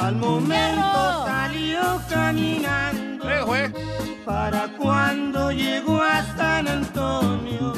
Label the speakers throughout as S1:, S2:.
S1: Al momento salió caminando. Para cuando llegó a San Antonio,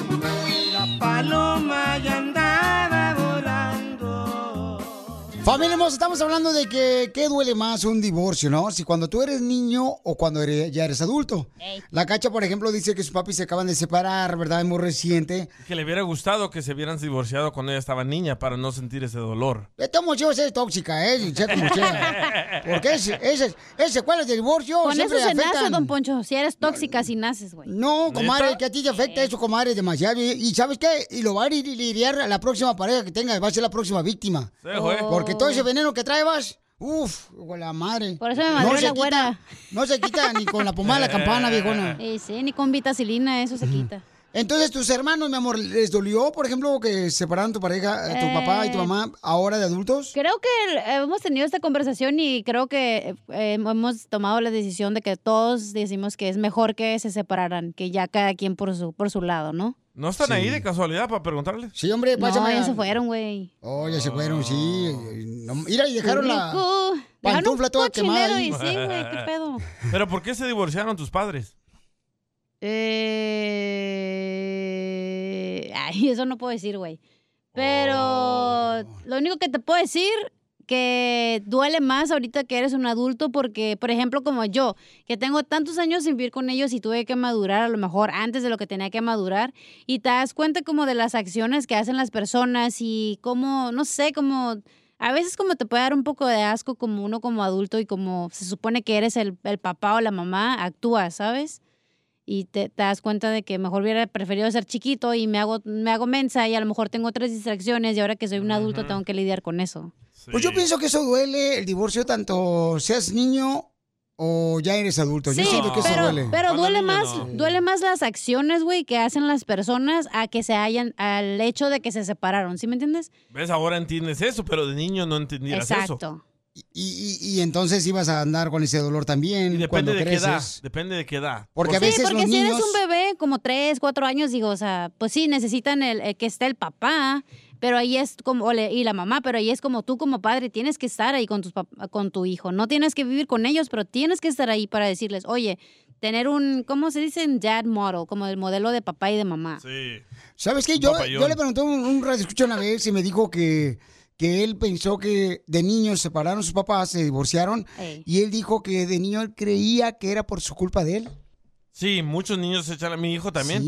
S2: Familia hermosa, estamos hablando de que qué duele más un divorcio, ¿no? Si cuando tú eres niño o cuando eres- ya eres adulto. La cacha, por ejemplo, dice que sus papis se acaban de separar, ¿verdad? Es muy reciente.
S3: Que le hubiera gustado que se hubieran divorciado cuando ella estaba niña para no sentir ese dolor.
S2: Esta mujer es tóxica, ¿eh? Sé como sea. Porque ese, ese, ese secuelas de divorcio
S4: Con eso se nace, don Poncho. Si eres tóxica, si naces, güey.
S2: No, comadre, que a ti te afecta eso, comadre, demasiado. Y, y ¿sabes qué? Y lo va a ir- lidiar a la próxima pareja que tenga, va a ser la próxima víctima.
S4: Sí, güey.
S2: Porque todo ese veneno que trae vas, uff, con la madre.
S4: Por eso me madrió
S2: se
S4: la
S2: quita-
S4: güera.
S2: No se quita ni con la pomada de la campana, viejona.
S4: Eh, sí, ni con vitacilina, eso se quita.
S2: Entonces, tus hermanos, mi amor, ¿les dolió, por ejemplo, que separaron tu pareja, eh, tu
S4: Eh.
S2: papá y tu mamá, ahora de adultos?
S4: Creo que eh, hemos tenido esta conversación y creo que eh, hemos tomado la decisión de que todos decimos que es mejor que se separaran, que ya cada quien por su, por su lado, ¿no?
S3: ¿No están ahí de casualidad para preguntarles?
S2: Sí, hombre,
S4: No, ya se fueron, güey.
S2: Oh, ya se fueron, sí. No, mira, y dejaron la pantufla
S4: un
S2: toda quemada
S4: y sí, güey, qué pedo.
S3: ¿Pero por qué se divorciaron tus padres?
S4: Eh... Ay, eso no puedo decir, güey. Pero
S2: Oh.
S4: lo único que te puedo decir que duele más ahorita que eres un adulto porque, por ejemplo, como yo, que tengo tantos años sin vivir con ellos y tuve que madurar a lo mejor antes de lo que tenía que madurar y te das cuenta como de las acciones que hacen las personas y cómo, no sé, como a veces como te puede dar un poco de asco como uno como adulto y como se supone que eres el, el papá o la mamá, actúas, ¿sabes? y te, te das cuenta de que mejor hubiera preferido ser chiquito y me hago, me hago mensa y a lo mejor tengo otras distracciones y ahora que soy un adulto tengo que lidiar con eso.
S2: Pues yo pienso que eso duele, el divorcio, tanto seas niño o ya eres adulto. yo siento que eso
S4: pero,
S2: duele.
S4: pero duele más, duele más las acciones, güey, que hacen las personas a que se hayan, al hecho de que se separaron, ¿sí me entiendes?
S3: ¿Ves? Ahora entiendes eso, pero de niño no entendías eso.
S4: Exacto.
S2: Y, y- y entonces ibas a andar con ese dolor también
S3: Depende
S2: cuando
S3: de qué edad.
S2: creces.
S3: Depende de qué edad.
S2: Porque a
S4: sí,
S2: veces
S4: porque
S2: los
S4: si
S2: niños...
S4: eres un bebé como tres, cuatro años, digo, o sea, pues sí, necesitan el, el que esté el papá, pero ahí es como, o le- y la mamá, pero ahí es como tú como padre, tienes que estar ahí con, tus con tu hijo. No tienes que vivir con ellos, pero tienes que estar ahí para decirles, oye, tener un, ¿cómo se dice? Dad model, como el modelo de papá y de mamá.
S3: Sí.
S2: ¿Sabes qué? Yo,
S3: Papayón.
S2: yo le pregunté a un, un radio escucha una vez y me dijo que, que él pensó que de niño se separaron sus papás, se divorciaron,
S4: Ey.
S2: y él dijo que de niño él creía que era por su culpa de él.
S3: Sí, muchos niños se echan a mi hijo también.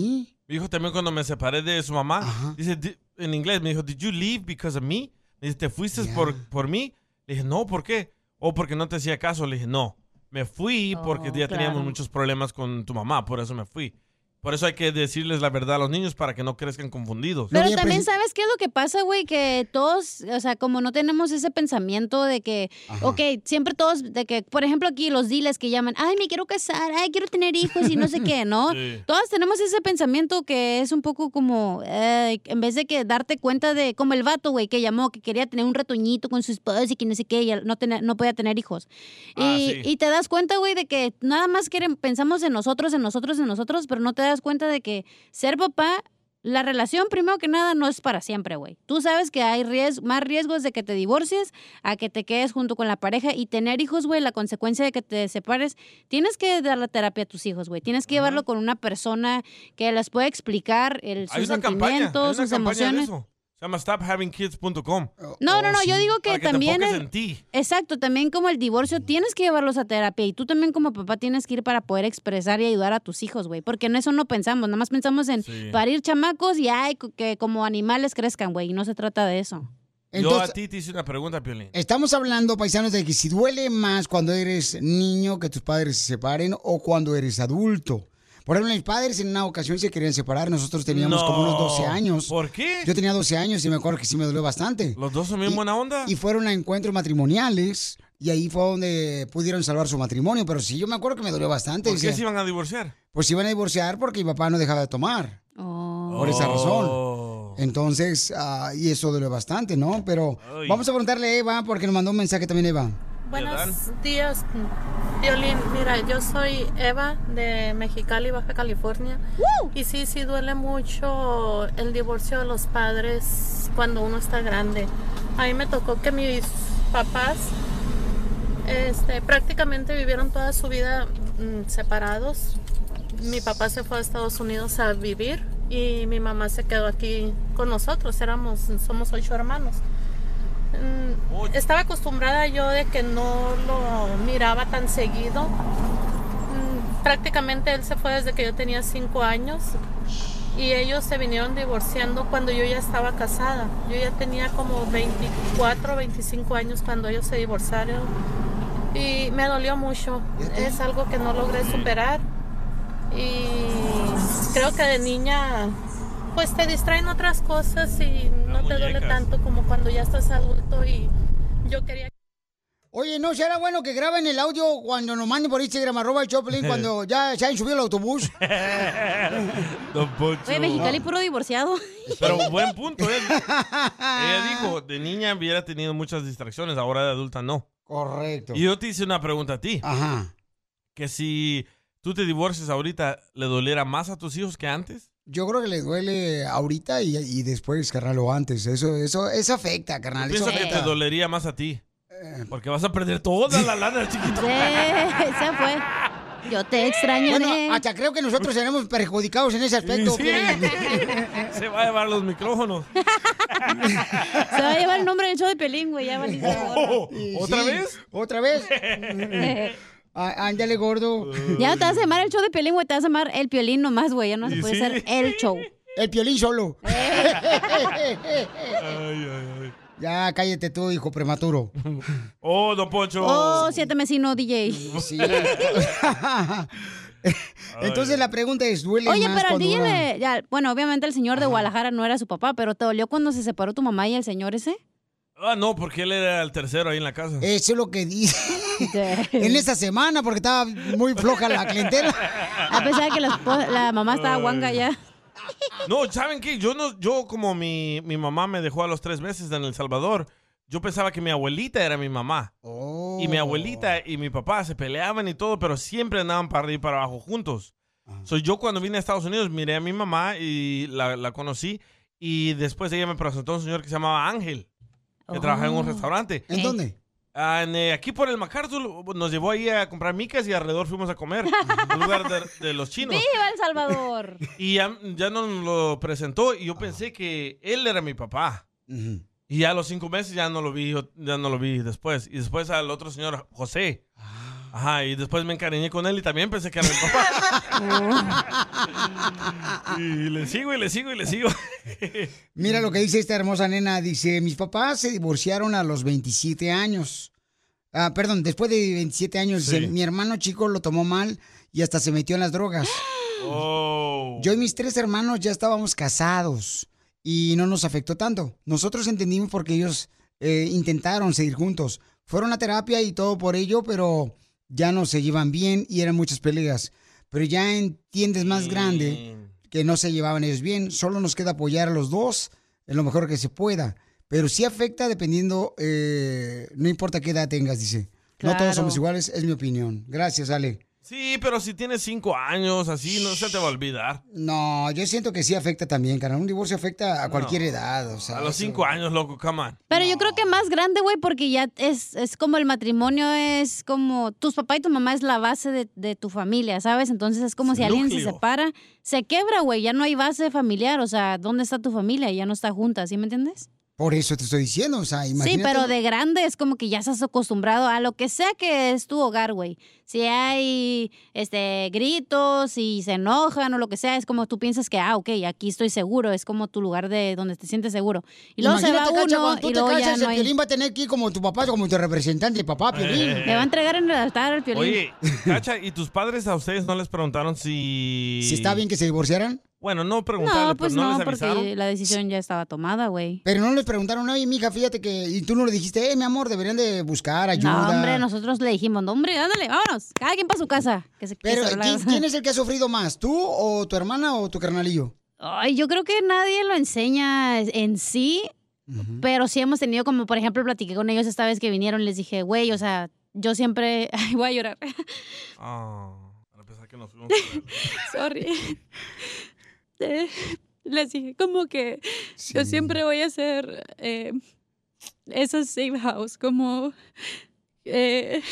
S3: Mi hijo también cuando me separé de su mamá, dice "Di- en inglés, me dijo, "Did you leave because of me?" Me dice, ¿te fuiste por, por mí? Le dije, no, ¿por qué? O porque no te hacía caso. Le dije, no, me fui porque ya teníamos
S4: claro.
S3: muchos problemas con tu mamá, por eso me fui. Por eso hay que decirles la verdad a los niños para que no crezcan confundidos.
S4: Pero también, ¿sabes qué es lo que pasa, güey? Que todos, o sea, como no tenemos ese pensamiento de que, ok, siempre todos, de que, por ejemplo, aquí los diles que llaman, ay, me quiero casar, ay, quiero tener hijos y no sé qué, ¿no?
S5: Sí.
S4: Todos tenemos ese pensamiento que es un poco como, eh, en vez de que darte cuenta de, como el vato, güey, que llamó, que quería tener un retoñito con su esposa y que no sé qué, y no, tenía- no podía tener hijos. Y,
S5: Ah, sí.
S4: y te das cuenta, güey, de que nada más quieren, pensamos en nosotros, en nosotros, en nosotros, pero no te das cuenta de que ser papá, la relación, primero que nada, no es para siempre, güey. Tú sabes que hay ries- más riesgos de que te divorcies a que te quedes junto con la pareja y tener hijos, güey, la consecuencia de que te separes, tienes que dar la terapia a tus hijos, güey. Tienes que llevarlo con una persona que les pueda explicar el, sus
S3: campaña,
S4: sentimientos,
S3: una
S4: sus
S3: de
S4: emociones.
S3: eso. Se llama stophavingkids.com.
S4: No, no, no, yo digo que,
S3: Para que te
S4: también... el-
S3: en ti.
S4: Exacto, también como el divorcio tienes que llevarlos a terapia y tú también como papá tienes que ir para poder expresar y ayudar a tus hijos, güey, porque en eso no pensamos, nada más pensamos en
S3: Sí.
S4: parir chamacos y ay, que como animales crezcan, güey, y no se trata de eso.
S3: Yo
S2: Entonces-
S3: a ti te hice una pregunta, Piolín.
S2: Estamos hablando, paisanos, de que si duele más cuando eres niño que tus padres se separen o cuando eres adulto. Por ejemplo, mis padres en una ocasión se querían separar. Nosotros teníamos como unos 12 años.
S3: ¿Por qué?
S2: Yo tenía 12 años y me acuerdo que sí me dolió bastante.
S3: ¿Los dos son bien buena onda?
S2: Y fueron a encuentros matrimoniales y ahí fue donde pudieron salvar su matrimonio. Pero sí, yo me acuerdo que me dolió bastante.
S3: ¿Por qué se iban a divorciar?
S2: Pues se iban a divorciar porque mi papá no dejaba de tomar. Por esa razón. Entonces, ah, y eso dolió bastante, ¿no? Pero
S5: Ay.
S2: vamos a preguntarle a Eva porque nos mandó un mensaje también Eva.
S5: Buenos días, Violín. Mira, yo soy Eva de Mexicali, Baja California. Y sí, sí duele mucho el divorcio de los padres cuando uno está grande. A mí me tocó que mis papás este, prácticamente vivieron toda su vida mm, separados. Mi papá se fue a Estados Unidos a vivir y mi mamá se quedó aquí con nosotros. Éramos, somos ocho hermanos. Mm, Estaba acostumbrada yo de que no lo miraba tan seguido. Mm, Prácticamente él se fue desde que yo tenía cinco años y ellos se vinieron divorciando cuando yo ya estaba casada. Yo ya tenía como 24, 25 años cuando ellos se divorciaron y me dolió mucho. Es algo que no logré superar y creo que de niña pues te distraen otras cosas y no te duele tanto como cuando ya estás adulto y yo quería
S2: Oye, ¿no será bueno que graben el audio cuando nos manden por Instagram, arroba el Choplin, cuando ya se hayan subido al autobús?
S3: Don Poncho.
S4: Oye, Mexicali puro divorciado.
S3: Pero buen punto, ¿eh? Ella dijo, de niña hubiera tenido muchas distracciones, ahora de adulta no.
S2: Correcto.
S3: Y yo te hice una pregunta a ti.
S2: Ajá.
S3: Que si tú te divorcias ahorita, ¿le doliera más a tus hijos que antes?
S2: Yo creo que le duele ahorita y, y después, carnal, o antes. Eso, eso, eso afecta, carnal.
S3: Pienso que te dolería más a ti. Porque vas a perder toda la lana, chiquito.
S4: se fue. Yo te extrañaré.
S2: Bueno, hasta creo que nosotros seremos perjudicados en ese aspecto.
S3: Sí. Se va a llevar los micrófonos.
S4: Se va a llevar el nombre del show de Pelín, güey, ya gorro.
S3: ¿Otra
S2: Sí,
S3: vez?
S2: ¿Otra vez? Ah, Ándale, gordo.
S4: Ya no te vas a llamar el show de Pelín, güey, te vas a llamar el Piolín nomás, güey, ya no se puede
S2: sí.
S4: ser el show.
S2: El piolín solo.
S3: Ay, ay, ay.
S2: Ya, cállate tú, hijo prematuro.
S3: Oh, don Poncho.
S4: Oh, siete mesino, DJ.
S2: Sí. Entonces la pregunta es, ¿duele
S4: Oye,
S2: más
S4: pero al DJ le- ya, bueno, obviamente el señor de Guadalajara no era su papá, pero ¿te dolió cuando se separó tu mamá y el señor ese?
S3: Ah, no, porque él era el tercero ahí en la casa.
S2: Eso es lo que dice. en esta semana, porque estaba muy floja la clientela.
S4: A pesar de que la, mamá estaba guanga ya.
S3: No, ¿saben qué? Yo no, yo como mi, mi mamá me dejó a los tres meses en El Salvador, yo pensaba que mi abuelita era mi mamá. Y mi abuelita y mi papá se peleaban y todo, pero siempre andaban para arriba y para abajo juntos. So, yo cuando vine a Estados Unidos miré a mi mamá y la, la conocí y después ella me presentó a un señor que se llamaba Ángel, que trabajaba en un
S2: Oh.
S3: restaurante.
S2: ¿En dónde?
S3: Ah, en, eh, aquí por el MacArthur nos llevó ahí a comprar micas y alrededor fuimos a comer, en lugar de, de los chinos.
S4: ¡Viva El Salvador!
S3: Y ya, ya nos lo presentó y yo pensé que él era mi papá. Y ya a los cinco meses ya no lo vi, ya no lo vi después. Y después al otro señor, José. Ajá, y después me encariñé con él y también pensé que era mi papá. y le sigo y le sigo y le sigo.
S2: Mira lo que dice esta hermosa nena. Dice, mis papás se divorciaron a los 27 años. Ah, perdón, después de 27 años. dice, mi hermano chico lo tomó mal y hasta se metió en las drogas.
S3: Oh.
S2: Yo y mis tres hermanos ya estábamos casados y no nos afectó tanto. Nosotros entendimos porque ellos eh, intentaron seguir juntos. Fueron a terapia y todo por ello, pero ya no se llevan bien y eran muchas peleas. Pero ya entiendes más grande que no se llevaban ellos bien. Solo nos queda apoyar a los dos en lo mejor que se pueda. Pero sí afecta dependiendo, eh, no importa qué edad tengas, dice. No todos somos iguales, es mi opinión. Gracias, Ale.
S3: Sí, pero si tienes cinco años, así no se te va a olvidar.
S2: No, yo siento que sí afecta también, cara. Un divorcio afecta a cualquier edad. O sea,
S3: A los
S2: eso-
S3: cinco años, loco, come on.
S4: Pero yo creo que más grande, güey, porque ya es, es como el matrimonio, es como tus papá y tu mamá es la base de, de tu familia, ¿sabes? Entonces es como
S2: Es
S4: si alguien se separa, se quebra, güey, ya no hay base familiar, o sea, ¿dónde está tu familia? Ya no está junta, ¿sí me entiendes?
S2: Por eso te estoy diciendo, o sea, imagínate.
S4: Sí, pero de grande es como que ya estás acostumbrado a lo que sea que es tu hogar, güey. Si hay este gritos y se enojan o lo que sea, es como tú piensas que, ah, ok, aquí estoy seguro, es como tu lugar de donde te sientes seguro. Y luego se va
S2: Cacha,
S4: uno
S2: cuando tú
S4: y
S2: te
S4: luego ya no
S2: el. Piolín va a tener aquí como tu papá, como tu representante, papá, Piolín.
S3: Eh.
S4: Me va a entregar en el altar al piolín.
S3: Oye, Cacha, ¿y tus padres a ustedes no les preguntaron si...
S2: ¿Si está bien que se divorciaran?
S3: Bueno, no preguntaron,
S4: No, pues
S3: pero no,
S4: no,
S3: les avisaron.
S4: porque la decisión ya estaba tomada, güey.
S2: Pero no les preguntaron, oye, mija, fíjate que... Y tú no le dijiste, eh, mi amor, deberían de buscar ayuda.
S4: No, hombre, nosotros le dijimos, no, hombre, ándale, vámonos, cada quien para su casa. Que se, que
S2: Pero, ¿quién, quién es el que ha sufrido más? ¿Tú o tu hermana o tu carnalillo?
S4: Ay, yo creo que nadie lo enseña en sí, pero sí hemos tenido como, por ejemplo, platiqué con ellos esta vez que vinieron, les dije, güey, o sea, yo siempre, ay, voy a llorar,
S3: Ah, para pensar que nos fuimos.
S4: sorry. Eh, les dije como que yo siempre voy a ser eh, esa safe house, como, eh,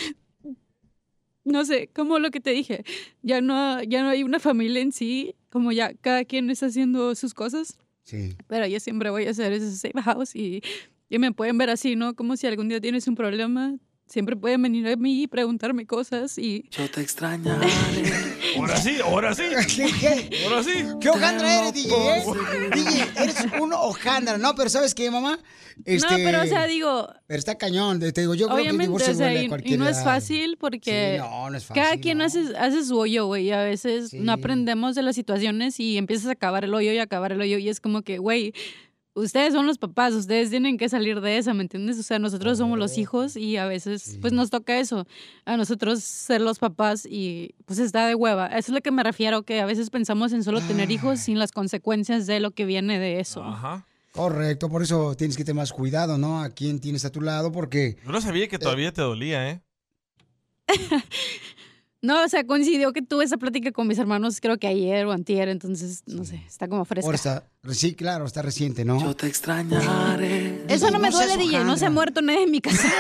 S4: no sé, como lo que te dije, ya no, ya no hay una familia en sí, como ya cada quien está haciendo sus cosas.
S2: Sí.
S4: Pero yo siempre voy a hacer ese safe house y, y me pueden ver así, ¿no? Como si algún día tienes un problema, siempre pueden venir a mí y preguntarme cosas y...
S6: Yo te extrañaré.
S3: Ahora sí, ahora sí.
S2: ¿Qué?
S3: Ahora sí.
S2: ¿Qué hojandra eres, DJ? eh? DJ, eres un hojandra, ¿no? Pero ¿sabes qué, mamá? Este,
S4: No, pero o sea, digo,
S2: Pero está cañón, te digo, yo creo que el
S4: obviamente,
S2: divorcio
S4: o sea,
S2: duele a
S4: y, y
S2: cualquier
S4: no es
S2: edad.
S4: fácil porque
S2: Sí, no, no es
S4: cada
S2: fácil,
S4: quien hace, hace su hoyo, güey, y a veces no aprendemos de las situaciones y empiezas a acabar el hoyo y acabar el hoyo y es como que, güey, ustedes son los papás, ustedes tienen que salir de esa, ¿me entiendes? O sea, nosotros somos los hijos y a veces pues nos toca eso, a nosotros ser los papás y pues está de hueva. Eso es lo que me refiero, que a veces pensamos en solo tener hijos sin las consecuencias de lo que viene de eso.
S3: Ajá.
S2: Correcto, por eso tienes que tener más cuidado, ¿no? A quién tienes a tu lado, porque...
S3: Yo no sabía que todavía te dolía, ¿eh?
S4: No, o sea, coincidió que tuve esa plática con mis hermanos, creo que ayer o antier, entonces, no sé, está como fresca.
S2: Ahora está, sí, claro, está reciente, ¿no?
S6: Yo te extrañaré.
S4: Eso no me
S2: No
S4: duele, DJ, no se ha muerto nadie en mi casa.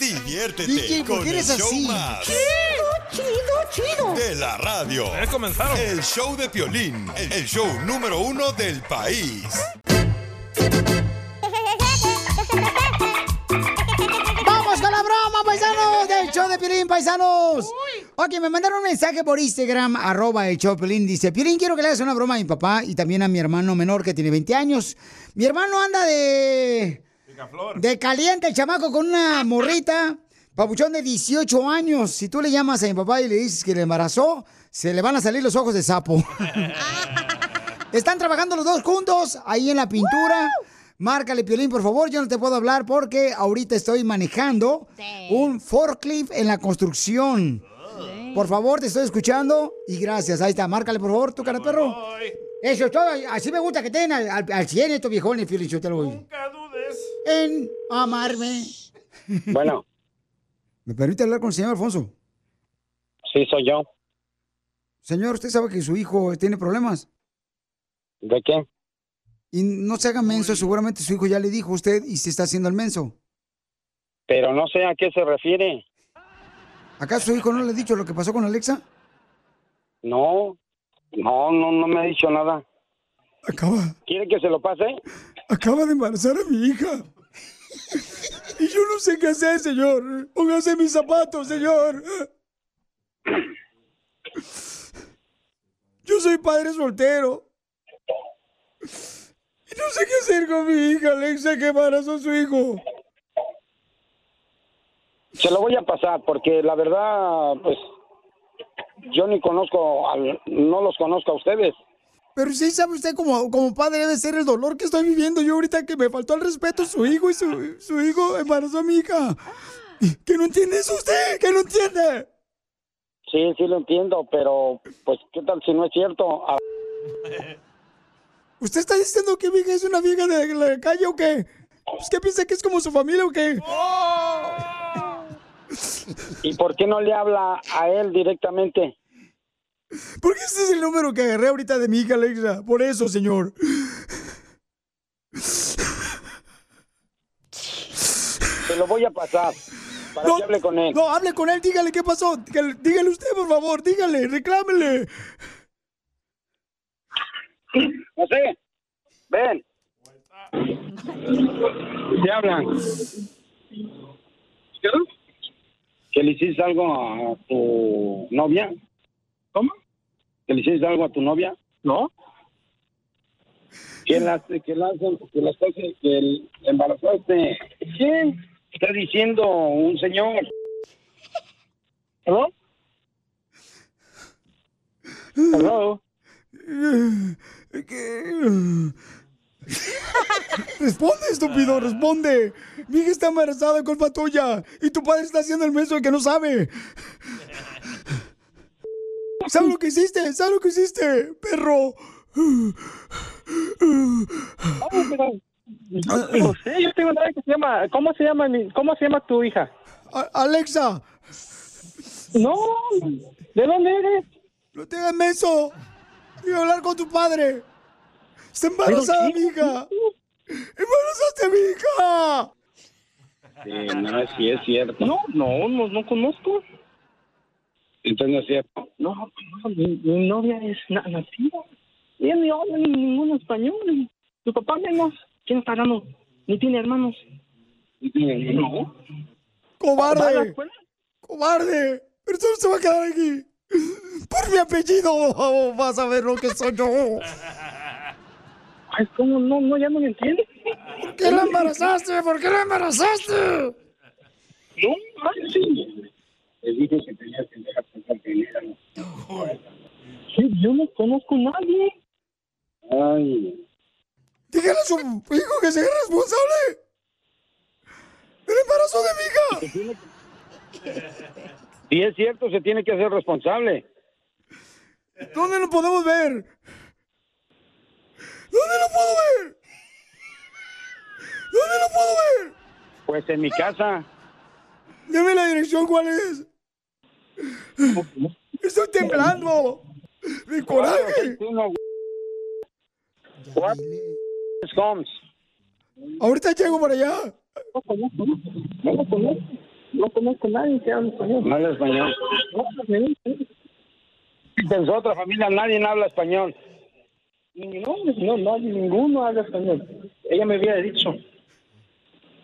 S7: Diviértete
S2: DJ, ¿por
S7: con
S2: qué
S7: el
S2: eres
S7: show
S2: así?
S7: más
S2: chido, chido.
S7: de la radio.
S3: Ya comenzaron.
S7: El show de Piolín, el show número uno del país.
S2: Del show de Piolín, paisanos. Ok, me mandaron un mensaje por Instagram, arroba el show Piolín. Dice, Piolín, quiero que le hagas una broma a mi papá y también a mi hermano menor que tiene 20 años. Mi hermano anda de... De caliente el chamaco con una morrita, papuchón de 18 años. Si tú le llamas a mi papá y le dices que le embarazó, se le van a salir los ojos de sapo. Están trabajando los dos juntos ahí en la pintura. Márcale, Piolín, por favor. Yo no te puedo hablar porque ahorita estoy manejando un forklift en la construcción. Por favor, te estoy escuchando y gracias. Ahí está, márcale, por favor, tu cara de perro. Eso, todo, así me gusta que tengan al, al, al 100 estos viejones, Piolín, yo te lo voy.
S3: Nunca dudes.
S2: En amarme.
S8: Bueno,
S2: ¿Me permite hablar con el señor Alfonso?
S8: sí soy yo.
S2: Señor, ¿usted sabe que su hijo tiene problemas?
S8: ¿De qué?
S2: Y no se haga menso, seguramente su hijo ya le dijo a usted y se está haciendo el menso.
S8: Pero no sé a qué se refiere.
S2: ¿Acaso su hijo no le ha dicho lo que pasó con Alexa?
S8: No, no, no, no me ha dicho nada.
S2: Acaba,
S8: ¿Quiere que se lo pase?
S2: acaba de embarazar a mi hija. Y yo no sé qué hacer, señor. Póngase mis zapatos, señor. Yo soy padre soltero. No sé qué hacer con mi hija, Alexa, que embarazó a su hijo.
S8: Se lo voy a pasar porque la verdad, pues, yo ni conozco, al, no los conozco a ustedes.
S2: Pero sí sabe usted como, como padre debe ser el dolor que estoy viviendo yo ahorita que me faltó el respeto a su hijo y su, su hijo embarazó a mi hija. ¿Que no entiende eso usted? ¿Que no entiende?
S8: Sí, sí lo entiendo, pero, pues, ¿qué tal si no es cierto?
S2: ¿Usted está diciendo que mi hija es una vieja de la calle o qué? ¿Pues qué piensa que es como su familia o qué?
S8: ¿Y por qué no le habla a él directamente?
S2: Porque este es el número que agarré ahorita de mi hija Alexa. Por eso, señor.
S8: Se lo voy a pasar para que hable con él.
S2: No, hable con él, dígale qué pasó. Dígale, dígale usted, por favor, dígale, reclámele.
S8: José, ven. ¿Qué hablan? ¿Que le hiciste algo a tu novia? ¿Cómo? ¿Que le hiciste algo a tu novia? No. ¿Que la, que la, que la que el embarazaste? ¿Quién? Está diciendo un señor. ¿Hello? Hello?
S2: Responde, estúpido, responde. Mi hija está embarazada culpa tuya. Y tu padre está haciendo el menso de que no sabe. ¿Sabes lo que hiciste? ¿Sabes lo que hiciste, perro?
S9: No sé, yo tengo una que se llama, ¿cómo se llama mi, cómo se llama tu hija?
S2: Alexa.
S9: No, ¿de dónde eres?
S2: No te hagas menso. A hablar con tu padre. Está embarazada mi hija. ¡Embarazaste a mi hija!
S8: Sí, no, sí es cierto.
S9: No, no, no, no conozco.
S8: Entonces no es cierto.
S9: No, no, mi, mi novia es na- nativa. Ella no habla ni ningún español. Tu papá menos. ¿Quién está hablando? Ni tiene hermanos.
S8: No.
S9: ¿Va a la
S2: ¡Cobarde!
S9: escuela?
S2: ¡Cobarde! Pero tú no se va a quedar aquí. Por mi apellido vas a ver lo que soy yo.
S9: Ay, ¿cómo? No, no, ya no me entiendes.
S2: ¿Por qué la embarazaste? ¿Por qué la embarazaste?
S9: No, ay, sí.
S8: Le dije que tenías que dejar pensar que.
S9: Sí, yo no conozco a nadie.
S8: Ay.
S2: Dígale a su hijo que sea responsable. del embarazo de mi hija.
S8: Si es cierto, se tiene que hacer responsable.
S2: ¿Dónde lo podemos ver? ¿Dónde lo puedo ver? ¿Dónde lo puedo ver?
S8: Pues en mi casa.
S2: Deme la dirección, ¿cuál es? Estoy temblando. De coraje.
S8: Homes.
S2: Ahorita llego para allá.
S9: No conozco, no lo conozco. No conozco a nadie que hable español.
S8: No habla español. En su otra familia nadie habla español.
S9: no, no, no, ninguno habla español. Ella me había dicho.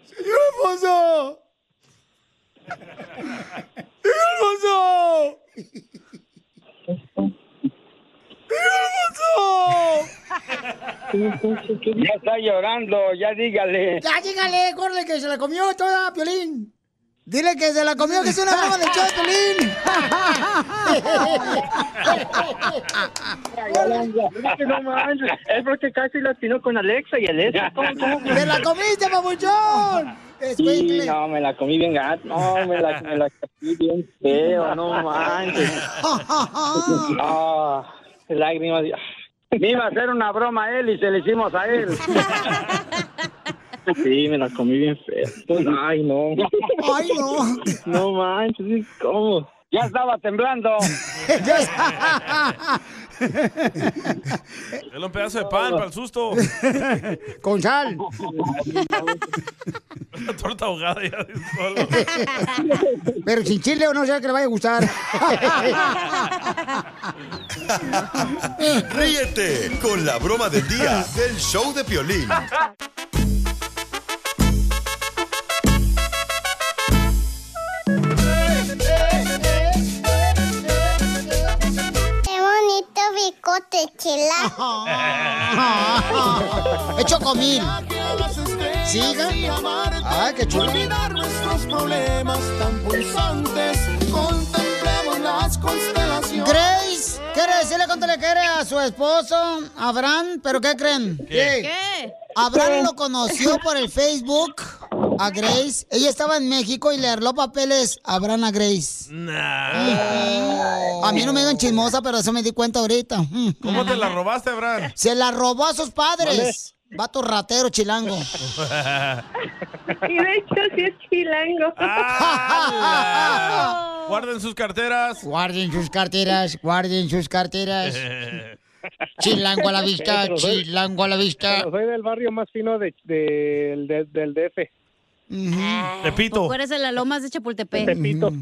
S2: ¡Señor Alfonso! ¡Señor! ¡Señor Alfonso!
S8: Ya está llorando, ya dígale.
S2: Ya, dígale, corre, que se la comió toda, Piolín. Dile que se la comió, que es una broma de Piolín.
S9: Es que no manches, es porque casi latino con Alexa y Alexa. ¿Cómo, cómo?
S2: ¡Se la comiste, papuchón!
S9: Sí, no, me la comí bien gato. No, me la, me la comí bien feo, no manches. Ah, lágrimas.
S8: Me iba a hacer una broma a él y se le hicimos a él.
S9: Sí, me la comí bien feo. Ay, no.
S2: Ay, no.
S9: No manches, ¿cómo?
S8: Ya estaba temblando.
S3: Dale un pedazo de pan para el susto.
S2: Con sal.
S3: Una torta ahogada ya.
S2: Pero sin chile o no sea que le vaya a gustar.
S7: Ríete con la broma del día del show de Piolín.
S10: Bicote, chela.
S2: Es chocomil. ¿Siga? Ay, qué chulo.
S1: Olvidar nuestros problemas tan pulsantes. Contemplemos las constelaciones.
S2: Grace quiere decirle cuánto le quiere a su esposo, Abraham, pero ¿qué creen?
S4: ¿Qué? ¿Qué?
S2: Abraham lo conoció por el Facebook a Grace. Ella estaba en México y le arregló papeles a Abraham a Grace.
S3: Nah.
S2: A mí no me digan chismosa, pero eso me di cuenta ahorita.
S3: ¿Cómo te la robaste, Abraham?
S2: Se la robó a sus padres. Vato ratero chilango.
S11: Y de hecho sí es chilango.
S3: ¡Ala! Guarden sus carteras.
S2: Guarden sus carteras, guarden sus carteras. Chilango a la vista,
S12: Pero soy-
S2: chilango a la vista.
S12: Soy del barrio más fino de, de- de- del DF.
S3: Tepito.
S4: Tú eres de las lomas de Chapultepec.
S12: Tepito.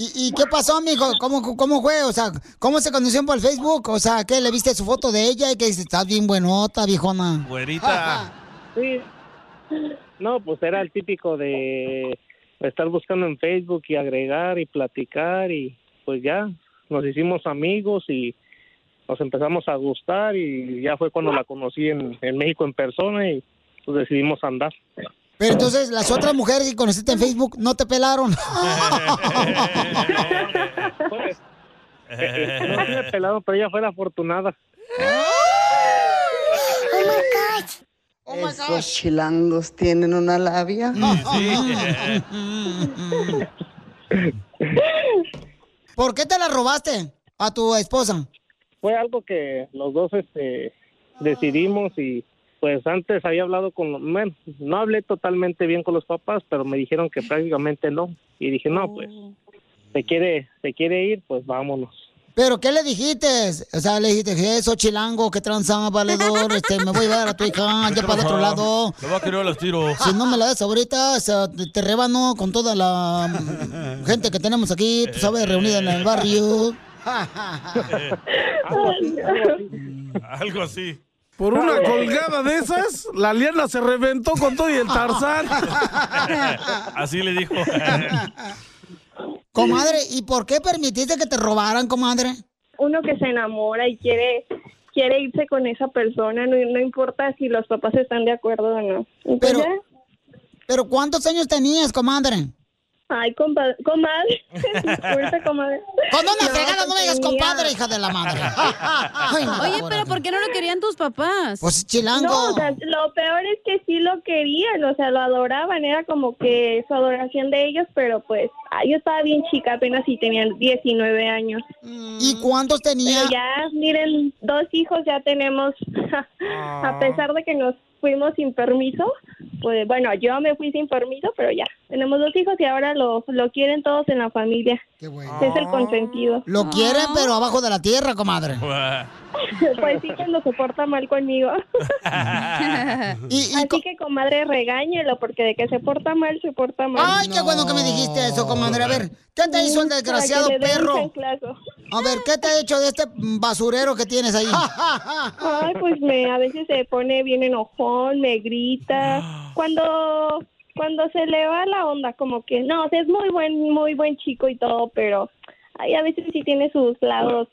S2: ¿Y, y qué pasó, mijo? ¿Cómo, ¿Cómo fue? O sea, ¿cómo se conocieron por el Facebook? O sea, ¿qué? ¿Le viste su foto de ella y que dice, estás bien buenota, viejona?
S3: Güerita.
S12: Sí. No, pues era el típico de estar buscando en Facebook y agregar y platicar y pues ya nos hicimos amigos y nos empezamos a gustar y ya fue cuando la conocí en, en México en persona y pues decidimos andar.
S2: Pero entonces, las otras mujeres que conociste en Facebook no te pelaron.
S12: Eh, no me pelado, pero ella fue la afortunada.
S13: Esos chilangos tienen una labia.
S2: ¿Por qué te la robaste a tu esposa?
S12: Fue algo que los dos este, decidimos y pues antes había hablado con, bueno, no hablé totalmente bien con los papás, pero me dijeron que prácticamente no. Y dije, no, pues, se quiere, se quiere ir, pues vámonos.
S2: ¿Pero qué le dijiste? O sea, le dijiste, "Je, eso chilango, que tranza, valedor, este, me voy a llevar a tu hija ya para el otro lado.
S3: Le va a querer a los tiros.
S2: Si no me la das ahorita, o sea, te, rebano con toda la gente que tenemos aquí, tú sabes, reunida en el barrio.
S3: Algo así.
S14: Por una colgada de esas, la liana se reventó con todo y el Tarzán.
S3: Así le dijo.
S2: Comadre, ¿y por qué permitiste que te robaran, comadre?
S11: Uno que se enamora y quiere quiere irse con esa persona, no, no importa si los papás están de acuerdo o no.
S2: Pero, pero ¿cuántos años tenías, comadre?
S11: Ay, compa- comadre. Disculpe, comadre.
S2: Con una
S11: No,
S2: fregada no me digas
S11: tenía-
S2: compadre, hija de la madre. Ay, no,
S4: Oye, pero. ¿por qué no lo querían tus papás?
S2: Pues chilango.
S11: No, o sea, lo peor es que sí lo querían, o sea, lo adoraban, era como que su adoración de ellos, pero pues ah, yo estaba bien chica, apenas si tenían 19 años.
S2: ¿Y cuántos tenía?
S11: Pero ya, miren, dos hijos ya tenemos, a pesar de que nos fuimos sin permiso, pues bueno, yo me fui sin permiso, pero ya, tenemos dos hijos y ahora lo, lo quieren todos en la familia. Es el consentido.
S2: Lo quieren, pero abajo de la tierra, comadre.
S11: Pues sí, cuando se porta mal conmigo. Así que, comadre, regáñelo, porque de que se porta mal, se porta mal.
S2: Ay, qué bueno que me dijiste eso, comadre. A ver, ¿qué te hizo el
S11: que
S2: desgraciado perro? A ver, ¿qué te ha hecho de este basurero que tienes ahí?
S11: Ay, pues me, a veces se pone bien enojón, me grita. Cuando, cuando se le va la onda, como que, no, o sea, es muy buen, muy buen chico y todo, pero ay, a veces sí tiene sus lados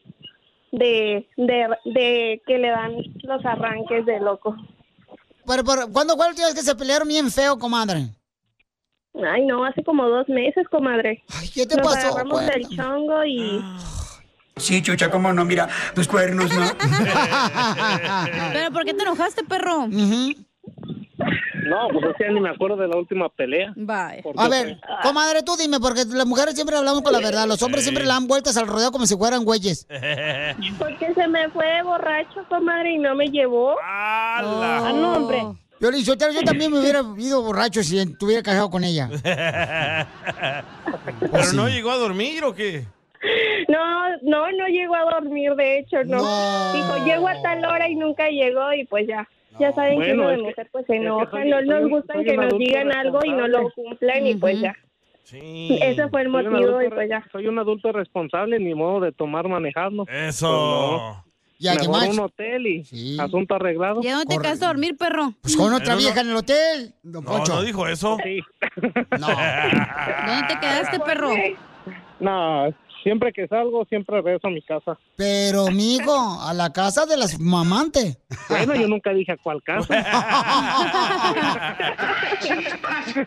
S11: de, de, de que le dan los arranques de loco.
S2: Pero, pero, ¿Cuándo fue vez que se pelearon bien feo, comadre?
S11: Ay, no, hace como dos meses, comadre.
S2: Ay, ¿qué te
S11: Nos
S2: pasó?
S11: agarramos del chongo y...
S15: Sí, chucha, cómo no, mira, tus cuernos, ¿no?
S4: ¿Pero por qué te enojaste, perro?
S12: No, pues es que ni me acuerdo de la última pelea.
S4: Bye.
S2: A ver, comadre, tú dime, porque las mujeres siempre hablamos con la verdad. Los hombres siempre le dan vueltas al rodeo como si fueran güeyes.
S11: Porque se me fue borracho, comadre, y no me llevó. Ah, no, hombre.
S2: Yo, le dije, yo también me hubiera ido borracho si estuviera casado con ella.
S3: ¿Pero no llegó a dormir o qué?
S11: No, no, no llegó a dormir, de hecho, no. Dijo, llego a tal hora y nunca llegó y pues ya. Ya saben que uno de mujer pues se enoja, no nos gustan
S12: soy
S11: que nos digan algo y no lo cumplen y pues ya. Ese fue el motivo y pues ya.
S12: Soy un adulto responsable, ni modo de tomar manejando.
S3: Eso.
S2: Ya, ¿qué
S12: Mejor
S2: más?
S12: un hotel y asunto arreglado.
S4: ¿Y dónde te quedaste a dormir, perro?
S2: Pues con otra
S3: Pero no-
S2: vieja en el hotel. Don
S3: No,
S2: Poncho.
S3: no dijo eso.
S4: ¿Dónde te quedaste, perro?
S12: No, siempre que salgo, siempre regreso a mi casa.
S2: Pero, mijo, a la casa de las mamantes.
S12: Bueno, yo nunca dije a cuál casa.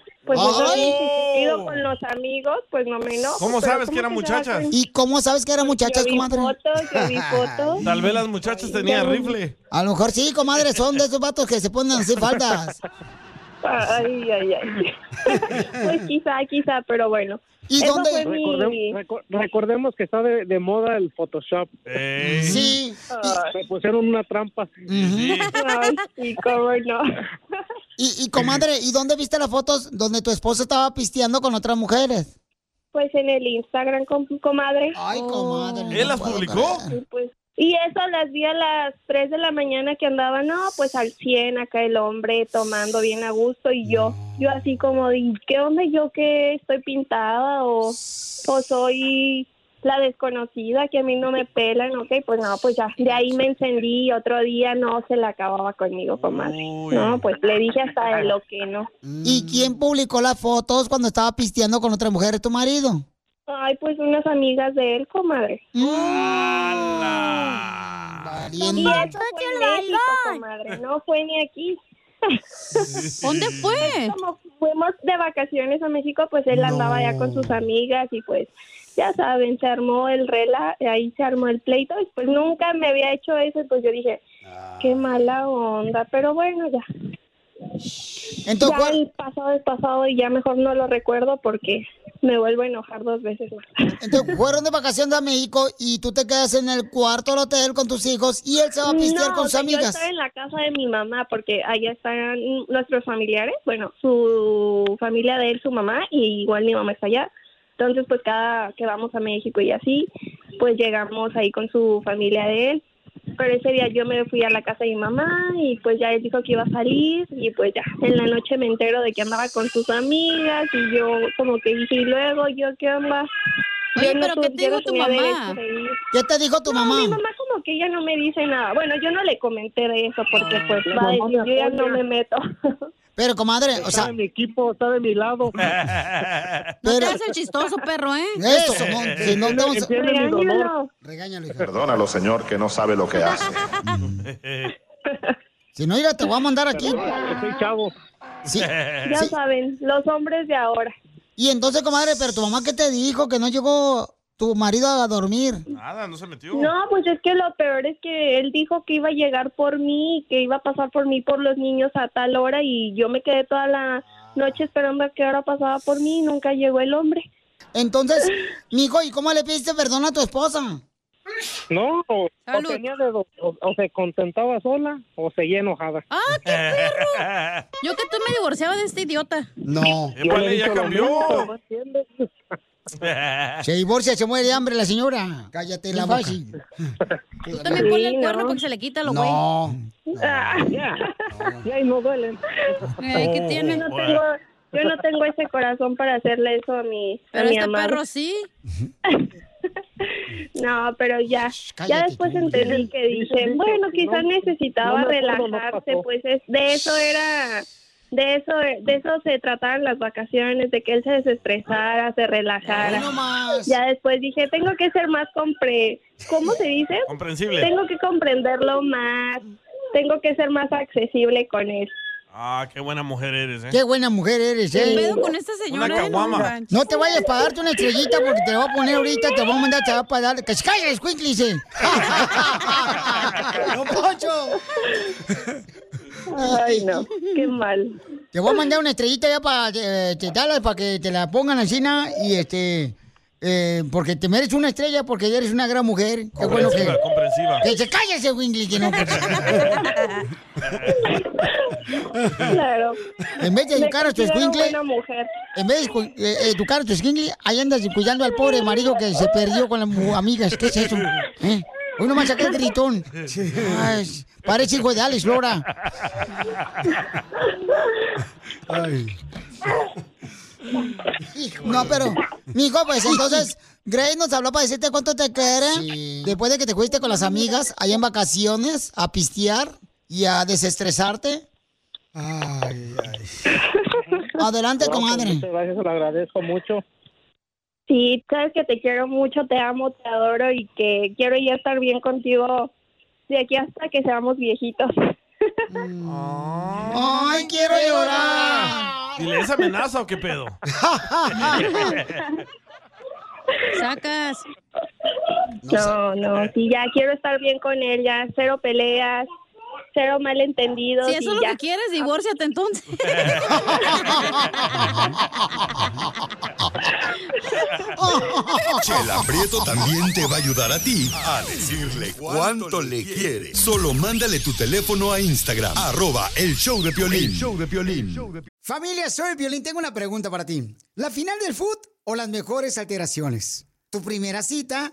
S11: Pues eso
S2: Ay.
S11: sí, si he ido con los amigos, pues no me enojo.
S3: ¿Cómo sabes que eran muchachas?
S2: ¿Y cómo sabes que eran muchachas,
S11: Yo vi
S2: comadre?
S11: fotos, yo vi fotos.
S3: Tal vez las muchachas tenían rifle.
S2: A lo mejor sí, comadre, son de esos vatos que se ponen así faldas.
S11: Ay, ay, ay. Pues quizá, quizá, pero bueno.
S2: ¿Y
S11: Eso
S2: dónde-
S11: mi-
S12: recordemos que está de, de moda el Photoshop.
S2: Sí.
S12: Me pusieron una trampa.
S11: Ay, sí, cómo no.
S2: Y, y comadre, ¿y dónde viste las fotos donde tu esposo estaba pisteando con otras mujeres?
S11: Pues en el Instagram, com- comadre.
S2: Ay, comadre.
S3: ¿Él las publicó?
S11: Pues y eso las vi a las 3 de la mañana que andaba, no, pues al 100 acá el hombre tomando bien a gusto y yo, yo así como, de, ¿qué onda yo que estoy pintada o, o soy la desconocida que a mí no me pelan? Ok, pues no, pues ya, de ahí me encendí y otro día no se la acababa conmigo, comadre. No, pues le dije hasta de lo que no.
S2: ¿Y quién publicó las fotos cuando estaba pisteando con otras mujeres, tu marido?
S11: Ay, pues unas amigas de él, comadre.
S2: Mm.
S11: Y eso fue en México, comadre, no fue ni aquí.
S4: ¿Dónde fue?
S11: Como fuimos de vacaciones a México, pues él andaba ya con sus amigas y pues ya saben, se armó el rela, ahí se armó el pleito y pues nunca me había hecho eso y pues yo dije, qué mala onda, pero bueno, ya.
S2: Entonces,
S11: ya el pasado es pasado y ya mejor no lo recuerdo porque me vuelvo a enojar dos veces más.
S2: Entonces, fueron de vacaciones a México y tú te quedas en el cuarto del hotel con tus hijos y él se va a pistear
S11: No,
S2: con sus
S11: sea, Yo
S2: amigas.
S11: estaba en la casa de mi mamá porque allá están nuestros familiares, bueno, su familia de él, su mamá, y igual mi mamá está allá. Entonces, pues cada que vamos a México y así, pues llegamos ahí con su familia de él. Pero ese día yo me fui a la casa de mi mamá y pues ya él dijo que iba a salir y pues ya en la noche me entero de que andaba con sus amigas y yo como que dije, y luego yo qué onda.
S4: Oye,
S11: Yo
S4: pero ¿qué te
S11: yo
S4: dijo
S11: no
S4: tu mamá?
S2: ¿Qué te dijo tu
S11: No,
S2: mamá?
S11: Mi mamá como que ella no me dice nada. Bueno, yo no le comenté de eso porque pues
S12: La
S11: va yo ya no me meto.
S2: Pero, comadre, o
S12: Está
S2: sea,
S12: de mi equipo, está de mi lado.
S4: No te hagas el chistoso, perro, ¿eh?
S2: Eso, no, si no te vamos a-
S12: Entiende mi dolor.
S11: Regáñalo.
S2: Regáñalo, hija.
S16: Perdónalo, señor, que no sabe lo que hace.
S2: Si no, mira, te voy a mandar aquí.
S12: Soy chavo.
S2: Sí.
S11: Ya
S2: sí.
S11: saben, los hombres de ahora.
S2: Y entonces, comadre, pero tu mamá, ¿qué te dijo? Que no llegó tu marido a dormir.
S3: Nada, no se metió.
S11: No, pues es que lo peor es que él dijo que iba a llegar por mí, que iba a pasar por mí por los niños a tal hora y yo me quedé toda la noche esperando a qué hora pasaba por mí y nunca llegó el hombre.
S2: Entonces, mijo, ¿y cómo le pediste perdón a tu esposa?
S12: No, o, tenía de o, o se contentaba sola o seguía enojada.
S4: ¡Ah, qué perro! Yo que tú me divorciaba de este idiota.
S2: No.
S12: Yo le
S3: Épale,
S12: he
S3: ya cambió.
S12: mismo.
S2: Se divorcia, se muere de hambre la señora. Cállate la boca.
S4: Tú también ponle el cuerno porque se le quita lo güey.
S2: No.
S12: Ya, ya y no duelen.
S4: Eh, ¿Qué
S11: yo
S4: tiene?
S11: no tengo, yo no tengo ese corazón para hacerle eso a mi, a
S4: Pero
S11: mi
S4: este
S11: amado.
S4: perro sí.
S11: No, pero ya, ya después entendí que
S12: Dice-
S11: dije,
S12: dice
S11: bueno, quizás necesitaba relajarse, pues es, de eso era, de eso, de eso se trataban las vacaciones, de que él se desestresara, se relajara.
S2: Ay, no más.
S11: Ya después dije, tengo que ser más compre, ¿cómo se dice?
S3: Comprensible.
S11: Tengo que comprenderlo más, tengo que ser más accesible con él.
S3: Ah, qué buena mujer eres, ¿eh?
S2: Qué buena mujer eres,
S4: ¿Qué
S2: ¿eh?
S4: pedo con esta señora?
S3: Una.
S2: No te vayas para darte una estrellita porque te la voy a poner ahorita, te voy a mandar, te va para dar. ¡Que se escuínclice! ¡No, Poncho!
S11: Ay, no, qué mal.
S2: Te voy a mandar una estrellita ya para eh, te darla para que te la pongan así na, y este eh, porque te mereces una estrella porque eres una gran mujer. Qué bueno que
S3: Comprensiva, comprensiva.
S2: que se calle ese Wingley que no. pues.
S11: Claro.
S2: En vez de educar a tu escuincle, en vez de eh, educar a tu escuincle, ahí andas cuidando al pobre marido que se perdió con las amigas. ¿Qué es eso? ¿Eh? Hoy nomás saqué el gritón. Ay, parece hijo de Alex Lora. No, pero, mijo, pues entonces, Grace nos habló para decirte cuánto te quiere. Después de que te fuiste con las amigas allá en vacaciones a pistear y a desestresarte. Adelante,
S12: No, pues,
S2: comadre.
S12: muchas gracias, se lo agradezco mucho.
S11: Sí, sabes que te quiero mucho, te amo, te adoro y que quiero ya estar bien contigo de aquí hasta que seamos viejitos.
S2: ¡Ay, quiero llorar!
S3: ¿Dile esa amenaza o qué pedo?
S4: Sacas.
S11: No, no, sí, ya quiero estar bien con él, ya cero peleas, cero malentendidos.
S4: Si eso es lo
S11: ya.
S4: que quieres, divórciate entonces.
S7: Chela Prieto también te va a ayudar a ti a decirle cuánto le quiere. Solo mándale tu teléfono a Instagram, arroba el show de Piolín.
S2: El
S7: show de Piolín.
S2: Familia, soy Violín. Tengo una pregunta para ti. ¿La final del foot o las mejores alteraciones? ¿Tu primera cita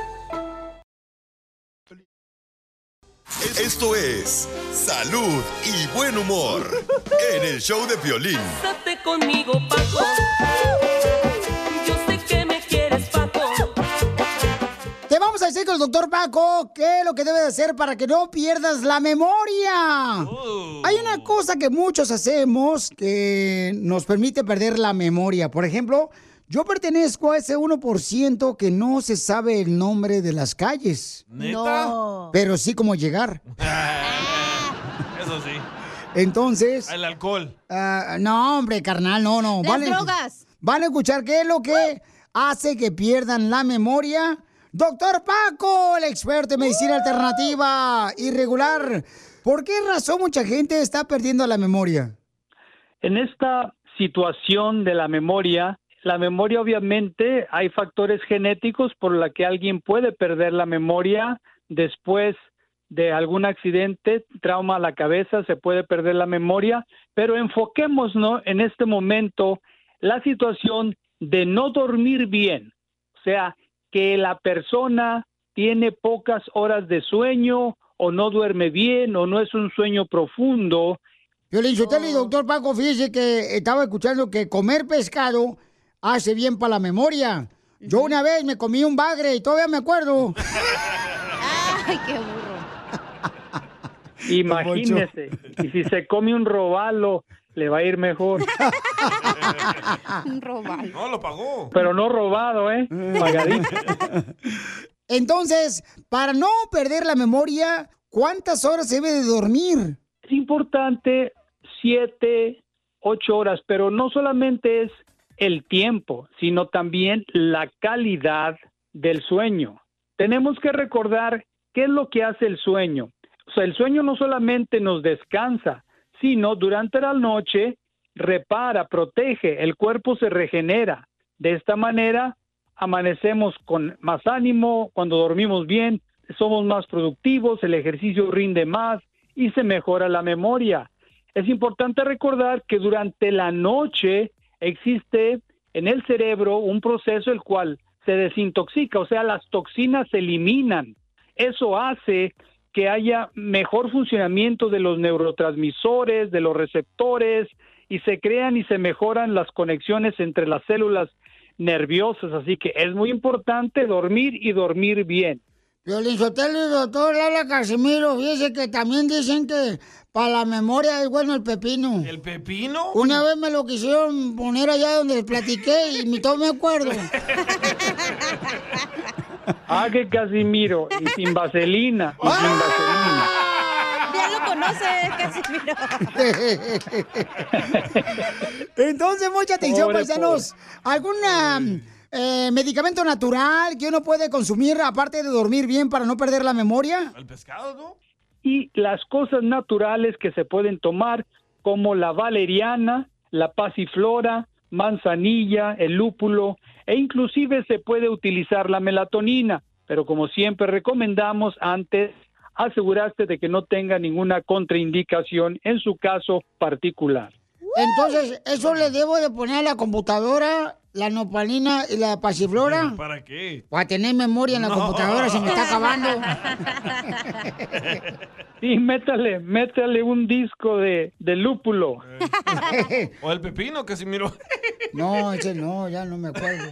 S7: Esto es Salud y Buen Humor en el show de Piolín.
S6: Quédate conmigo, Paco. Yo sé que me quieres, Paco.
S2: Te vamos a decir con el doctor Paco qué es lo que debes hacer para que no pierdas la memoria. Hay una cosa que muchos hacemos que nos permite perder la memoria. Por ejemplo, yo pertenezco a ese 1% que no se sabe el nombre de las calles.
S3: ¿Neta?
S2: Pero sí cómo llegar.
S3: Eso sí.
S2: Entonces...
S3: El alcohol.
S2: Ah, no, hombre, carnal, no, no.
S4: Las
S2: Van a-
S4: drogas.
S2: Van a escuchar qué es lo que hace que pierdan la memoria. Doctor Paco, el experto en medicina alternativa irregular. ¿Por qué razón mucha gente está perdiendo la memoria?
S17: En esta situación de la memoria, la memoria obviamente hay factores genéticos por la que alguien puede perder la memoria después de algún accidente, trauma a la cabeza, se puede perder la memoria, pero enfoquémonos en este momento la situación de no dormir bien, o sea, que la persona tiene pocas horas de sueño o no duerme bien o no es un sueño profundo.
S2: Violín Sotelo y doctor Paco, fíjese que estaba escuchando que comer pescado hace bien para la memoria. Yo una vez me comí un bagre y todavía me acuerdo.
S4: Ay, qué burro.
S17: Imagínese, y si se come un robalo, le va a ir mejor.
S4: Un robal.
S3: No, lo pagó.
S17: Pero no robado, ¿eh? Pagadito.
S2: Entonces, para no perder la memoria, ¿cuántas horas se debe de dormir?
S17: Es importante siete, ocho horas, pero no solamente es el tiempo, sino también la calidad del sueño. Tenemos que recordar qué es lo que hace el sueño. O sea, el sueño no solamente nos descansa, sino durante la noche repara, protege, el cuerpo se regenera. De esta manera amanecemos con más ánimo, cuando dormimos bien, somos más productivos, el ejercicio rinde más y se mejora la memoria. Es importante recordar que durante la noche existe en el cerebro un proceso el cual se desintoxica, o sea, las toxinas se eliminan. Eso hace que haya mejor funcionamiento de los neurotransmisores, de los receptores, y se crean y se mejoran las conexiones entre las células nerviosas. Así que es muy importante dormir y dormir bien.
S2: Violín Sotelo y doctor Lala Casimiro, fíjese que también dicen que para la memoria es bueno el pepino.
S3: ¿El pepino?
S2: Una vez me lo quisieron poner allá donde les platiqué y ni todo me acuerdo.
S17: Ah, que Casimiro, y sin vaselina, y sin vaselina.
S4: Ya lo conoce, Casimiro.
S2: Entonces, mucha atención,
S17: Pobre,
S2: paisanos. ¿Alguna eh, medicamento natural que uno puede consumir aparte de dormir bien para no perder la memoria?
S3: El pescado, ¿no?
S17: y las cosas naturales que se pueden tomar como la valeriana, la pasiflora, manzanilla, el lúpulo e inclusive se puede utilizar la melatonina, pero como siempre recomendamos antes asegurarse de que no tenga ninguna contraindicación en su caso particular.
S2: Entonces, ¿eso le debo de poner a la computadora la nopalina y la pasiflora?
S3: ¿Para qué?
S2: Para tener memoria en la
S3: No.
S2: computadora, se me está acabando.
S17: Sí, métale, métale un disco de, de lúpulo.
S3: O el pepino, que si miro.
S2: No, ese no, ya no me acuerdo.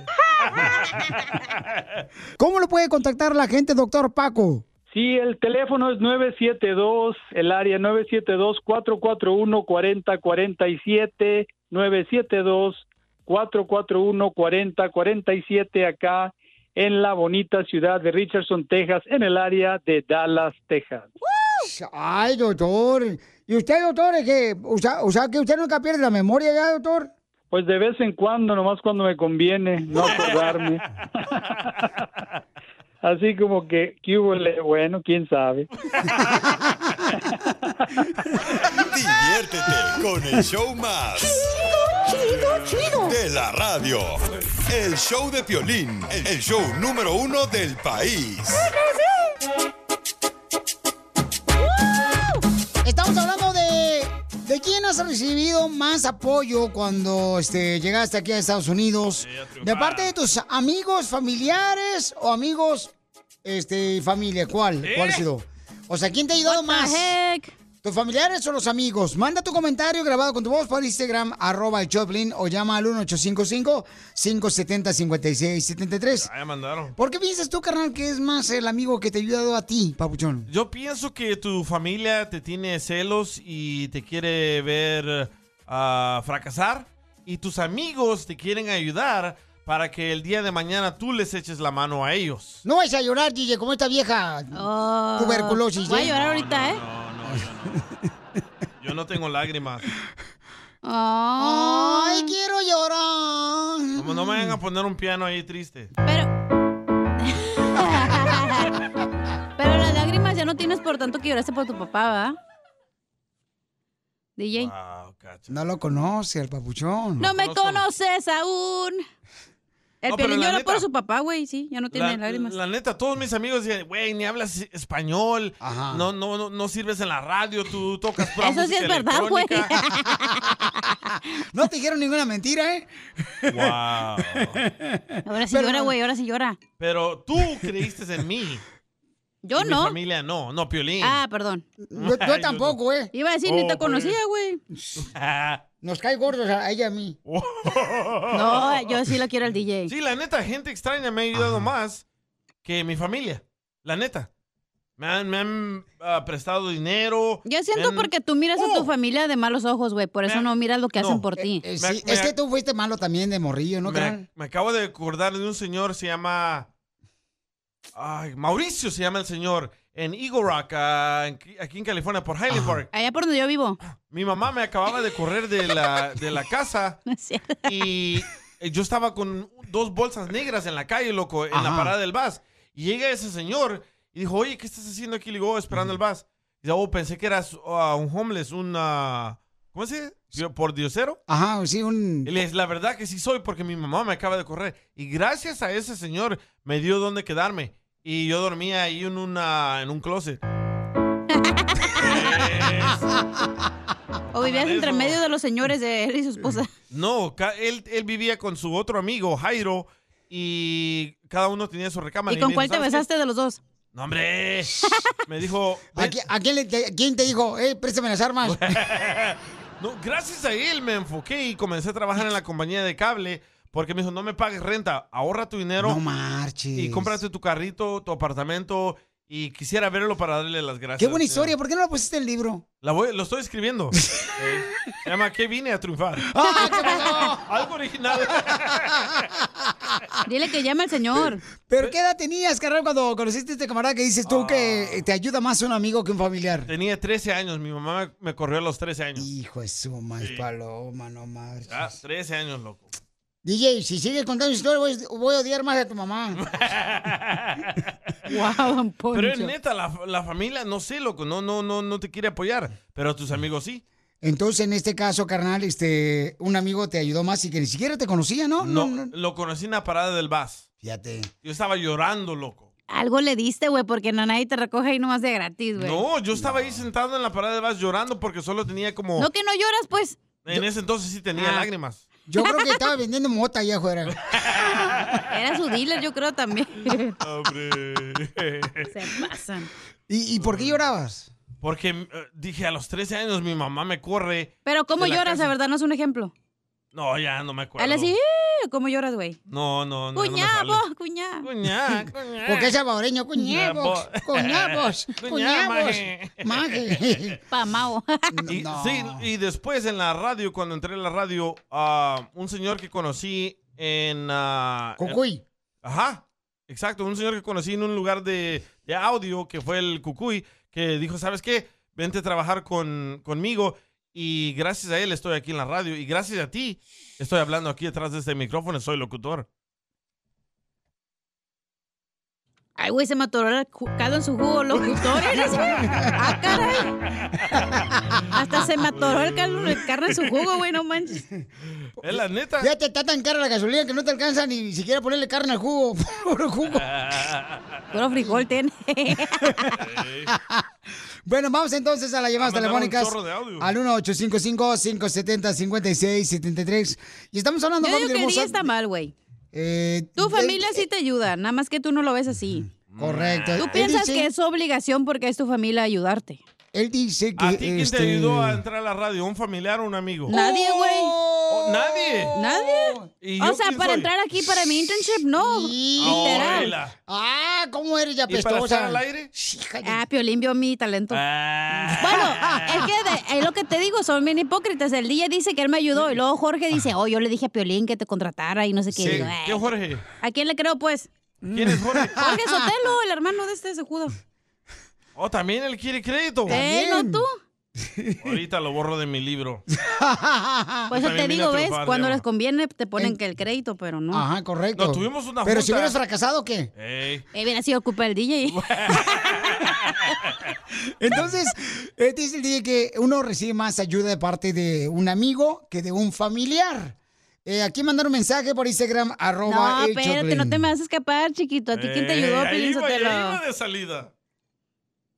S2: ¿Cómo lo puede contactar la gente, doctor Paco?
S17: Sí, el teléfono es 972, el área 972-441-4047, 972-441-4047 acá en la bonita ciudad de Richardson, Texas, en el área de Dallas, Texas.
S2: Ay, doctor. ¿Y usted, doctor, es que, o sea, o sea, que usted nunca pierde la memoria ya, doctor?
S17: Pues de vez en cuando, nomás cuando me conviene, no acordarme. Así como que, ¿qué hubo? Bueno, quién sabe.
S7: Diviértete con el show más.
S1: Chido, chido.
S7: De la radio. El show de Piolín. El show número uno del país.
S2: Estamos hablando de, quién has recibido más apoyo cuando este, llegaste aquí a Estados Unidos. De parte de tus amigos, familiares o amigos, este, familia. ¿Cuál?
S1: ¿Eh?
S2: ¿Cuál ha sido? O sea, ¿quién te ha ayudado más? ¿Tus familiares o los amigos? Manda tu comentario grabado con tu voz por Instagram, arroba el Choplin, o llama al 1855-570-5673.
S3: Ya mandaron.
S2: ¿Por qué piensas tú, carnal, que es más el amigo que te ha ayudado a ti, papuchón?
S3: Yo pienso que tu familia te tiene celos y te quiere ver ah, fracasar y tus amigos te quieren ayudar para que el día de mañana tú les eches la mano a ellos.
S2: No vayas a llorar, DJ, como esta vieja tuberculosis.
S4: Voy a
S2: ¿eh?
S4: llorar ahorita, ¿eh?
S3: Yo no tengo lágrimas.
S2: Ay, quiero llorar.
S3: Como no me vayan a poner un piano ahí triste.
S4: Pero las lágrimas ya no tienes por tanto que lloraste por tu papá, ¿va? DJ.
S2: No lo conoce, el papuchón.
S4: No me conoces aún. El
S3: No,
S4: Piolín
S3: neta-
S4: por su papá, güey, sí, ya no tiene
S3: La,
S4: lágrimas.
S3: la neta, todos mis amigos decían, güey, ni hablas español, no, no, no, no sirves en la radio, tú tocas pura
S4: Eso sí
S3: música
S4: es verdad, güey.
S3: electrónica".
S2: No te dijeron ninguna mentira, ¿eh?
S3: Wow.
S4: Ahora sí
S3: Pero-
S4: llora, güey, ahora sí llora.
S3: Pero tú creíste en mí.
S4: Yo
S3: Y Mi
S4: no.
S3: familia no, no, Piolín.
S4: Ah, perdón.
S2: Yo, yo tampoco, ¿eh?
S4: Iba a decir, ni
S3: Oh,
S4: te
S3: pues.
S4: conocía, güey.
S2: Nos cae gordos a ella y a mí.
S4: No, yo sí lo quiero al DJ.
S3: Sí, la neta, gente extraña me ha ayudado más que mi familia. La neta. Me han, me han ah, prestado dinero.
S4: Yo siento
S3: han-
S4: porque tú miras a tu familia de malos ojos, güey. Por eso no miras lo que hacen por ti.
S2: Eh, sí, es que tú fuiste malo también de morrillo, ¿no,
S3: me, me acabo de acordar de un señor, se llama. Ay, Mauricio se llama el señor. En Eagle Rock, en- aquí en California, por Highland Park.
S4: Allá por donde yo vivo.
S3: Mi mamá me acababa de correr de la, de la casa y eh, yo estaba con dos bolsas negras en la calle, loco, en la parada del bus. Y llega ese señor y dijo, oye, ¿qué estás haciendo aquí? Le digo, "Oh, esperando el bus. Y dice, oh, pensé que eras ah, un homeless, un... ah, ¿Cómo se dice? ¿Por diosero?
S2: Ajá, sí, un...
S3: Y la verdad que sí soy porque mi mamá me acaba de correr. Y gracias a ese señor me dio dónde quedarme. Y yo dormía ahí en, una, en un closet.
S4: O vivías entre medio de los señores de él y su esposa.
S3: No, él, él vivía con su otro amigo, Jairo, y cada uno tenía su recámara.
S4: ¿Y con cuál te
S3: "¿Sabes qué?
S4: besaste de los dos?
S3: No, hombre. Me dijo,
S2: ¿A, qui- a quién, le- te, quién te dijo, eh, préstame las armas?
S3: no, gracias a él me enfoqué y comencé a trabajar en la compañía de cable. Porque me dijo, no me pagues renta, ahorra tu dinero.
S2: No marches.
S3: Y cómprate tu carrito, tu apartamento. Y quisiera verlo para darle las gracias.
S2: Qué buena historia, ¿por qué no la pusiste en el libro?
S3: La voy- lo estoy escribiendo. Eh, se llama ¿Qué vine a triunfar?
S2: ¡Ah,
S3: Algo original.
S4: Dile que llame al señor.
S2: ¿Pero qué edad tenías, carnal, cuando conociste a este camarada que dices tú
S3: Ah.
S2: que te ayuda más un amigo que un familiar?
S3: Tenía 13 años. Mi mamá me, corrió a los 13 años.
S2: Hijo de su maíz paloma, no marches.
S3: Ah, 13 años, loco.
S2: DJ, si sigues contando historia, voy, voy a odiar más a tu mamá.
S4: wow, don Poncho.
S3: Pero es neta, la, la familia, no sé, loco, no, no, no, no te quiere apoyar, pero tus amigos sí.
S2: Entonces, en este caso, carnal, este, un amigo te ayudó más y que ni siquiera te conocía, ¿no?
S3: No, lo conocí en la parada del bus.
S2: Fíjate.
S3: Yo estaba llorando, loco.
S4: Algo le diste, güey, porque no nadie te recoge ahí nomás de gratis, güey.
S3: No, yo estaba ahí sentado en la parada del bus llorando porque solo tenía como...
S4: No que no lloras, pues.
S3: En ese entonces sí tenía
S4: Ah.
S3: lágrimas.
S2: Yo creo que estaba vendiendo mota allá afuera.
S4: Era su dealer, yo creo también.
S3: Hombre.
S4: Se pasan.
S2: ¿Y, y por qué llorabas?
S3: Porque eh, dije, a los 13 años mi mamá me corre.
S4: Pero ¿cómo
S3: de la
S4: lloras?
S3: casa.
S4: La verdad, no es un ejemplo.
S3: No, ya no me acuerdo.
S4: Dale así, ¿cómo lloras, güey?
S3: No, no, no. no me
S4: Cuñá, cuñá.
S3: Cuñá,
S2: Porque es salvadoreño, cuñavos,
S3: Cuñá,
S2: cuñavos,
S3: maje.
S4: Pamao.
S3: Y, Sí, y después en la radio, cuando entré en la radio, ah, un señor que conocí en... ah,
S2: Cucuy.
S3: en- Ajá, exacto, un señor que conocí en un lugar de, de audio, que fue el Cucuy, que dijo, ¿sabes qué? Vente a trabajar con, conmigo y gracias a él estoy aquí en la radio y gracias a ti estoy hablando aquí detrás de este micrófono, soy locutor.
S4: Ay, güey, se me atoró el caldo en su jugo, locutor. eres. Ah, caray. Hasta se me atoró el caldo de carne en su jugo, güey, no manches.
S3: Es la neta.
S2: Fíjate, está tan cara la gasolina que no te alcanza ni siquiera ponerle carne al jugo. Puro jugo.
S4: Puro frijol ten.
S2: Bueno, vamos entonces a las llamadas telefónicas al 1855-570-5673. Y estamos hablando,
S4: Yo
S2: familia
S4: digo que el
S2: hermosa.
S4: día está mal, güey.
S2: Eh,
S4: Tu familia sí te ayuda, nada más que tú no lo ves así.
S2: Correcto.
S4: Tú piensas
S2: dice-
S4: que es su obligación porque es tu familia ayudarte.
S2: Él dice que.
S3: ¿A ti quién
S2: este,
S3: te ayudó a entrar a la radio? ¿Un familiar o un amigo?
S4: Nadie, güey.
S3: Oh, ¿Nadie?
S4: Nadie.
S3: ¿Y
S4: O sea, para
S3: soy?
S4: entrar aquí para mi internship, no. Literal.
S2: Ah, ¿cómo eres ya
S3: ¿Y para
S2: pestosa?
S3: estar al aire?
S4: Ah, Piolín vio mi talento.
S3: Ah.
S4: Bueno, es que de- es lo que te digo, son bien hipócritas. El día dice que él me ayudó y luego Jorge dice, oh, yo le dije a Piolín que te contratara y no sé qué.
S3: Sí.
S4: Digo, "Eh".
S3: ¿Qué Jorge?
S4: ¿A quién le creo, pues?
S3: ¿Quién es Jorge?
S4: Jorge Sotelo, el hermano de este sejudo.
S3: Oh, también él quiere crédito.
S4: Eh, no tú.
S3: Ahorita lo borro de mi libro.
S4: Pues eso te digo, ¿ves?
S3: triunfar,
S4: Cuando
S3: Diego.
S4: les conviene te ponen que el crédito, pero no.
S2: Ajá, correcto.
S3: No, tuvimos una
S2: Pero si
S3: junta.
S2: hubieras fracasado, ¿qué?
S3: Ey.
S4: Eh, hubiera sido culpa del DJ.
S2: Entonces, eh, dice el DJ que uno recibe más ayuda de parte de un amigo que de un familiar. Eh, aquí mandaron un mensaje por Instagram, arroba
S4: No,
S2: el
S4: espérate,
S2: Choplin.
S4: no te me vas a escapar, chiquito. ¿A ti quién te
S3: Ey,
S4: ayudó,
S3: ahí
S4: Piolín
S3: iba, ahí iba de salida.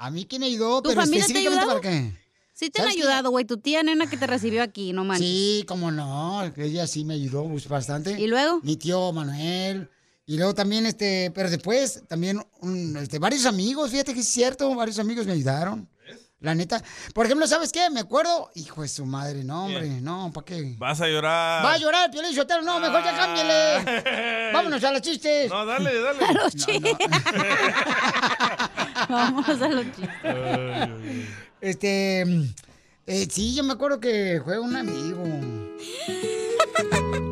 S2: A mí quién me ayudó,
S4: ¿Tu
S2: pero
S4: familia te ha
S2: específicamente
S4: ayudado?
S2: para qué.
S4: Sí te han
S2: ¿Sabes qué?
S4: ayudado, güey. Tu tía nena que te recibió aquí, no manches.
S2: Sí, cómo no, ella sí me ayudó pues, bastante.
S4: ¿Y luego?
S2: Mi tío Manuel. Y luego también, este, pero después también un, este, varios amigos, fíjate que es cierto, varios amigos me ayudaron. La neta. Por ejemplo, ¿sabes qué? Me acuerdo, hijo de su madre, no, hombre, no, ¿para qué?
S3: Vas a llorar.
S2: Va a llorar el Piolín Sotelo, no, mejor ya cámbiale. Vámonos a los chistes.
S3: No, dale, dale.
S4: A los chistes. Vamos a los chistes.
S2: Este, eh, sí, yo me acuerdo que fue un amigo.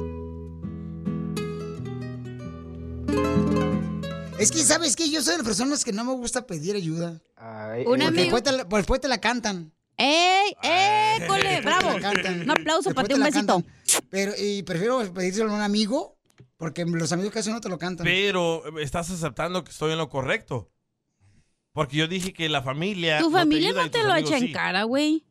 S2: Es que, ¿sabes qué? Yo soy de las personas que no me gusta pedir ayuda.
S4: Un
S2: Porque
S4: amigo.
S2: después te, la, pues después te la cantan.
S4: ¡Ey! ¡Ey! ¡Cole! ¡Bravo! Un aplauso para ti, un besito.
S2: cantan. Pero, y prefiero pedírselo a un amigo, porque los amigos casi no te lo cantan.
S3: Pero eh, estás aceptando que estoy en lo correcto. Porque yo dije que la familia.
S4: Tu familia no te lo echa en
S3: sí.
S4: cara, güey.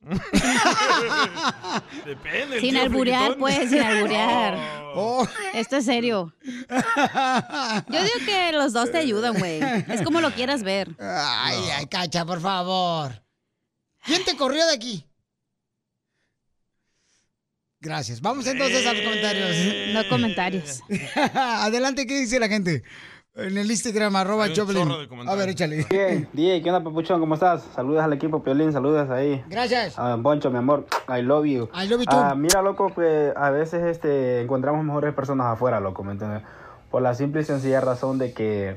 S3: Depende.
S4: Sin alburear, pues, sin alburear.
S2: Oh.
S4: Esto es serio. Yo digo que los dos te ayudan, güey. Es como lo quieras ver.
S2: Ay, ay, cacha, por favor. ¿Quién te corrió de aquí? Gracias. Vamos entonces a los comentarios.
S4: No comentarios.
S2: Adelante, ¿qué dice la gente? En el Instagram, arroba Choplin. A ver, échale.
S12: DJ, ¿qué onda, papuchón? ¿Cómo estás? Saludos al equipo Piolín, saludos ahí.
S2: Gracias.
S12: A Don Poncho, mi amor, I love you.
S2: I love you too.
S12: Ah, mira, loco, pues a veces este, encontramos mejores personas afuera, loco, ¿me entiendes? Por la simple y sencilla razón de que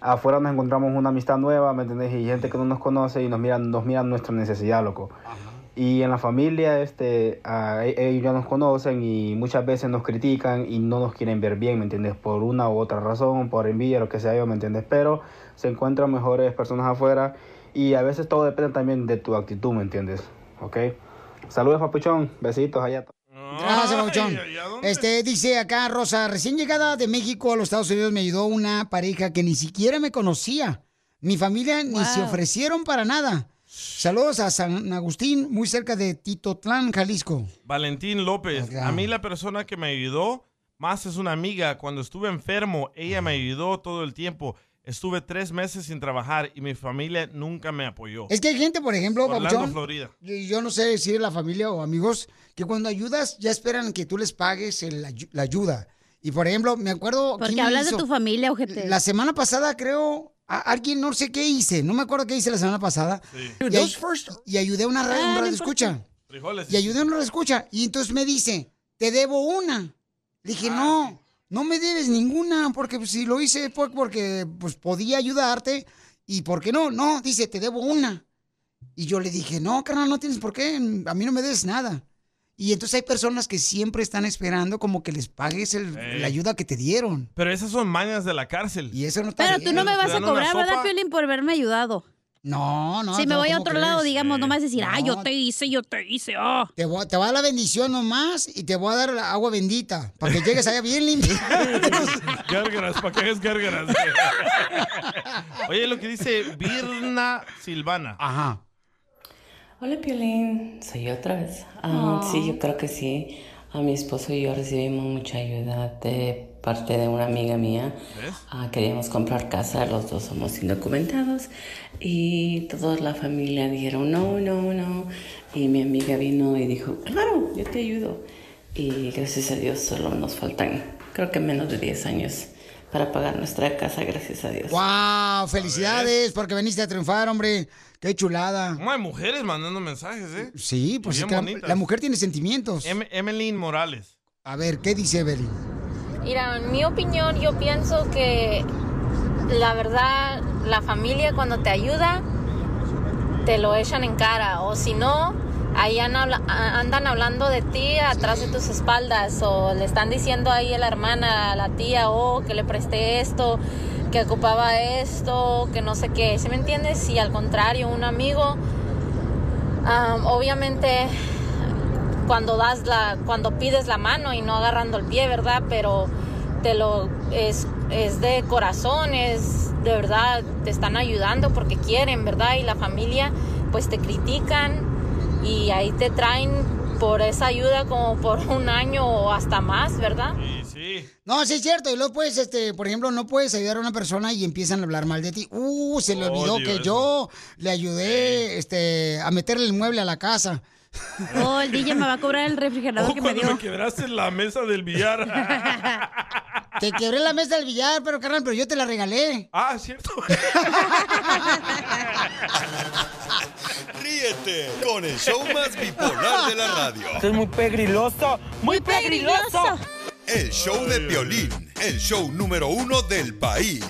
S12: afuera nos encontramos una amistad nueva, ¿me entiendes? Y gente que no nos conoce y nos miran, nos miran nuestra necesidad, loco. Y en la familia, este, e- ellos ya nos conocen y muchas veces nos critican y no nos quieren ver bien, ¿me entiendes? Por una u otra razón, por envidia, lo que sea yo, ¿me entiendes? Pero se encuentran mejores personas afuera y a veces todo depende también de tu actitud, ¿me entiendes? ¿Ok? Saludos, papuchón. Besitos allá.
S2: Gracias, Pauchón.
S3: Ay, ¿y a
S2: Este, dice acá Rosa, recién llegada de México a los Estados Unidos me ayudó una pareja que ni siquiera me conocía. Mi familia ni se
S3: Wow.
S2: ofrecieron para nada. Saludos a San Agustín, muy cerca de Titotlán, Jalisco.
S3: Valentín López. A mí la persona que me ayudó más es una amiga. Cuando estuve enfermo, ella me ayudó todo el tiempo. Estuve tres meses sin trabajar y mi familia nunca me apoyó.
S2: Es que hay gente, por ejemplo,
S3: Orlando,
S2: Papuchón,
S3: Florida.
S2: yo no sé si es la familia o amigos, que cuando ayudas ya esperan que tú les pagues el la ayuda. Y por ejemplo, me acuerdo...
S4: Porque
S2: ¿quién me
S4: hablas de
S2: hizo?
S4: tu familia, ojete.
S2: La semana pasada creo, a- alguien no sé qué hice, no me acuerdo qué hice la semana pasada. Y, ay- y ayudé a una ra-
S4: Ah,
S2: un
S4: no
S2: radio escucha.
S3: Frijoles.
S2: Y ayudé a un radio escucha. Y entonces me dice, te debo una. Le dije, no, no me debes ninguna, porque pues, si lo hice fue porque pues, podía ayudarte. ¿Y por qué no? No, dice, te debo una. Y yo le dije, no, carnal, no tienes por qué, a mí no me debes nada. Y entonces hay personas que siempre están esperando como que les pagues el-
S3: Ey.
S2: la ayuda que te dieron.
S3: Pero esas son mañas de la cárcel.
S2: Y eso no
S4: Pero tú no me vas a cobrar, ¿verdad. Piolín, por haberme ayudado?
S2: No, no.
S4: si me
S2: no,
S4: voy a
S2: ¿cómo
S4: otro
S2: crees?
S4: lado, digamos, no me vas a decir, ah, yo
S2: No.
S4: te hice, yo te hice, oh.
S2: Te voy, te voy a dar la bendición nomás y te voy a dar la agua bendita para que llegues allá bien limpio.
S3: Gárgaras, ¿para qué es gárgaras? Oye, lo que dice Virna Silvana.
S2: Ajá.
S18: Hola Piolín, soy yo otra vez. Ah,
S4: Oh.
S18: Sí, yo creo que sí. A mi esposo y yo recibimos mucha ayuda de parte de una amiga mía. Ah, queríamos comprar casa, los dos somos indocumentados y toda la familia dijeron no, no, no. Y mi amiga vino y dijo, claro, yo te ayudo. Y gracias a Dios solo nos faltan, creo que menos de 10 años para pagar nuestra casa, gracias a Dios.
S2: ¡Wow! Felicidades porque veniste a triunfar, hombre. Qué chulada.
S3: ¿Cómo hay mujeres mandando mensajes, eh?
S2: Sí, pues es que la mujer tiene sentimientos.
S3: Em- Emeline Morales.
S2: A ver, ¿qué dice Evelyn?
S19: Mira, en mi opinión, yo pienso que la verdad, la familia cuando te ayuda, te lo echan en cara. O si no, ahí andan hablando de ti atrás de tus espaldas. O le están diciendo ahí a la hermana, a la tía, oh, que le presté esto, que ocupaba esto, que no sé qué. ¿Sí me entiendes? Y al contrario, un amigo, ah, obviamente cuando das la cuando pides la mano y no agarrando el pie, ¿verdad? Pero te lo es es de corazón, es de verdad te están ayudando porque quieren, ¿verdad? Y la familia pues te critican y ahí te traen por esa ayuda como por un año o hasta más, ¿verdad?
S2: No, sí es cierto. Y luego puedes, este, por ejemplo, no puedes ayudar a una persona y empiezan a hablar mal de ti. Uh, se le olvidó que
S3: eso.
S2: yo le ayudé, este, a meterle el mueble a la casa.
S4: Oh, el DJ me va a cobrar el refrigerador
S3: Oh,
S4: que me
S3: cuando
S4: dio.
S3: me quebraste la mesa del billar.
S2: Te quebré la mesa del billar, pero carnal, pero yo te la regalé.
S3: Ah, es cierto.
S7: Ríete con el show más bipolar de la radio.
S1: Esto es muy pegriloso, muy pegriloso.
S7: El show de violín, el show número uno del país.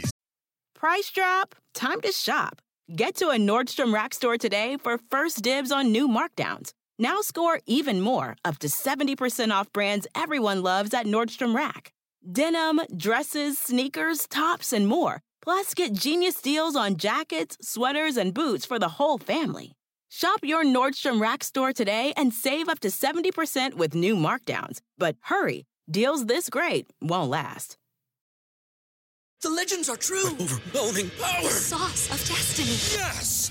S20: Price drop? Time to shop. Get to a Nordstrom Rack store today for first dibs on new markdowns. Now score even more, up to 70% off brands everyone loves at Nordstrom Rack. Denim, dresses, sneakers, tops, and more. Plus, get genius deals on jackets, sweaters, and boots for the whole family. Shop your Nordstrom Rack store today and save up to 70% with new markdowns. But hurry, deals this great won't last.
S21: The legends are true. overwhelming power! The sauce of destiny. Yes!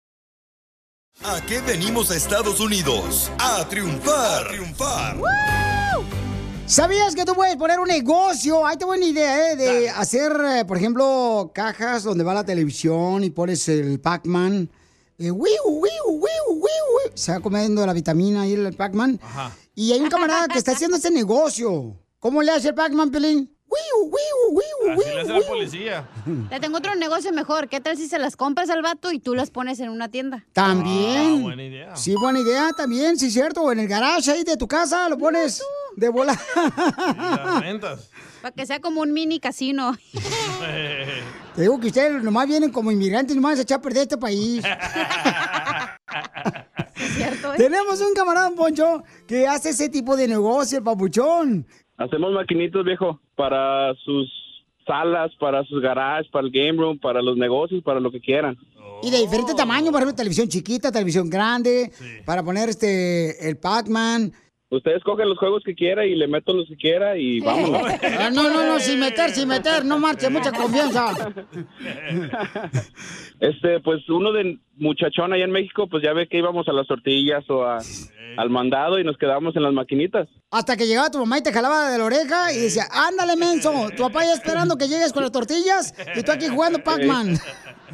S7: ¿A qué venimos a Estados Unidos? A triunfar. A triunfar.
S2: ¿Sabías que tú puedes poner un negocio? Ahí te buena idea, ¿eh? De hacer, eh, por ejemplo, cajas donde va la televisión y pones el Pac-Man. Eh. Se va comiendo la vitamina y el Pac-Man.
S3: Ajá.
S2: Y hay un camarada que está haciendo ese negocio. ¿Cómo le hace el Pac-Man, Pelín? Wiu, wiu, wiu,
S3: Así le hace la policía.
S4: Le tengo otro negocio mejor. ¿Qué tal si se las compras al vato y tú las pones en una tienda?
S2: También.
S3: Ah, buena idea.
S2: Sí, buena idea también, sí, cierto. O en el garage ahí de tu casa lo pones De bola.
S3: Las.
S4: Para que sea como un mini casino.
S2: Te digo que ustedes nomás vienen como inmigrantes, nomás a echar a perder este país.
S4: ¿Cierto, eh?
S2: Tenemos un camarada, Poncho, que hace ese tipo de negocio, el papuchón.
S22: Hacemos maquinitos, viejo, para sus salas, para sus garages, para el game room, para los negocios, para lo que quieran.
S2: Y de diferente tamaño, por ejemplo, televisión chiquita, televisión grande, para poner este el Pac-Man.
S22: Usted escoge los juegos que quiera y le meto los que quiera y vámonos.
S2: Ah, no, no, no, sin meter, sin meter, no marche, mucha confianza.
S22: Este, pues uno de muchachón allá en México, pues ya ve que íbamos a las tortillas o a- al mandado y nos quedábamos en las maquinitas.
S2: Hasta que llegaba tu mamá y te jalaba de la oreja y decía, ándale, menso, tu papá ya esperando que llegues con las tortillas y tú aquí jugando Pac-Man.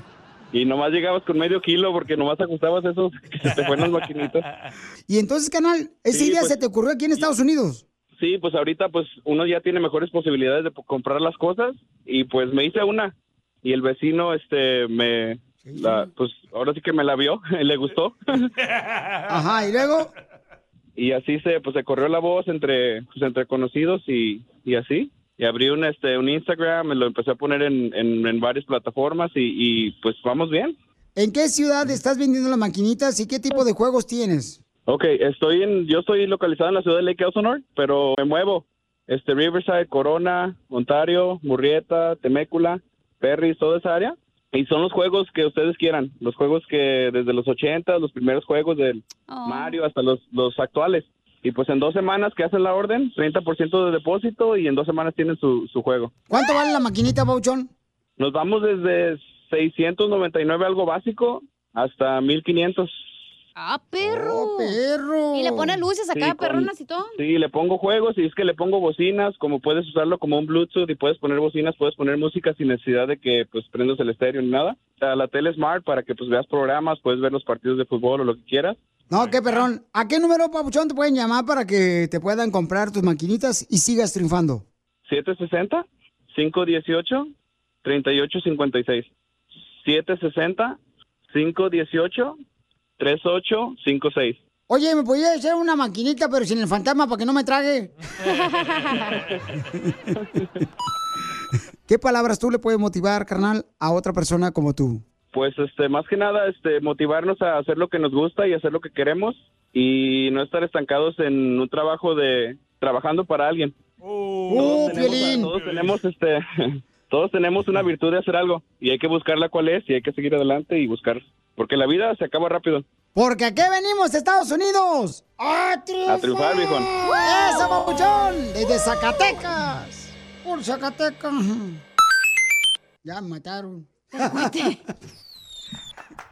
S22: Y nomás llegabas con medio kilo porque nomás ajustabas esos que se te fueron las maquinitas.
S2: Y entonces, canal, ese
S22: Sí,
S2: día
S22: pues-
S2: se te ocurrió aquí en Estados Unidos.
S22: Sí, pues ahorita pues uno ya tiene mejores posibilidades de comprar las cosas y pues me hice una. Y el vecino este me la, pues ahora sí que me la vio, le gustó.
S2: Ajá, y luego,
S22: y así se pues se corrió la voz entre pues entre conocidos y, y así y abrí un este un Instagram, lo empecé a poner en, en, en varias plataformas y, y pues vamos bien.
S2: ¿en qué ciudad estás vendiendo las maquinitas y qué tipo de juegos tienes?
S22: Ok, estoy en, yo estoy localizado en la ciudad de Lake Elsinore, pero me muevo. Este, Riverside, Corona, Ontario, Murrieta, Temécula, Perry, toda esa área. Y son los juegos que ustedes quieran, los juegos que desde los 80, los primeros juegos del Mario hasta los, los actuales. Y pues en dos semanas que hacen la orden, 30% de depósito y en dos semanas tienen su, su juego.
S2: ¿Cuánto vale la maquinita, Bauchón?
S22: Nos vamos desde 699 algo básico hasta 1500.
S4: ¡Ah, perro!
S2: Oh, perro!
S4: Y le pone luces acá,
S22: Sí, con-
S4: perronas y todo.
S22: Sí, le pongo juegos y es que le pongo bocinas, como puedes usarlo como un Bluetooth y puedes poner bocinas, puedes poner música sin necesidad de que pues prendas el estéreo ni nada. O sea, la tele smart para que pues veas programas, puedes ver los partidos de fútbol o lo que quieras.
S2: No, qué perrón. ¿A qué número, papuchón, te pueden llamar para que te puedan comprar tus maquinitas y sigas triunfando?
S22: 760 518 3856. 760 518 3856.
S2: Oye, ¿me podía hacer una maquinita pero sin el fantasma para que no me trague? ¿Qué palabras tú le puedes motivar, carnal, a otra persona como tú?
S22: Pues este, más que nada, este, motivarnos a hacer lo que nos gusta y hacer lo que queremos y no estar estancados en un trabajo de trabajando para alguien.
S2: ¡Uh,
S22: todos tenemos, todos tenemos este, todos tenemos una virtud de hacer algo y hay que buscarla cuál es y hay que seguir adelante y buscar, porque la vida se acaba rápido.
S2: Porque aquí venimos, Estados Unidos. ¡A triunfar!
S22: A triunfar, viejón.
S2: ¡Eso, papuchón! Desde Zacatecas. Por Zacatecas. Ya me mataron.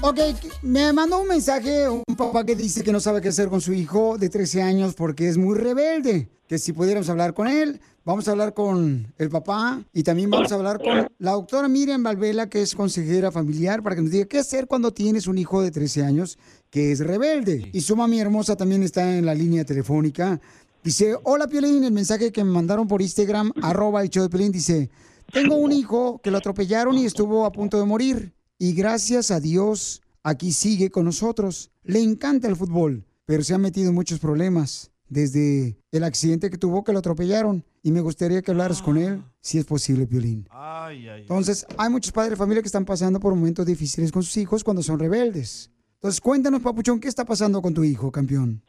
S2: Ok, me mandó un mensaje un papá que dice que no sabe qué hacer con su hijo de 13 años porque es muy rebelde. Que si pudiéramos hablar con él, vamos a hablar con el papá y también vamos a hablar con la doctora Miriam Valvela, que es consejera familiar, para que nos diga qué hacer cuando tienes un hijo de 13 años que es rebelde. Y su mami hermosa también está en la línea telefónica. Dice, hola Piolín, el mensaje que me mandaron por Instagram, arroba el show de Piolín, dice, tengo un hijo que lo atropellaron y estuvo a punto de morir. Y gracias a Dios, aquí sigue con nosotros. Le encanta el fútbol, pero se ha metido en muchos problemas desde el accidente que tuvo que lo atropellaron. Y me gustaría que hablaras con él, si es posible, Piolín. Entonces, hay muchos padres de familia que están pasando por momentos difíciles con sus hijos cuando son rebeldes. Entonces, cuéntanos, Papuchón, ¿qué está pasando con tu hijo, campeón?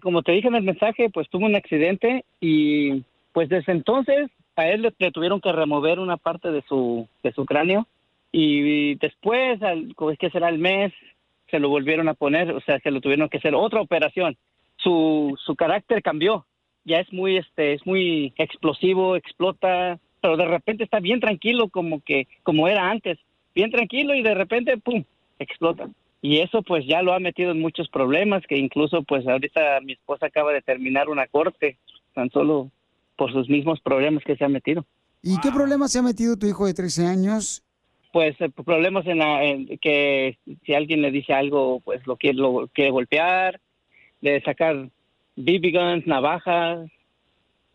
S12: Como te dije en el mensaje, pues tuvo un accidente y pues desde entonces a él le, le tuvieron que remover una parte de su, de su cráneo y después, al, ¿qué será el mes? Se lo volvieron a poner, o sea, se lo tuvieron que hacer otra operación. Su, su carácter cambió, ya es muy, este, es muy explosivo, explota, pero de repente está bien tranquilo como que, como era antes, bien tranquilo y de repente, pum, explota.
S23: y eso pues ya lo ha metido en muchos problemas que incluso pues ahorita mi esposa acaba de terminar una corte tan solo por sus mismos problemas que se ha metido.
S2: ¿Y qué problema se ha metido tu hijo de 13 años?
S23: Pues eh, problemas en, la, en que si alguien le dice algo pues lo quiere, lo quiere golpear, de sacar BB guns, navajas,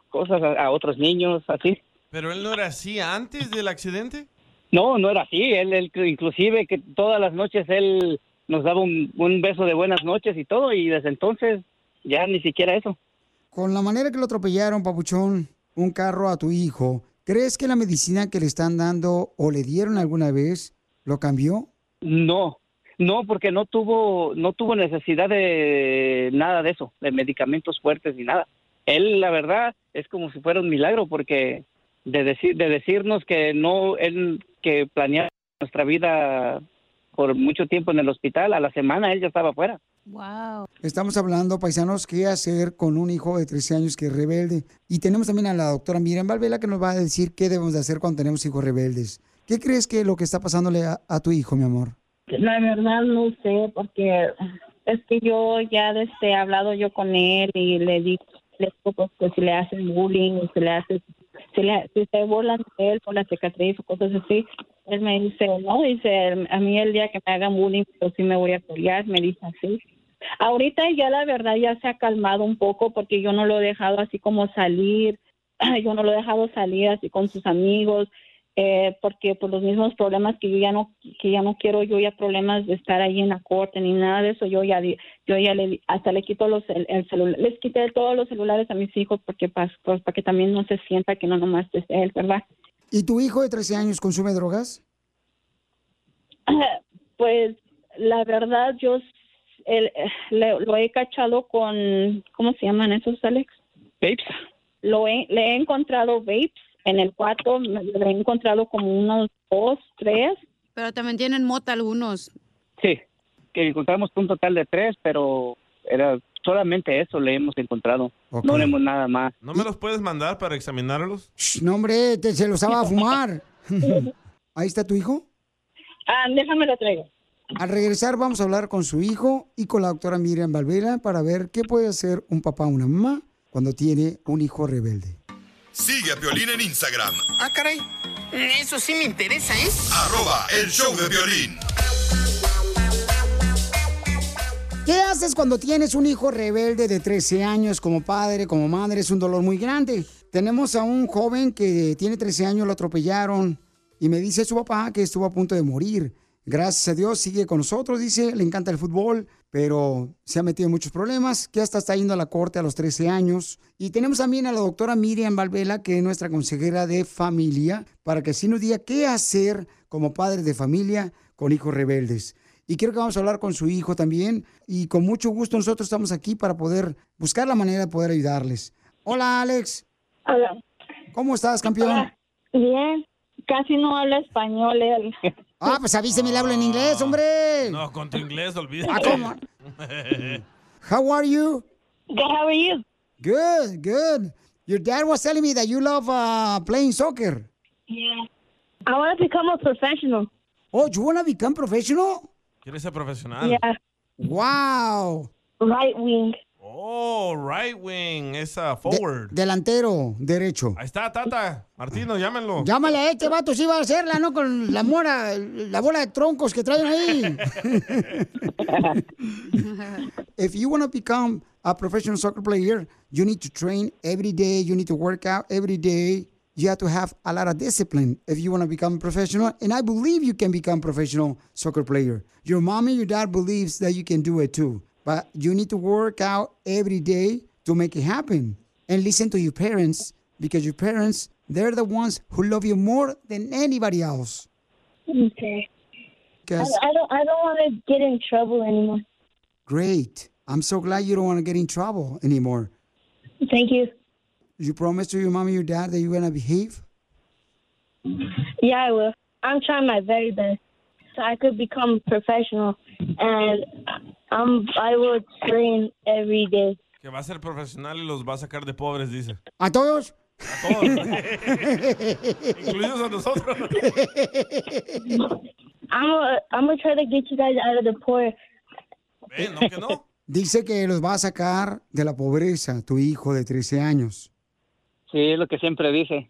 S23: cosas a, a otros niños, así.
S3: ¿Pero él no era así antes del accidente?
S23: No, no era así. Él, él inclusive que todas las noches él nos daba un, un beso de buenas noches y todo, y desde entonces ya ni siquiera eso.
S2: Con la manera que lo atropellaron, papuchón, un carro a tu hijo, ¿crees que la medicina que le están dando o le dieron alguna vez lo cambió?
S23: No, no, porque no tuvo, no tuvo necesidad de nada de eso, de medicamentos fuertes ni nada. Él, la verdad, es como si fuera un milagro, porque de decir, de decirnos que no, él que planeaba nuestra vida por mucho tiempo en el hospital, a la semana él ya estaba afuera.
S4: Wow.
S2: Estamos hablando, paisanos, qué hacer con un hijo de 13 años que es rebelde. Y tenemos también a la doctora Miriam Valvela que nos va a decir qué debemos de hacer cuando tenemos hijos rebeldes. ¿Qué crees que es lo que está pasándole a, a tu hijo, mi amor?
S24: La verdad no sé, porque es que yo ya desde he hablado yo con él y le digo, le digo pues, que si le hacen bullying, si le hace, si, le, si se burlan de él por la cicatriz o cosas así, él me dice, no, dice, a mí el día que me hagan bullying, yo sí me voy a pelear, me dice así. Ahorita ya la verdad ya se ha calmado un poco porque yo no lo he dejado así como salir, yo no lo he dejado salir así con sus amigos, eh, porque por los mismos problemas que yo ya no que ya no quiero yo ya problemas de estar ahí en la corte ni nada de eso yo ya yo ya le hasta le quito los el, el celu- les quité todos los celulares a mis hijos porque para pues, para que también no se sienta que no nomás es él verdad
S2: ¿Y tu hijo de 13 años consume drogas?
S24: pues la verdad yo el- le- lo he cachado con cómo se llaman esos Alex
S23: vapes
S24: lo he, le he encontrado vapes en el cuarto me- le he encontrado como unos dos tres
S4: Pero también tienen mota algunos.
S23: Sí, que encontramos un total de tres, pero era solamente eso le hemos encontrado. No leemos nada más.
S3: ¿No me los puedes mandar para examinarlos?
S2: Shh, No, hombre, te- se los estaba a fumar. Ahí está tu hijo.
S24: Ah, déjame lo traigo.
S2: Al regresar vamos a hablar con su hijo y con la doctora Miriam Valvela para ver qué puede hacer un papá o una mamá cuando tiene un hijo rebelde.
S7: Sigue a Violín en Instagram,
S25: Ah, caray. Eso sí me interesa, ¿eh?
S7: arroba el show de violín.
S2: ¿Qué haces cuando tienes un hijo rebelde de 13 años como padre, como madre? Es un dolor muy grande. Tenemos a un joven que tiene 13 años, lo atropellaron y me dice su papá que estuvo a punto de morir. Gracias a Dios sigue con nosotros, dice, le encanta el fútbol, pero se ha metido en muchos problemas, que hasta está yendo a la corte a los 13 años. Y tenemos también a la doctora Miriam Valvela, que es nuestra consejera de familia, para que así nos diga qué hacer como padre de familia con hijos rebeldes. Y quiero que vamos a hablar con su hijo también. Y con mucho gusto nosotros estamos aquí para poder buscar la manera de poder ayudarles. Hola, Alex.
S24: Hola.
S2: ¿Cómo estás, campeón?
S24: Bien. Casi no habla español él.
S2: Ah, pues avíseme, le hablo en inglés, hombre.
S3: No, con tu inglés, olvídate.
S2: Ah, ¿cómo? How are you?
S24: Good, how are you?
S2: Good, good. Your dad was telling me that you love uh, playing soccer.
S24: Yeah. I want to become a professional.
S2: Oh, you want to become professional?
S3: ¿Quieres ser profesional?
S24: Yeah.
S2: Wow.
S24: Right wing.
S3: Oh, right wing, esa uh, forward.
S2: Delantero, derecho.
S3: Ahí está, Tata. Martino, llámenlo.
S2: Llámale a este vato, sí va a hacerla, ¿no? Con la mora, la bola de troncos que traen ahí. if you want to become a professional soccer player, you need to train every day, you need to work out every day. You have to have a lot of discipline if you want to become professional. And I believe you can become a professional soccer player. Your mom and your dad believes that you can do it too. But you need to work out every day to make it happen. And listen to your parents because your parents, they're the ones who love you more than anybody else.
S24: Okay. I,
S2: Because
S24: I don't. I don't want to get in trouble anymore.
S2: great. I'm so glad you don't want to get in trouble anymore.
S24: Thank you.
S2: You promise to your mom and your dad that you're gonna behave?
S24: Yeah, I will. I'm trying my very best so I could become professional, and um, I will train every day.
S3: Que va a ser profesional y los va a sacar de pobres, dice.
S2: ¿A todos?
S3: A todos. Incluidos a nosotros.
S24: I'm gonna, I'm gonna try to get you guys out of the poor.
S2: Dice que los va a sacar de la pobreza, tu hijo de 13 años.
S23: Sí, es lo que siempre dice.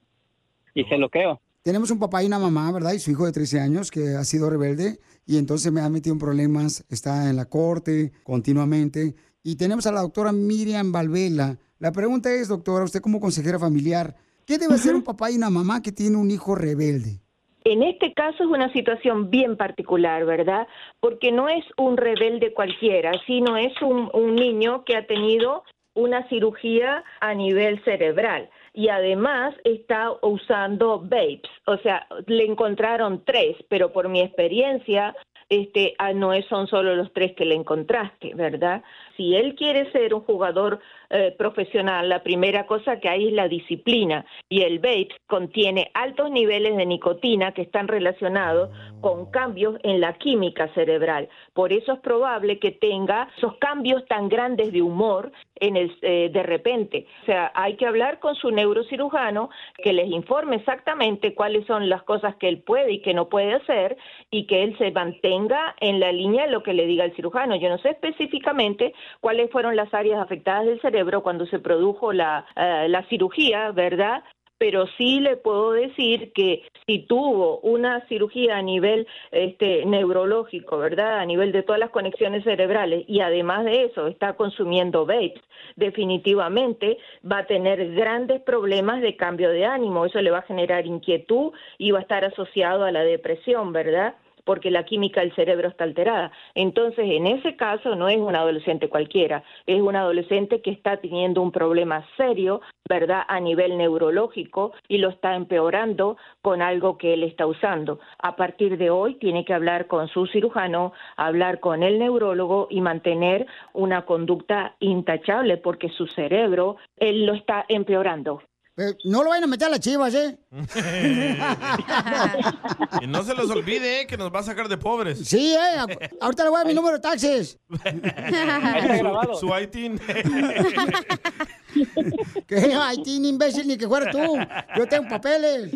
S23: Y se lo creo.
S2: Tenemos un papá y una mamá, ¿verdad? Y su hijo de 13 años que ha sido rebelde y entonces me ha metido en problemas, está en la corte continuamente. Y tenemos a la doctora Miriam Valvela. La pregunta es, doctora, usted como consejera familiar, ¿qué debe hacer un papá y una mamá que tiene un hijo rebelde?
S26: En este caso es una situación bien particular, ¿verdad? Porque no es un rebelde cualquiera, sino es un, un niño que ha tenido una cirugía a nivel cerebral y además está usando vapes, o sea, le encontraron tres, pero por mi experiencia, este, ah, no son solo los tres que le encontraste, ¿verdad? Si él quiere ser un jugador eh, profesional, la primera cosa que hay es la disciplina y el vape contiene altos niveles de nicotina que están relacionados con cambios en la química cerebral. Por eso es probable que tenga esos cambios tan grandes de humor en el, eh, de repente. O sea, hay que hablar con su neurocirujano que les informe exactamente cuáles son las cosas que él puede y que no puede hacer y que él se mantenga en la línea de lo que le diga el cirujano. Yo no sé específicamente cuáles fueron las áreas afectadas del cerebro cuando se produjo la, eh, la cirugía, ¿verdad? pero sí le puedo decir que si tuvo una cirugía a nivel este, neurológico, ¿verdad? A nivel de todas las conexiones cerebrales y además de eso está consumiendo vapes, definitivamente va a tener grandes problemas de cambio de ánimo. Eso le va a generar inquietud y va a estar asociado a la depresión, ¿verdad? Porque la química del cerebro está alterada. Entonces, en ese caso no es un adolescente cualquiera, es un adolescente que está teniendo un problema serio, ¿verdad?, a nivel neurológico y lo está empeorando con algo que él está usando. A partir de hoy tiene que hablar con su cirujano, hablar con el neurólogo y mantener una conducta intachable porque su cerebro, él lo está empeorando.
S2: Eh, no lo vayan a meter a las chivas, ¿eh?
S3: y no se les olvide eh, que nos va a sacar de pobres.
S2: Sí, ¿eh? Ahorita le voy a mi número de taxes.
S3: su, su ITIN.
S2: ¿Qué? Haití, imbécil, ni que fuera tú. Yo tengo papeles.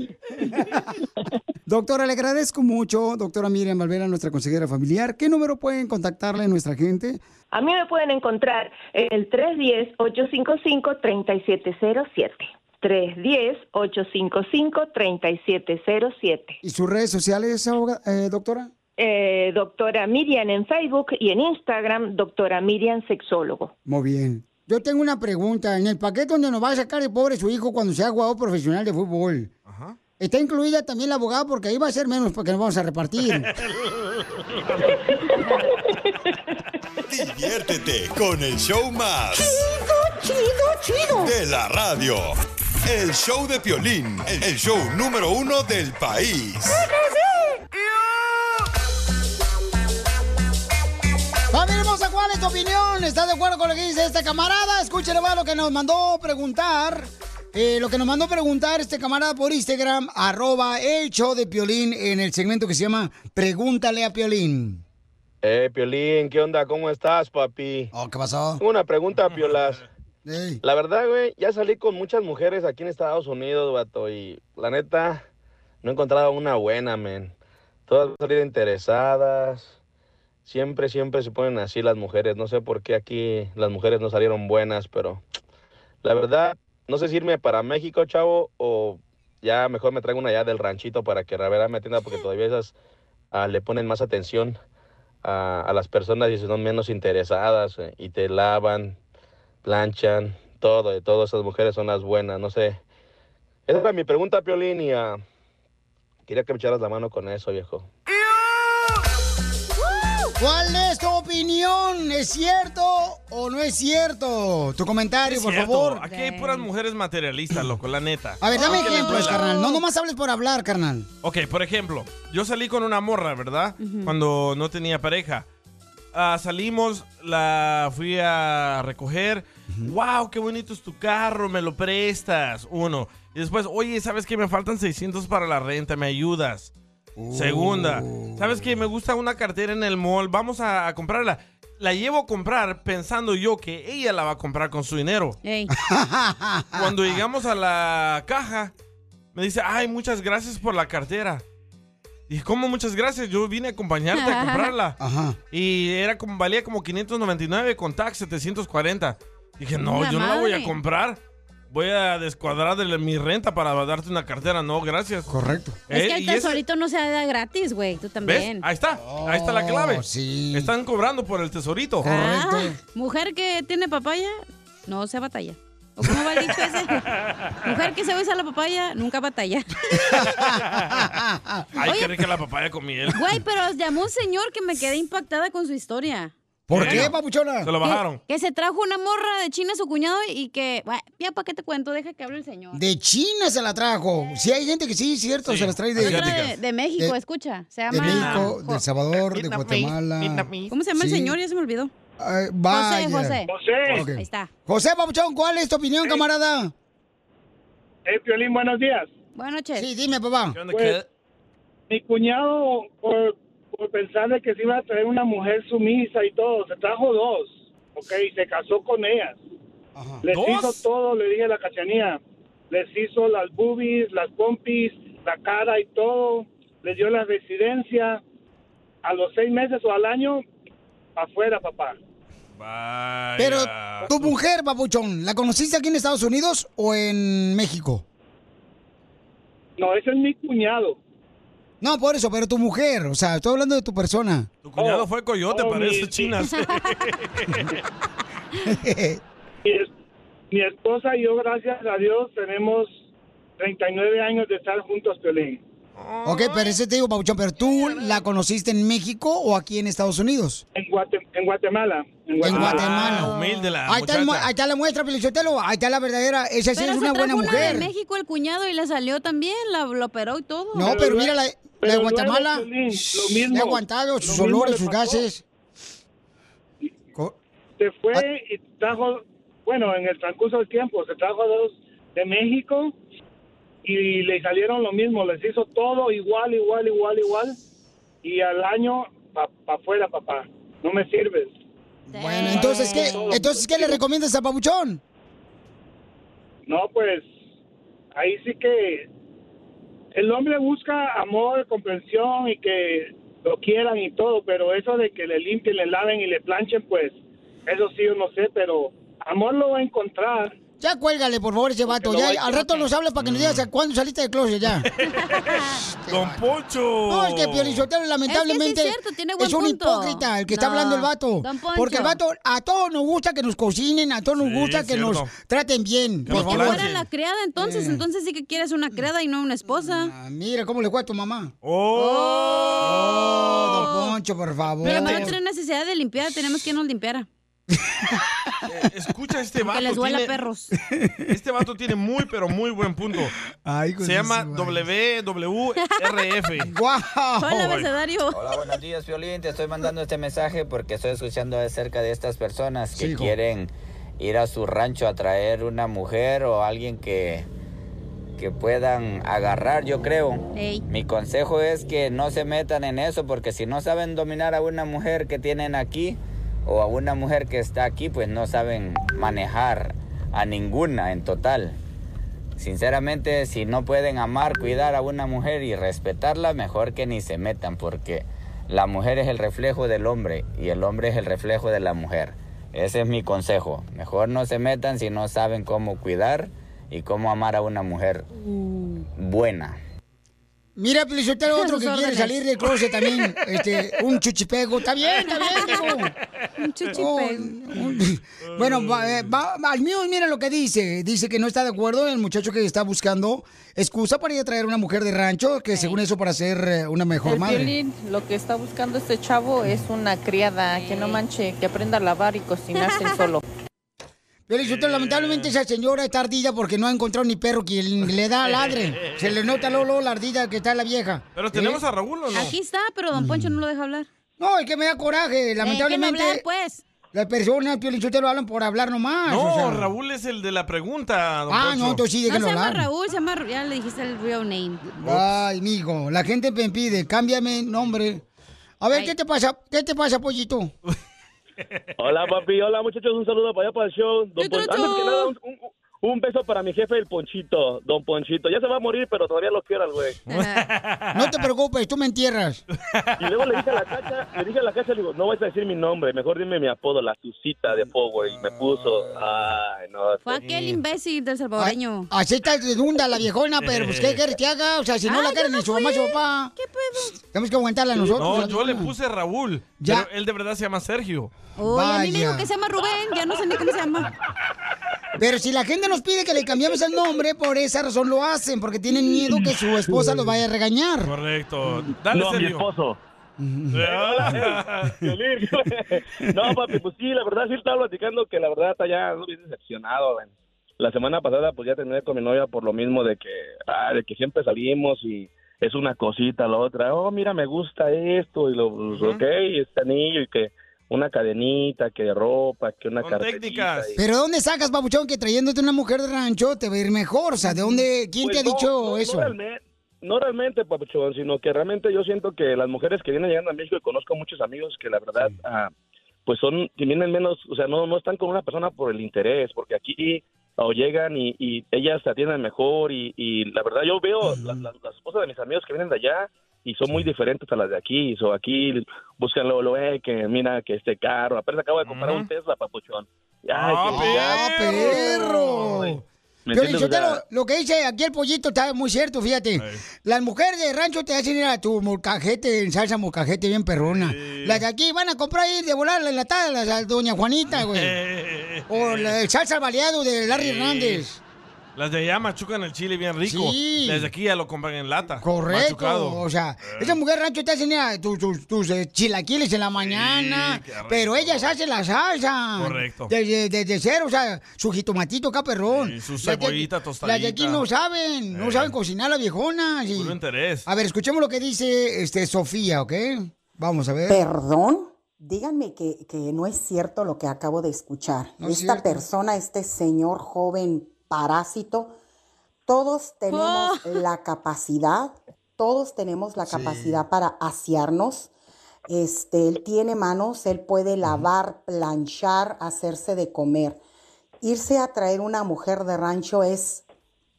S2: Doctora, le agradezco mucho, doctora Miriam Valvera, nuestra consejera familiar. ¿Qué número pueden contactarle nuestra gente?
S26: A mí me pueden encontrar en el 310-855-3707. 310-855-3707.
S2: ¿Y sus redes sociales, eh, doctora?
S26: Eh, doctora Miriam en Facebook y en Instagram, doctora Miriam Sexólogo.
S2: Muy bien. Yo tengo una pregunta. En el paquete donde nos va a sacar el pobre su hijo cuando sea jugador profesional de fútbol, ¿está incluida también la abogada? Porque ahí va a ser menos porque nos vamos a repartir.
S7: Diviértete con el show más.
S2: Chido, chido,
S7: De la radio. El show de Piolín, el show número uno del país.
S2: Familia hermosa, ¿cuál es tu opinión? ¿Estás de acuerdo con lo que dice este camarada? Escúchale más lo que nos mandó preguntar. Eh, lo que nos mandó preguntar este camarada por Instagram, arroba el show de Piolín en el segmento que se llama Pregúntale a Piolín.
S27: Eh, Piolín, ¿qué onda? ¿Cómo estás, papi?
S2: Oh, ¿qué pasó?
S27: Una pregunta, Piolas. La verdad, güey, ya salí con muchas mujeres aquí en Estados Unidos, vato, y la neta, no he encontrado una buena, men. Todas han salido interesadas. Siempre, siempre se ponen así las mujeres. No sé por qué aquí las mujeres no salieron buenas, pero la verdad, no sé si irme para México, chavo, o ya mejor me traigo una allá del ranchito para que la verdad me atienda, porque todavía esas ah, le ponen más atención a, a las personas y son menos interesadas eh, y te lavan, planchan, todo, de todas esas mujeres son las buenas, no sé. Esa era mi pregunta, Piolín, y ah, quería que me echaras la mano con eso, viejo.
S2: ¿Cuál es tu opinión? ¿Es cierto o no es cierto? Tu comentario,
S3: Es
S2: por
S3: cierto,
S2: favor.
S3: Aquí hay puras mujeres materialistas, loco, la neta.
S2: A ver, dame
S3: les
S2: ejemplos, carnal. No nomás hables por hablar, carnal.
S3: Ok, por ejemplo, yo salí con una morra, ¿verdad? Cuando no tenía pareja. Ah, salimos, la fui a recoger. ¡Wow! ¡Qué bonito es tu carro! ¿Me lo prestas? Uno. Y después, oye, ¿sabes que me faltan 600 para la renta? ¿Me ayudas? Segunda. ¿Sabes que me gusta una cartera en el mall? Vamos a, a comprarla. La llevo a comprar pensando yo que ella la va a comprar con su dinero. Cuando llegamos a la caja, me dice, ay, muchas gracias por la cartera. Dije, ¿cómo? Muchas gracias. Yo vine a acompañarte a comprarla.
S2: Ajá.
S3: Y era como, valía como 599 con tax 740. Dije, no,
S4: La
S3: yo no la voy a
S4: madre.
S3: comprar. Voy a descuadrar de mi renta para darte una cartera. No, gracias.
S2: Correcto.
S4: Es que
S3: Eh,
S4: el
S3: ese-
S4: tesorito no se da gratis, güey. Tú
S3: ¿Ves?
S4: también.
S3: Ahí está. Ahí está la clave.
S2: Oh, sí.
S3: Están cobrando por el tesorito.
S4: Ah, mujer que tiene papaya, no se batalla. ¿O cómo va el dicho ese? mujer que se besa la papaya, nunca batalla.
S3: Ay,
S4: Oye.
S3: qué rica la papaya con miel.
S4: Güey, pero llamó un señor que me quedé impactada con su historia.
S2: ¿Por qué, papuchona?
S3: Se lo bajaron.
S4: Que, que se trajo una morra de China a su cuñado y que... bueno, ya, ¿para qué te cuento? Deja que hable el señor.
S2: De China se la trajo. Sí, hay gente que sí, cierto,
S3: Sí,
S2: se las trae de,
S4: de, de México,
S2: de-
S4: escucha. Se
S2: de
S4: llama...
S2: México, de El Salvador, de Guatemala.
S4: ¿Cómo se llama
S2: Sí.
S4: el señor? Ya se me olvidó.
S2: Ay.
S4: José, José.
S2: Ok.
S4: Ahí está.
S2: José Papuchón, ¿cuál es tu opinión, camarada?
S28: Eh, Piolín, buenos días.
S4: Buenas noches.
S2: Sí, dime, papá.
S3: ¿Qué onda,
S28: Pues, mi cuñado, por, por pensar de que se iba a traer una mujer sumisa y todo, se trajo dos, ¿ok? Y se casó con ellas. Les
S3: ¿Dos?
S28: hizo todo, le dije a la cachanía. Les hizo las boobies, las pompis, la cara y todo. Les dio la residencia. A los seis meses o al año, afuera, papá.
S3: Vaya.
S2: Pero tu mujer, Papuchón, ¿la conociste aquí en Estados Unidos o en México?
S28: No, ese es mi cuñado.
S2: No, por eso, pero tu mujer, o sea, estoy hablando de tu persona.
S3: Tu cuñado fue coyote,
S28: oh,
S3: parece
S28: mi-
S3: chinas.
S28: Mi, es- mi esposa y yo, gracias a Dios, tenemos 39 años de estar juntos, Piolín.
S2: ok, pero ese te digo, Papuchón, pero tú la conociste en México o aquí en Estados Unidos?
S28: En, Guate- en Guatemala. En Guatemala.
S2: Guatemala.
S3: humilde la
S2: Ahí está, el mu-
S3: muchacha.
S2: ahí está la muestra, Pelichotelo. Ahí está la verdadera. Esa sí
S4: Pero
S2: es
S4: se
S2: una buena
S4: trajo una
S2: mujer.
S4: de México el cuñado y le salió también, la, lo operó y todo.
S2: No, pero mira, la, de
S28: luego,
S2: Guatemala.
S28: Piolín, lo
S2: shh,
S28: mismo,
S2: le ha aguantado sus olores, sus gases.
S28: Se fue
S2: Ah.
S28: y trajo, bueno, en el transcurso del tiempo, se trajo a dos de México y le salieron lo mismo, les hizo todo igual, igual, igual, igual. Y al año, para afuera, papá. No me sirves.
S2: Bueno, entonces, ¿qué, entonces, ¿qué le recomiendas a Papuchón?
S28: No, pues ahí sí que el hombre busca amor, comprensión y que lo quieran y todo, pero eso de que le limpien, le laven y le planchen, pues eso sí yo no sé, pero amor lo va a encontrar.
S2: Ya cuélgale, por favor, ese vato. Ya, al rato nos habla para que nos digas a cuándo saliste del closet ya.
S3: Don Poncho.
S2: No, es que Piolichotelo lamentablemente
S4: Es que sí es cierto, tiene buen
S2: es un
S4: punto.
S2: hipócrita el que está hablando el vato.
S4: don Poncho.
S2: Porque el vato, a todos nos gusta que nos cocinen, a todos nos
S3: Sí,
S2: gusta que
S3: cierto.
S2: nos traten bien.
S3: Que
S2: Por favor.
S4: fuera la criada entonces, entonces sí que quieres una criada y no una esposa.
S2: Ah, mira cómo le fue a tu mamá.
S3: Oh.
S2: Oh, don Poncho, por favor.
S4: Mamá no tiene necesidad de limpiar, tenemos que nos limpiara.
S3: Eh, Escucha este vato.
S4: Que les duela
S3: tiene-
S4: perros.
S3: Este vato tiene muy, pero muy buen punto.
S2: Ay,
S3: Se llama. WWRF.
S2: ¡Guau!
S4: Soy el abecedario.
S29: Hola, buenos días, Violín. Te estoy mandando este mensaje porque estoy escuchando acerca de estas personas que
S2: Sí,
S29: quieren ir a su rancho a traer una mujer o alguien que, que puedan agarrar, yo creo.
S4: Ey.
S29: Mi consejo es que no se metan en eso porque si no saben dominar a una mujer que tienen aquí o a una mujer que está aquí, pues no saben manejar a ninguna en total. Sinceramente, si no pueden amar, cuidar a una mujer y respetarla, mejor que ni se metan, porque la mujer es el reflejo del hombre y el hombre es el reflejo de la mujer. Ese es mi consejo. Mejor no se metan si no saben cómo cuidar y cómo amar a una mujer buena.
S2: Mira, Pelichotelo, otro que quiere salir del closet también, este, un chuchipego. Está bien, está bien.
S4: Un chuchipego.
S2: Oh, un- bueno, va, eh, va- va- al mío, mira lo que dice. Dice que no está de acuerdo el muchacho que está buscando excusa para ir a traer una mujer de rancho, que según eso para ser eh, una mejor
S30: El
S2: madre.
S30: Piolín, lo que está buscando este chavo es una criada que no manche, que aprenda a lavar y cocinarse él
S2: Pelichotelo, lamentablemente esa señora está ardida porque no ha encontrado ni perro que le da ladre. Se le nota luego, la ardida que está la vieja.
S3: Pero tenemos
S2: ¿Eh?
S3: a Raúl o no?
S4: Aquí está, pero don Poncho no lo deja hablar.
S2: No, es que me da coraje. Lamentablemente,
S4: Déjeme hablar, pues.
S2: las personas, Piolichotelo, hablan por hablar nomás.
S3: No,
S2: o sea.
S3: Raúl es el de la pregunta, don
S2: Ah,
S3: Poncho.
S2: no, entonces sí,
S4: No
S2: déjenlo
S4: se llama
S2: hablar.
S4: Raúl, se llama... Ya le dijiste el real name.
S2: Ay, mijo, la gente me pide, cámbiame nombre. A ver, ¿qué te pasa? ¿Qué te pasa, pollito?
S22: Hola, papi. Hola, muchachos. Un saludo para allá para el show. Don antes que nada, un, un- Un beso para mi jefe, el Ponchito, don Ponchito. Ya se va a morir, pero todavía lo quiero al güey.
S2: No te preocupes, tú me entierras.
S22: Y luego le dije a la cacha, le dije a la cacha, le digo, no vas a decir mi nombre, mejor dime mi apodo, la Susita de Power. Y me puso, ay, no.
S4: Fue aquel imbécil del salvadoreño.
S2: Así está redunda la viejona, pero pues ¿qué quieres que haga? O sea, si no
S4: Ay,
S2: la quieren
S4: no
S2: ni su mamá, su papá.
S4: ¿Qué pedo?
S2: Tenemos que aguantarla nosotros.
S3: No, yo le puse Raúl.
S2: Ya.
S3: Pero él de verdad se llama Sergio.
S4: Uy, a mí me dijo que se llama Rubén, ya no sé ni cómo se llama.
S2: Pero si la gente nos pide que le cambiamos el nombre, por esa razón lo hacen, porque tienen miedo que su esposa los vaya a regañar.
S3: Correcto. Dale,
S22: no, mi
S3: Sergio.
S22: esposo. Piolín. no, papi, pues sí, la verdad sí estaba platicando que la verdad está ya bien decepcionado. La semana pasada pues ya terminé con mi novia por lo mismo de que, ah, de que siempre salimos y es una cosita la otra. Oh, mira, me gusta esto y lo, pues, ok, este anillo y que una cadenita, que ropa, que una carterita. y-
S2: Pero ¿dónde sacas, babuchón, que trayéndote una mujer de rancho te va a ir mejor? O sea, ¿de dónde? ¿Quién
S22: Pues
S2: te ha dicho
S22: no,
S2: eso?
S22: No realmente, no realmente, papuchón, sino que realmente yo siento que las mujeres que vienen llegando a México, y conozco muchos amigos que la verdad, ah, pues son, que vienen menos, o sea, no, no están con una persona por el interés, porque aquí o llegan y, y ellas se atienden mejor y, y la verdad yo veo las, las, las esposas de mis amigos que vienen de allá y son muy diferentes a las de aquí, o aquí buscan lo, lo eh, que mira que este carro, apenas acabo de comprar un Tesla, papuchón. Ay,
S2: ¡Ah,
S22: que ya-
S2: perro! Lo que dice aquí el pollito está muy cierto, fíjate. Las mujeres de rancho te hacen ir a tu molcajete en salsa molcajete bien perrona. Las de aquí van a comprar ir de volar la enlatada las a doña Juanita, güey. o la de salsa al baleado de Larry
S3: Sí.
S2: Hernández.
S3: Las de allá machucan el chile bien rico.
S2: Sí.
S3: Las de aquí ya lo compran en lata.
S2: Correcto.
S3: Machucado.
S2: O sea, esa mujer rancho te a tus, tus, tus, eh, chilaquiles en la mañana, pero ellas hacen la salsa.
S3: Correcto.
S2: Desde, desde cero, o sea, su jitomatito acá, perrón.
S3: Sí, su
S2: Las de-
S3: cebollita
S2: Las de aquí no saben, no
S3: Eh.
S2: saben cocinar las viejonas. y-
S3: Puro interés.
S2: A ver, escuchemos lo que dice este Sofía, ¿ok? Vamos a ver.
S31: ¿Perdón? Díganme que, que no es cierto lo que acabo de escuchar.
S2: No
S31: Esta persona, este señor joven parásito, todos tenemos la capacidad, todos tenemos la capacidad para asearnos. Este, él tiene manos, él puede lavar, planchar, hacerse de comer. Irse a traer una mujer de rancho es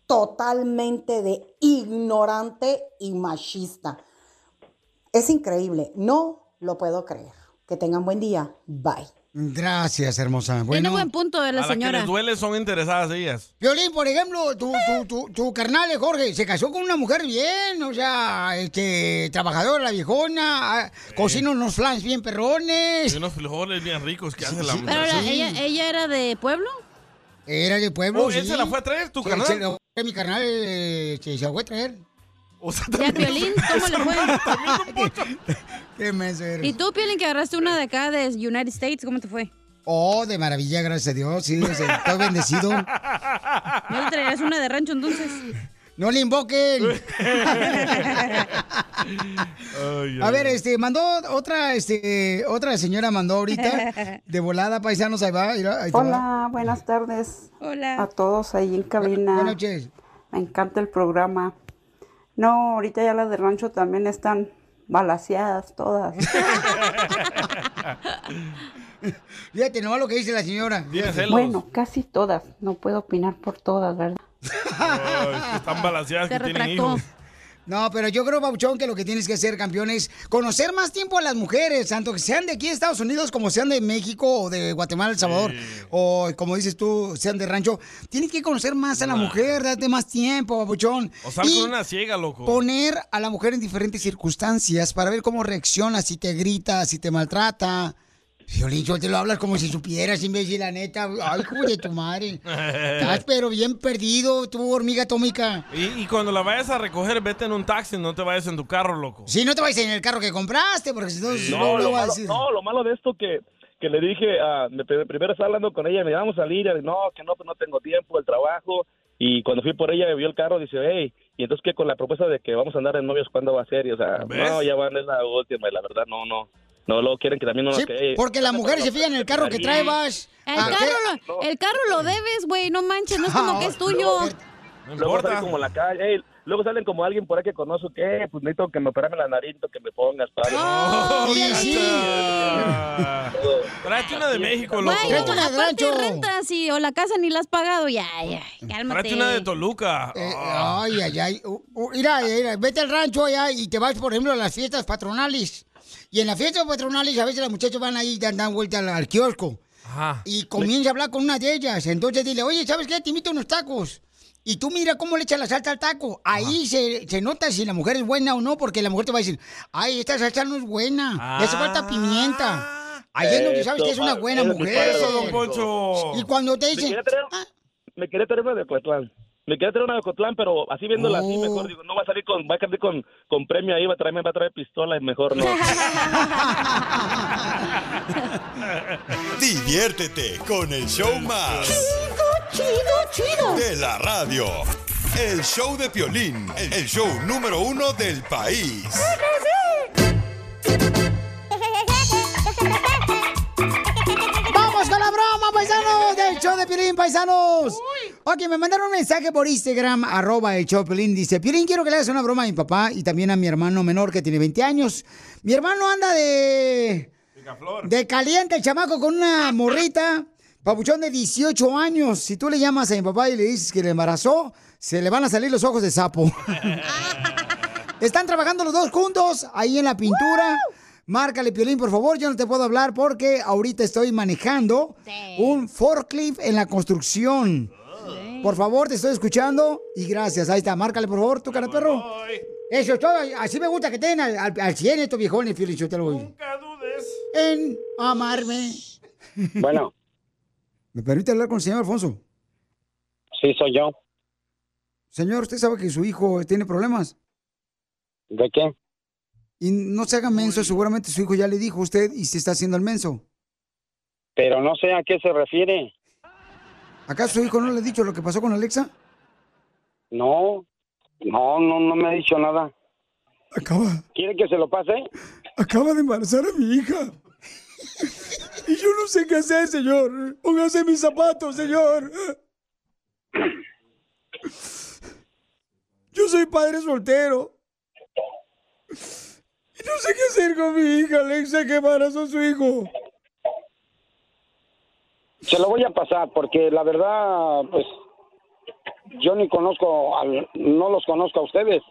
S31: totalmente de ignorante y machista. Es increíble, no lo puedo creer. Que tengan buen día. Bye.
S2: Gracias, hermosa.
S4: Tiene
S2: Bueno,
S4: buen punto de la
S3: a las que
S4: señora.
S3: les duele son interesadas ellas.
S2: Violín, por ejemplo, tu, tu, tu, tu carnal, eh, Jorge, se casó con una mujer bien, o sea, este, trabajadora, la viejona, ah, cocina unos flans bien perrones.
S3: Y unos frijoles bien ricos que hace la
S4: Pero la- ella, ella era de pueblo.
S2: Era de pueblo,
S3: Oh, ¿él
S2: sí.
S3: se la fue a traer, tu
S2: Sí,
S3: carnal?
S2: se mi carnal eh, se, se la fue a traer.
S3: O sea,
S4: ¿Y a Piolín cómo le fue?
S2: Qué eres.
S4: ¿Y tú, Piolín, que agarraste una de acá de United States, cómo te fue?
S2: Oh, de maravilla, gracias a Dios, sí, o sea, estoy bendecido.
S4: ¿No le traerás una de rancho entonces?
S2: No le invoquen. A ver, este, mandó otra, este, otra señora mandó ahorita de volada, paisanos, ahí va, ahí va.
S32: Hola, buenas tardes
S4: Hola.
S32: a todos ahí en cabina.
S2: Buenas noches.
S32: Me encanta el programa. No, ahorita ya las de rancho también están balaseadas todas.
S2: Fíjate nomás lo que dice la señora.
S32: bueno, casi todas. No puedo opinar por todas, ¿verdad?
S3: Ay, están balanceadas que tienen hijos.
S2: No, pero yo creo, Bauchón, que lo que tienes que hacer, campeón, es conocer más tiempo a las mujeres, tanto que sean de aquí de Estados Unidos como sean de México o de Guatemala, El Salvador, o como dices tú, sean de rancho. Tienes que conocer más a la mujer, date más tiempo, Babuchón.
S3: O
S2: Y
S3: con una ciega, loco.
S2: poner a la mujer en diferentes circunstancias para ver cómo reacciona, si te grita, si te maltrata. Violín, yo te lo hablas como si supieras, imbécil, la neta. Ay, hijo de tu madre. Estás pero bien perdido, tú, hormiga atómica.
S3: Y, y cuando la vayas a recoger, vete en un taxi, no te vayas en tu carro, loco.
S2: Si no te vayas en el carro que compraste, porque si no,
S22: No,
S2: no
S22: lo
S2: lo va a
S22: malo,
S2: decir.
S22: no, lo malo de esto que, que le dije, ah, me- primero estaba hablando con ella, me vamos a salir, y no, que no, pues no tengo tiempo, el trabajo, y cuando fui por ella, vio el carro, dice, hey, y entonces que con la propuesta de que vamos a andar en novios, ¿cuándo va a ser? Y, o sea,
S3: ¿Ves?
S22: no, ya van, es la última, y la verdad, no, no, no, luego quieren que también uno
S2: Sí,
S22: que, hey,
S2: porque las mujeres se fijan en el carro que trae, vas.
S4: El
S2: ¿A qué?
S4: carro, lo, el carro lo debes, güey, no manches, no es como que es tuyo.
S22: luego salen como la calle, hey, luego salen como alguien por ahí que conozco, que, pues necesito que me operame la nariz, que me pongas, padre.
S4: Oh,
S2: Y sí.
S3: Tráete una de México, loco.
S4: Güey, aparte rentas y, o la casa ni la has pagado, ya, ya, cálmate.
S3: Tráete una de Toluca.
S2: Eh, Ay, ay, ay. Uh, uh, Mira, mira, vete al rancho allá y te vas, por ejemplo, a las fiestas patronales. Y en las fiestas patronales a veces los muchachos van ahí y dan, vuelta al, al kiosco.
S3: Ajá.
S2: Y comienza a hablar con una de ellas. Entonces dile, oye, ¿sabes qué? Te invito unos tacos. Y tú mira cómo le echa la salsa al taco. Ahí se, se nota si la mujer es buena o no, porque la mujer te va a decir, ay, esta salsa no es buena. Le hace falta pimienta. Ahí es donde sabes que es una buena mujer.
S22: eso, don Poncho.
S2: Y cuando te
S22: Me
S2: dicen,
S22: quería traer, me quería traer una de Cotlán. Me quería traer una de Cotlán, pero así viéndola así, mejor digo, no va a salir con, va a salir con, con premio ahí, va a traerme, va a traer pistola y mejor no.
S7: Diviértete con el show más.
S33: Chido, chido.
S7: De la radio. El show de Piolín, el show número uno del país.
S2: Broma, paisanos! Del show de Piolín, paisanos. Ok, me mandaron un mensaje por Instagram, arroba el show Piolín. Dice, Piolín, quiero que le hagas una broma a mi papá y también a mi hermano menor que tiene 20 años. Mi hermano anda de... De caliente el chamaco con una morrita. Papuchón de 18 años. Si tú le llamas a mi papá y le dices que le embarazó, se le van a salir los ojos de sapo. Están trabajando los dos juntos ahí en la pintura. Márcale, Piolín, por favor. Yo no te puedo hablar porque ahorita estoy manejando un forklift en la construcción. Por favor, te estoy escuchando y gracias. Ahí está, márcale, por favor, tu cara de perro. Eso es todo. Así me gusta que tengan al, al, al 100 estos viejones, Piolín. Yo te lo voy.
S3: Nunca dudes.
S2: En amarme.
S8: Bueno,
S2: ¿Me permite hablar con el señor Alfonso?
S8: sí soy yo.
S2: Señor, ¿usted sabe que su hijo tiene problemas?
S8: ¿De qué?
S2: Y no se haga menso, seguramente su hijo ya le dijo a usted y se está haciendo el menso.
S8: Pero no sé a qué se refiere.
S2: ¿Acaso su hijo no le ha dicho lo que pasó con Alexa?
S8: No, no, no, no me ha dicho nada.
S2: Acaba,
S8: ¿Quiere que se lo pase?
S2: acaba de embarazar a mi hija. Y yo no sé qué hacer, señor. Póngase mis zapatos, señor. Yo soy padre soltero. Y no sé qué hacer con mi hija, Alexa, que embarazó a su hijo.
S8: Se lo voy a pasar porque la verdad, pues, yo ni conozco, al- no los conozco a ustedes.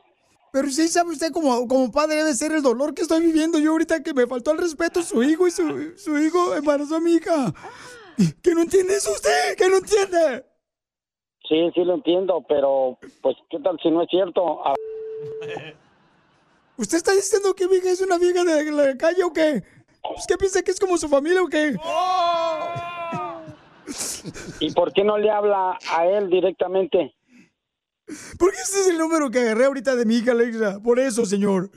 S2: Pero sí sabe usted como, como padre debe ser el dolor que estoy viviendo yo ahorita que me faltó el respeto a su hijo y su, su hijo embarazó a mi hija. ¿Que no entiende eso usted? ¿Que no entiende?
S8: Sí, sí lo entiendo, pero, pues, ¿qué tal si no es cierto?
S2: ¿Usted está diciendo que mi hija es una vieja de la calle o qué? ¿Es que piensa que es como su familia o qué?
S8: ¿Y por qué no le habla a él directamente?
S2: Porque ese es el número que agarré ahorita de mi hija Alexa. Por eso, señor.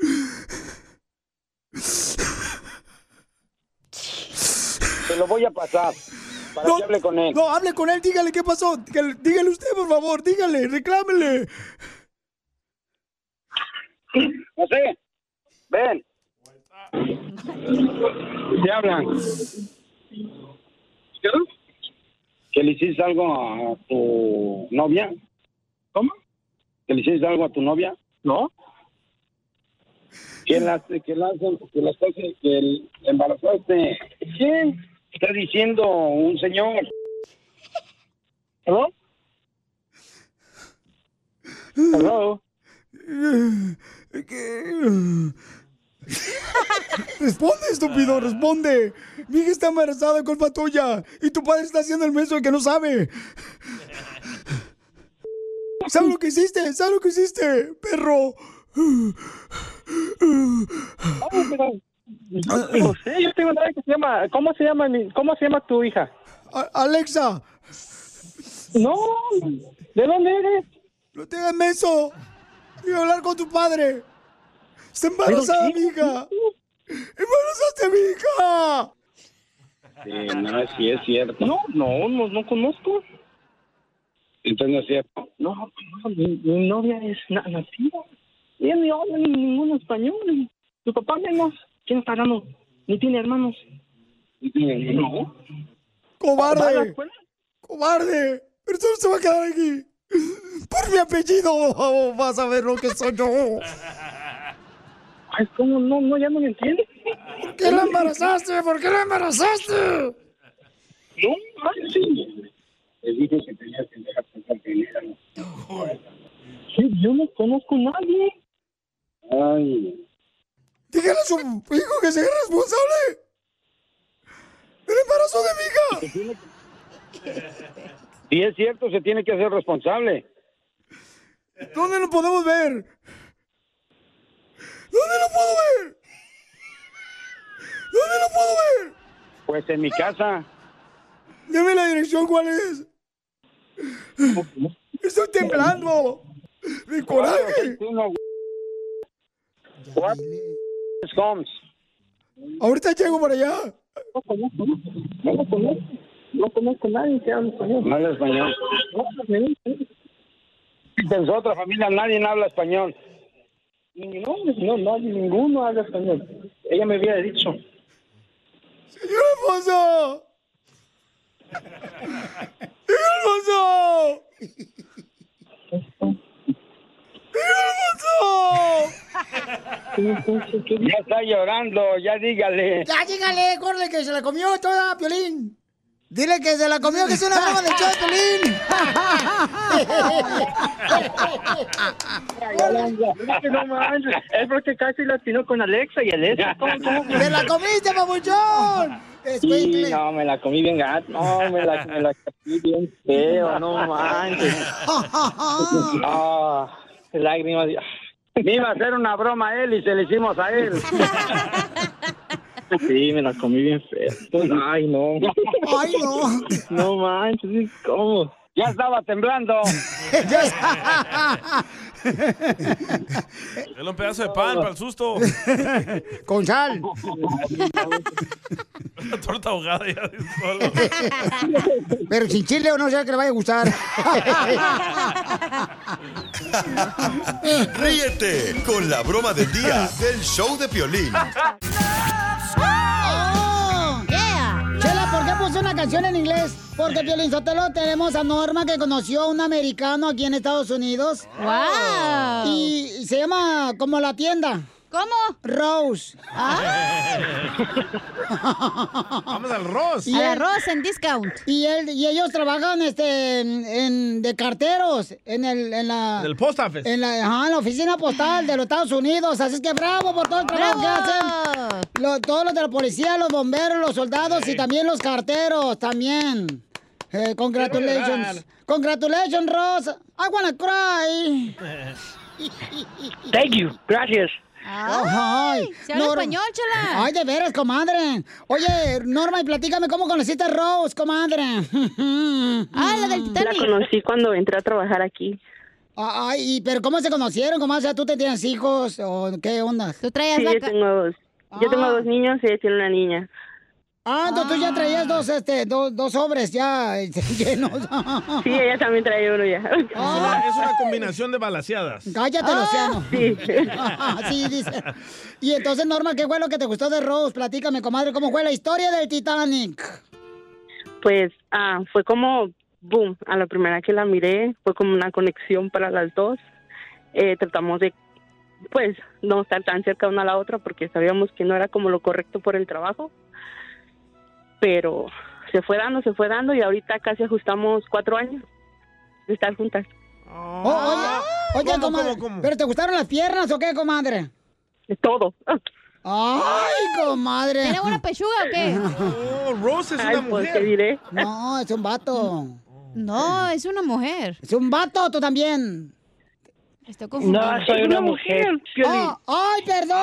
S8: Se lo voy a pasar para que hable con él.
S2: No, hable con él, dígale qué pasó. Dígale, dígale usted, por favor, dígale, reclámele.
S8: José, ven. ¿Qué hablan? ¿Que le hiciste algo a tu novia? ¿Cómo? ¿Que le hiciste algo a tu novia? No. ¿Que la, que la, que la que el- embarazaste? ¿Quién? Está diciendo un señor. ¿Hello? Hello?
S2: Responde, estúpido, responde. Mi hija está embarazada, culpa tuya. Y tu padre está haciendo el menso de que no sabe. ¿Sabes lo que hiciste? ¿Sabes lo que hiciste, perro?
S9: No sé, yo tengo una que se llama, ¿cómo se llama mi- cómo se llama tu hija?
S2: Alexa.
S9: No, ¿de dónde eres?
S2: No te hagas menso. A hablar con tu padre. Está embarazada mi hija. ¡Embarazaste a mi hija!
S8: Sí, no, sí es cierto.
S9: No, no, no, no conozco.
S8: Entonces no es cierto.
S9: No, no, mi, mi novia es na- nativa. Ella ni habla ni ningún español. y Tu papá menos. ¿Quién está hablando? Ni tiene hermanos. No. ¿Va a la
S2: ¡Cobarde!
S9: escuela?
S2: ¡Cobarde! Pero tú no se va a quedar aquí. Por mi apellido vas a ver lo que soy yo.
S9: Ay, ¿cómo? No, no, ya no me entiendes.
S2: ¿Por qué la embarazaste? ¿Por qué la embarazaste?
S34: No, ay, sí. Le dije que tenía que dejar que era. Sí, yo no conozco a nadie. Ay.
S2: Dígale a su hijo que sea responsable. El embarazo de mi hija.
S34: Si es cierto, se tiene que hacer responsable.
S2: ¿Dónde lo podemos ver? ¿Dónde lo puedo ver? ¿Dónde lo puedo ver?
S34: Pues en mi casa.
S2: Deme la dirección, ¿cuál es? Estoy temblando. De coraje. Ahorita llego para allá.
S34: No conozco, a nadie que hable español. No habla español. En su otra familia nadie habla español. No, no, nadie, ninguno habla español. Ella me había dicho.
S2: ¡Señor Alfonso! ¡Señor Alfonso! ¡Señor Alfonso!
S34: Ya está llorando, ya dígale.
S2: Ya, dígale, corre que se la comió toda, Piolín. Dile que se la comió, que es una broma de
S23: manches, es porque casi latino con Alexa y Alexa. ¿Cómo, cómo?
S2: ¡Se la comiste, papuchón!
S23: Sí, no, me la comí bien gato. No, me la, me la comí bien feo, no manches. Ah, lágrimas.
S34: Me iba a hacer una broma a él y se le hicimos a él.
S23: Sí, me la comí bien fea. Ay, no.
S2: Ay, no.
S23: No manches, ¿cómo?
S34: Ya estaba temblando.
S3: Dale un pedazo de pan para el susto.
S2: Con sal.
S3: Una torta ahogada ya de solo.
S2: Pero sin chile o no sea que le vaya a gustar.
S7: Ríete con la broma del día del show de Piolín.
S2: Chela, ¿por qué puso una canción en inglés? Porque Piolín Sotelo tenemos a Norma que conoció a un americano aquí en Estados Unidos.
S4: ¡Wow!
S2: Y se llama como la tienda.
S4: ¿Cómo?
S2: Rose.
S3: Vamos al Ross.
S4: A la Ross en discount.
S2: Y, él, y ellos trabajan este, en, en- de carteros en, el, en la...
S3: Del post office.
S2: En la, ajá, en la oficina postal de los Estados Unidos. Así es que bravo por todo el trabajo que hacen. Lo- todos los de la policía, los bomberos, los soldados y también los carteros también. Eh, congratulations. Congratulations, Ross. I wanna cry.
S23: Thank you, gracias.
S2: Ay,
S4: se habla
S2: Nor-
S4: español, chala.
S2: Ay, de veras, comadre. Oye, Norma, y platícame cómo conociste a Rose, comadre.
S4: Ah, la del
S35: La conocí cuando entré a trabajar aquí.
S2: Ay, y- pero ¿cómo se conocieron, comadre? O sea, ¿tú te tienes hijos o qué onda?
S4: Tú traías
S35: Sí, yo tengo dos. Yo tengo
S2: Ah.
S35: dos niños y ella tiene una niña.
S2: Ah, entonces tú ya traías dos, este, dos, dos sobres ya este, llenos.
S35: Sí, ella también trae uno ya.
S3: Es una, es una combinación de balaseadas.
S2: Cállate, Luciano.
S35: Sí.
S2: sí, dice. Y entonces, Norma, ¿qué fue lo que te gustó de Rose? Platícame, comadre, ¿cómo fue la historia del Titanic?
S35: Pues ah, fue como, boom, a la primera que la miré, fue como una conexión para las dos. Eh, tratamos de, pues, no estar tan cerca una a la otra porque sabíamos que no era como lo correcto por el trabajo. Pero se fue dando, se fue dando y ahorita casi ajustamos cuatro años de estar juntas.
S2: Oh, oye, oye, comadre, ¿pero te gustaron las piernas o qué, comadre?
S35: Todo.
S2: Ay, comadre.
S4: ¿Tiene buena pechuga o qué?
S3: Oh, Rose es
S35: Ay,
S3: una
S35: pues,
S3: mujer.
S35: ¿qué diré?
S2: No, es un vato.
S4: No, es una mujer.
S2: Es un vato, tú también.
S4: Estoy confundida.
S23: No, soy una mujer.
S2: Oh, ¡Ay, perdón!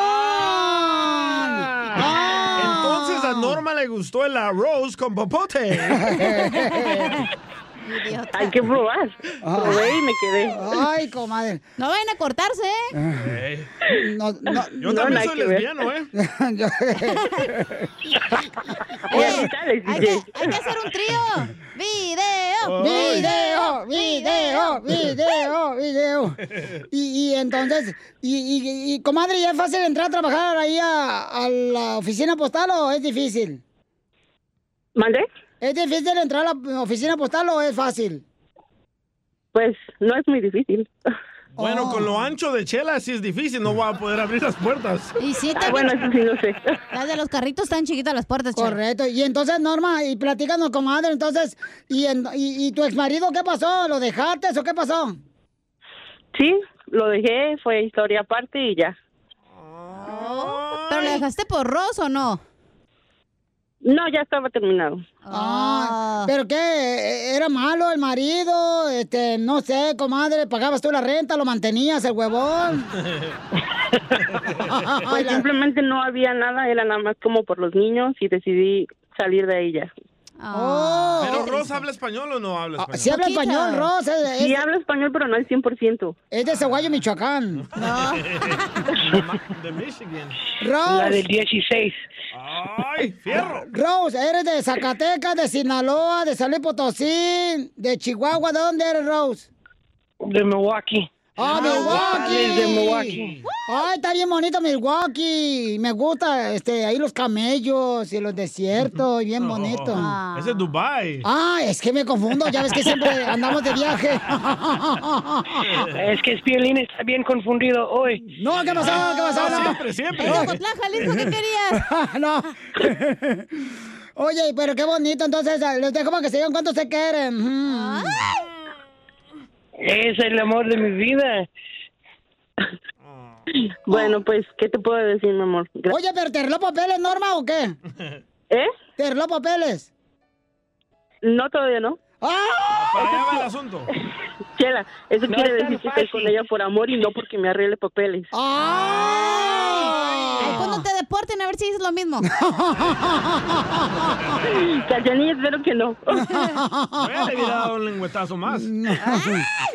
S2: Ah.
S3: Norma le gustó el arroz con popote.
S35: Hay que probar. Probé y me quedé.
S2: Ay, comadre.
S4: No vayan a cortarse, ¿eh?
S2: No, no,
S3: Yo
S35: No,
S3: también
S35: nada
S3: soy
S35: ver.
S3: lesbiano, ¿eh?
S4: Oye, hay que, hay que hacer un trío. ¡Video!
S2: Video, video, video, video. Y, y entonces, y, y, y, comadre, ¿ya es fácil entrar a trabajar ahí a, a la oficina postal o es difícil?
S35: ¿Mandé?
S2: ¿Es difícil entrar a la oficina postal o es fácil?
S35: Pues no es muy difícil.
S3: Bueno, con
S4: Oh.
S3: lo ancho de Chela sí es difícil, no va a poder abrir las puertas.
S4: Y sí,
S35: Ah, bueno, eso sí lo sé.
S4: Las de los carritos están chiquitas las puertas, Chela.
S2: Correcto. Y entonces, Norma, y platícanos, comadre, entonces, ¿y, en- y, y tu exmarido qué pasó? ¿Lo dejaste o qué pasó?
S35: Sí, lo dejé, fue historia aparte y ya.
S4: ¿Pero le dejaste por Ross o no?
S35: No, ya estaba terminado.
S2: Ah, ¿Pero qué? ¿Era malo el marido? Este, no sé, comadre, ¿pagabas tú la renta? ¿Lo mantenías el huevón?
S35: Pues simplemente no había nada, era nada más como por los niños y decidí salir de ella.
S2: Oh.
S3: ¿Pero Ross habla español o no habla español?
S2: Sí habla español, Ross. Es,
S35: Sí
S2: es-
S35: habla español, pero no al 100%.
S2: es de Ceguayo, Michoacán.
S3: de Michigan.
S2: Rose.
S3: La del
S12: 16.
S3: ¡Ay, fierro!
S2: Rose, eres de Zacatecas, de Sinaloa, de San Luis Potosí, de Chihuahua. ¿De dónde eres, Rose?
S12: De Milwaukee.
S2: ¡Ah, Milwaukee!
S12: De Milwaukee.
S2: Ay, está bien bonito Milwaukee. Me gusta, este, ahí los camellos y los desiertos, bien bonito.
S3: Ese es Dubai.
S2: Ah, es que me confundo, ya ves que siempre andamos de viaje.
S12: Es que Spielín está bien confundido hoy.
S2: No, ¿qué pasó? ¿Qué pasó?
S12: No, siempre, siempre.
S4: Jalisco, ¿qué querías?
S2: no. Oye, pero qué bonito, entonces, les dejo para que se digan cuánto se quieren. Mm.
S12: Es el amor de mi vida.
S35: Bueno, pues, ¿qué te puedo decir, mi amor? Gra-
S2: Oye, pero ¿te arregló papeles, Norma, o qué?
S35: ¿Eh?
S2: ¿Te arregló papeles?
S35: No, todavía no.
S2: ¡Ah!
S3: Para allá va el asunto.
S35: Chela, eso
S12: No
S35: quiere
S12: es
S35: decir que estoy con ella por amor y no porque me arregle papeles.
S4: Ay, cuando te deporten, a ver si dices lo mismo.
S35: Cachanilla, espero que no.
S3: Bueno, le hubiera dado un lengüetazo más.
S4: Ay,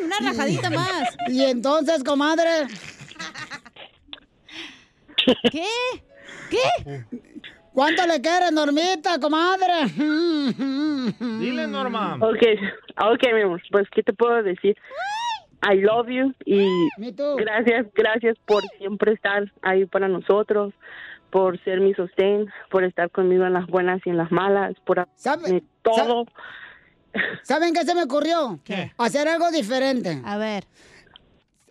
S4: una rajadita más.
S2: Y entonces, comadre.
S4: ¿Qué? ¿Qué?
S2: ¿Cuánto le quieres, Normita, comadre?
S3: Dile, Norma.
S35: Ok, ok, mi amor, pues, ¿qué te puedo decir? I love you y
S2: Me too.
S35: gracias, gracias por siempre estar ahí para nosotros, por ser mi sostén, por estar conmigo en las buenas y en las malas, por hacerme todo.
S2: ¿Saben qué se me ocurrió?
S35: ¿Qué?
S2: Hacer algo diferente.
S4: A ver.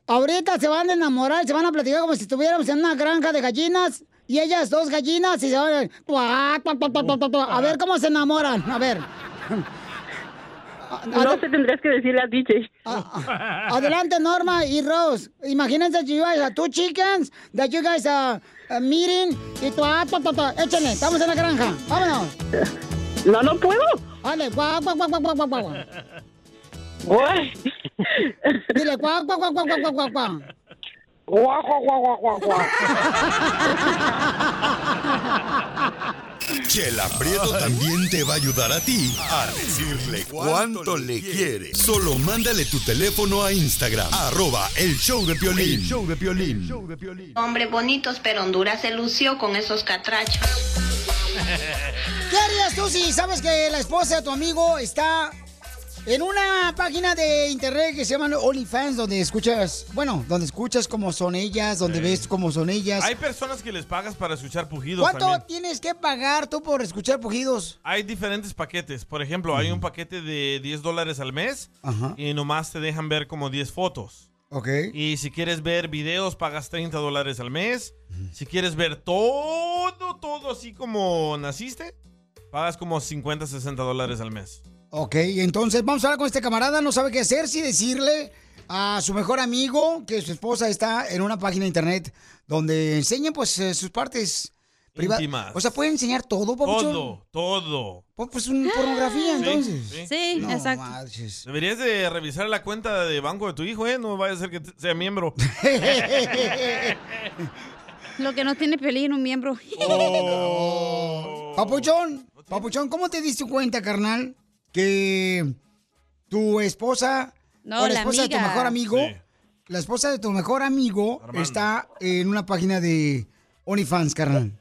S2: Ahorita se van a enamorar, se van a platicar como si estuviéramos en una granja de gallinas. Y ellas dos gallinas y se van a... ver cómo se enamoran. A ver.
S35: No te tendrías que decirle a DJ.
S2: Adelante, Norma y Rose. Imagínense you guys two chickens that you guys are uh, meeting. Y tú, ah, tu, tu, tu. échenle, estamos en la granja. Vámonos.
S35: No, no puedo.
S2: Vale, guau, guau, guau, guau, guau, guau, guau. Dile, guau, guau, guau, guau, guau, guau, guau, guau.
S12: Guau, guau, guau.
S7: Chela Prieto también te va a ayudar a ti a decirle cuánto le quiere. Solo mándale tu teléfono a Instagram, arroba el show de Piolín. El show de Piolín.
S36: Hombre bonitos, pero Honduras se lució con esos catrachos.
S2: ¿Qué harías tú si sabes que la esposa de tu amigo está en una página de internet que se llama OnlyFans, donde escuchas, bueno, donde escuchas cómo son ellas, donde
S3: Sí.
S2: ves cómo son ellas?
S3: Hay personas que les pagas para escuchar pujidos
S2: ¿Cuánto
S3: también.
S2: tienes que pagar tú por escuchar pujidos?
S3: Hay diferentes paquetes. Por ejemplo, hay un paquete de 10 dólares al mes y nomás te dejan ver como 10 fotos.
S2: Ok.
S3: Y si quieres ver videos, pagas 30 dólares al mes. Si quieres ver todo, todo así como naciste, pagas como 50, 60 dólares al mes.
S2: Ok, entonces vamos a hablar con este camarada, no sabe qué hacer, si decirle a su mejor amigo que su esposa está en una página de internet donde enseña pues eh, sus partes privadas.
S3: Íntimas.
S2: O sea, puede enseñar todo, papuchón?
S3: Todo, todo.
S2: Pues, pues una pornografía, entonces.
S3: sí.
S4: Sí,
S2: No
S4: exacto.
S3: Deberías de revisar la cuenta de banco de tu hijo, ¿eh? No vaya a ser que sea miembro.
S4: Lo que no tiene pelín un miembro.
S3: Oh.
S2: Papuchón, Papuchón, ¿cómo te diste cuenta, carnal, que tu esposa
S4: No,
S2: o la
S4: la
S2: esposa de tu mejor amigo,
S3: Sí.
S2: la esposa de tu mejor amigo está en una página de OnlyFans, carnal?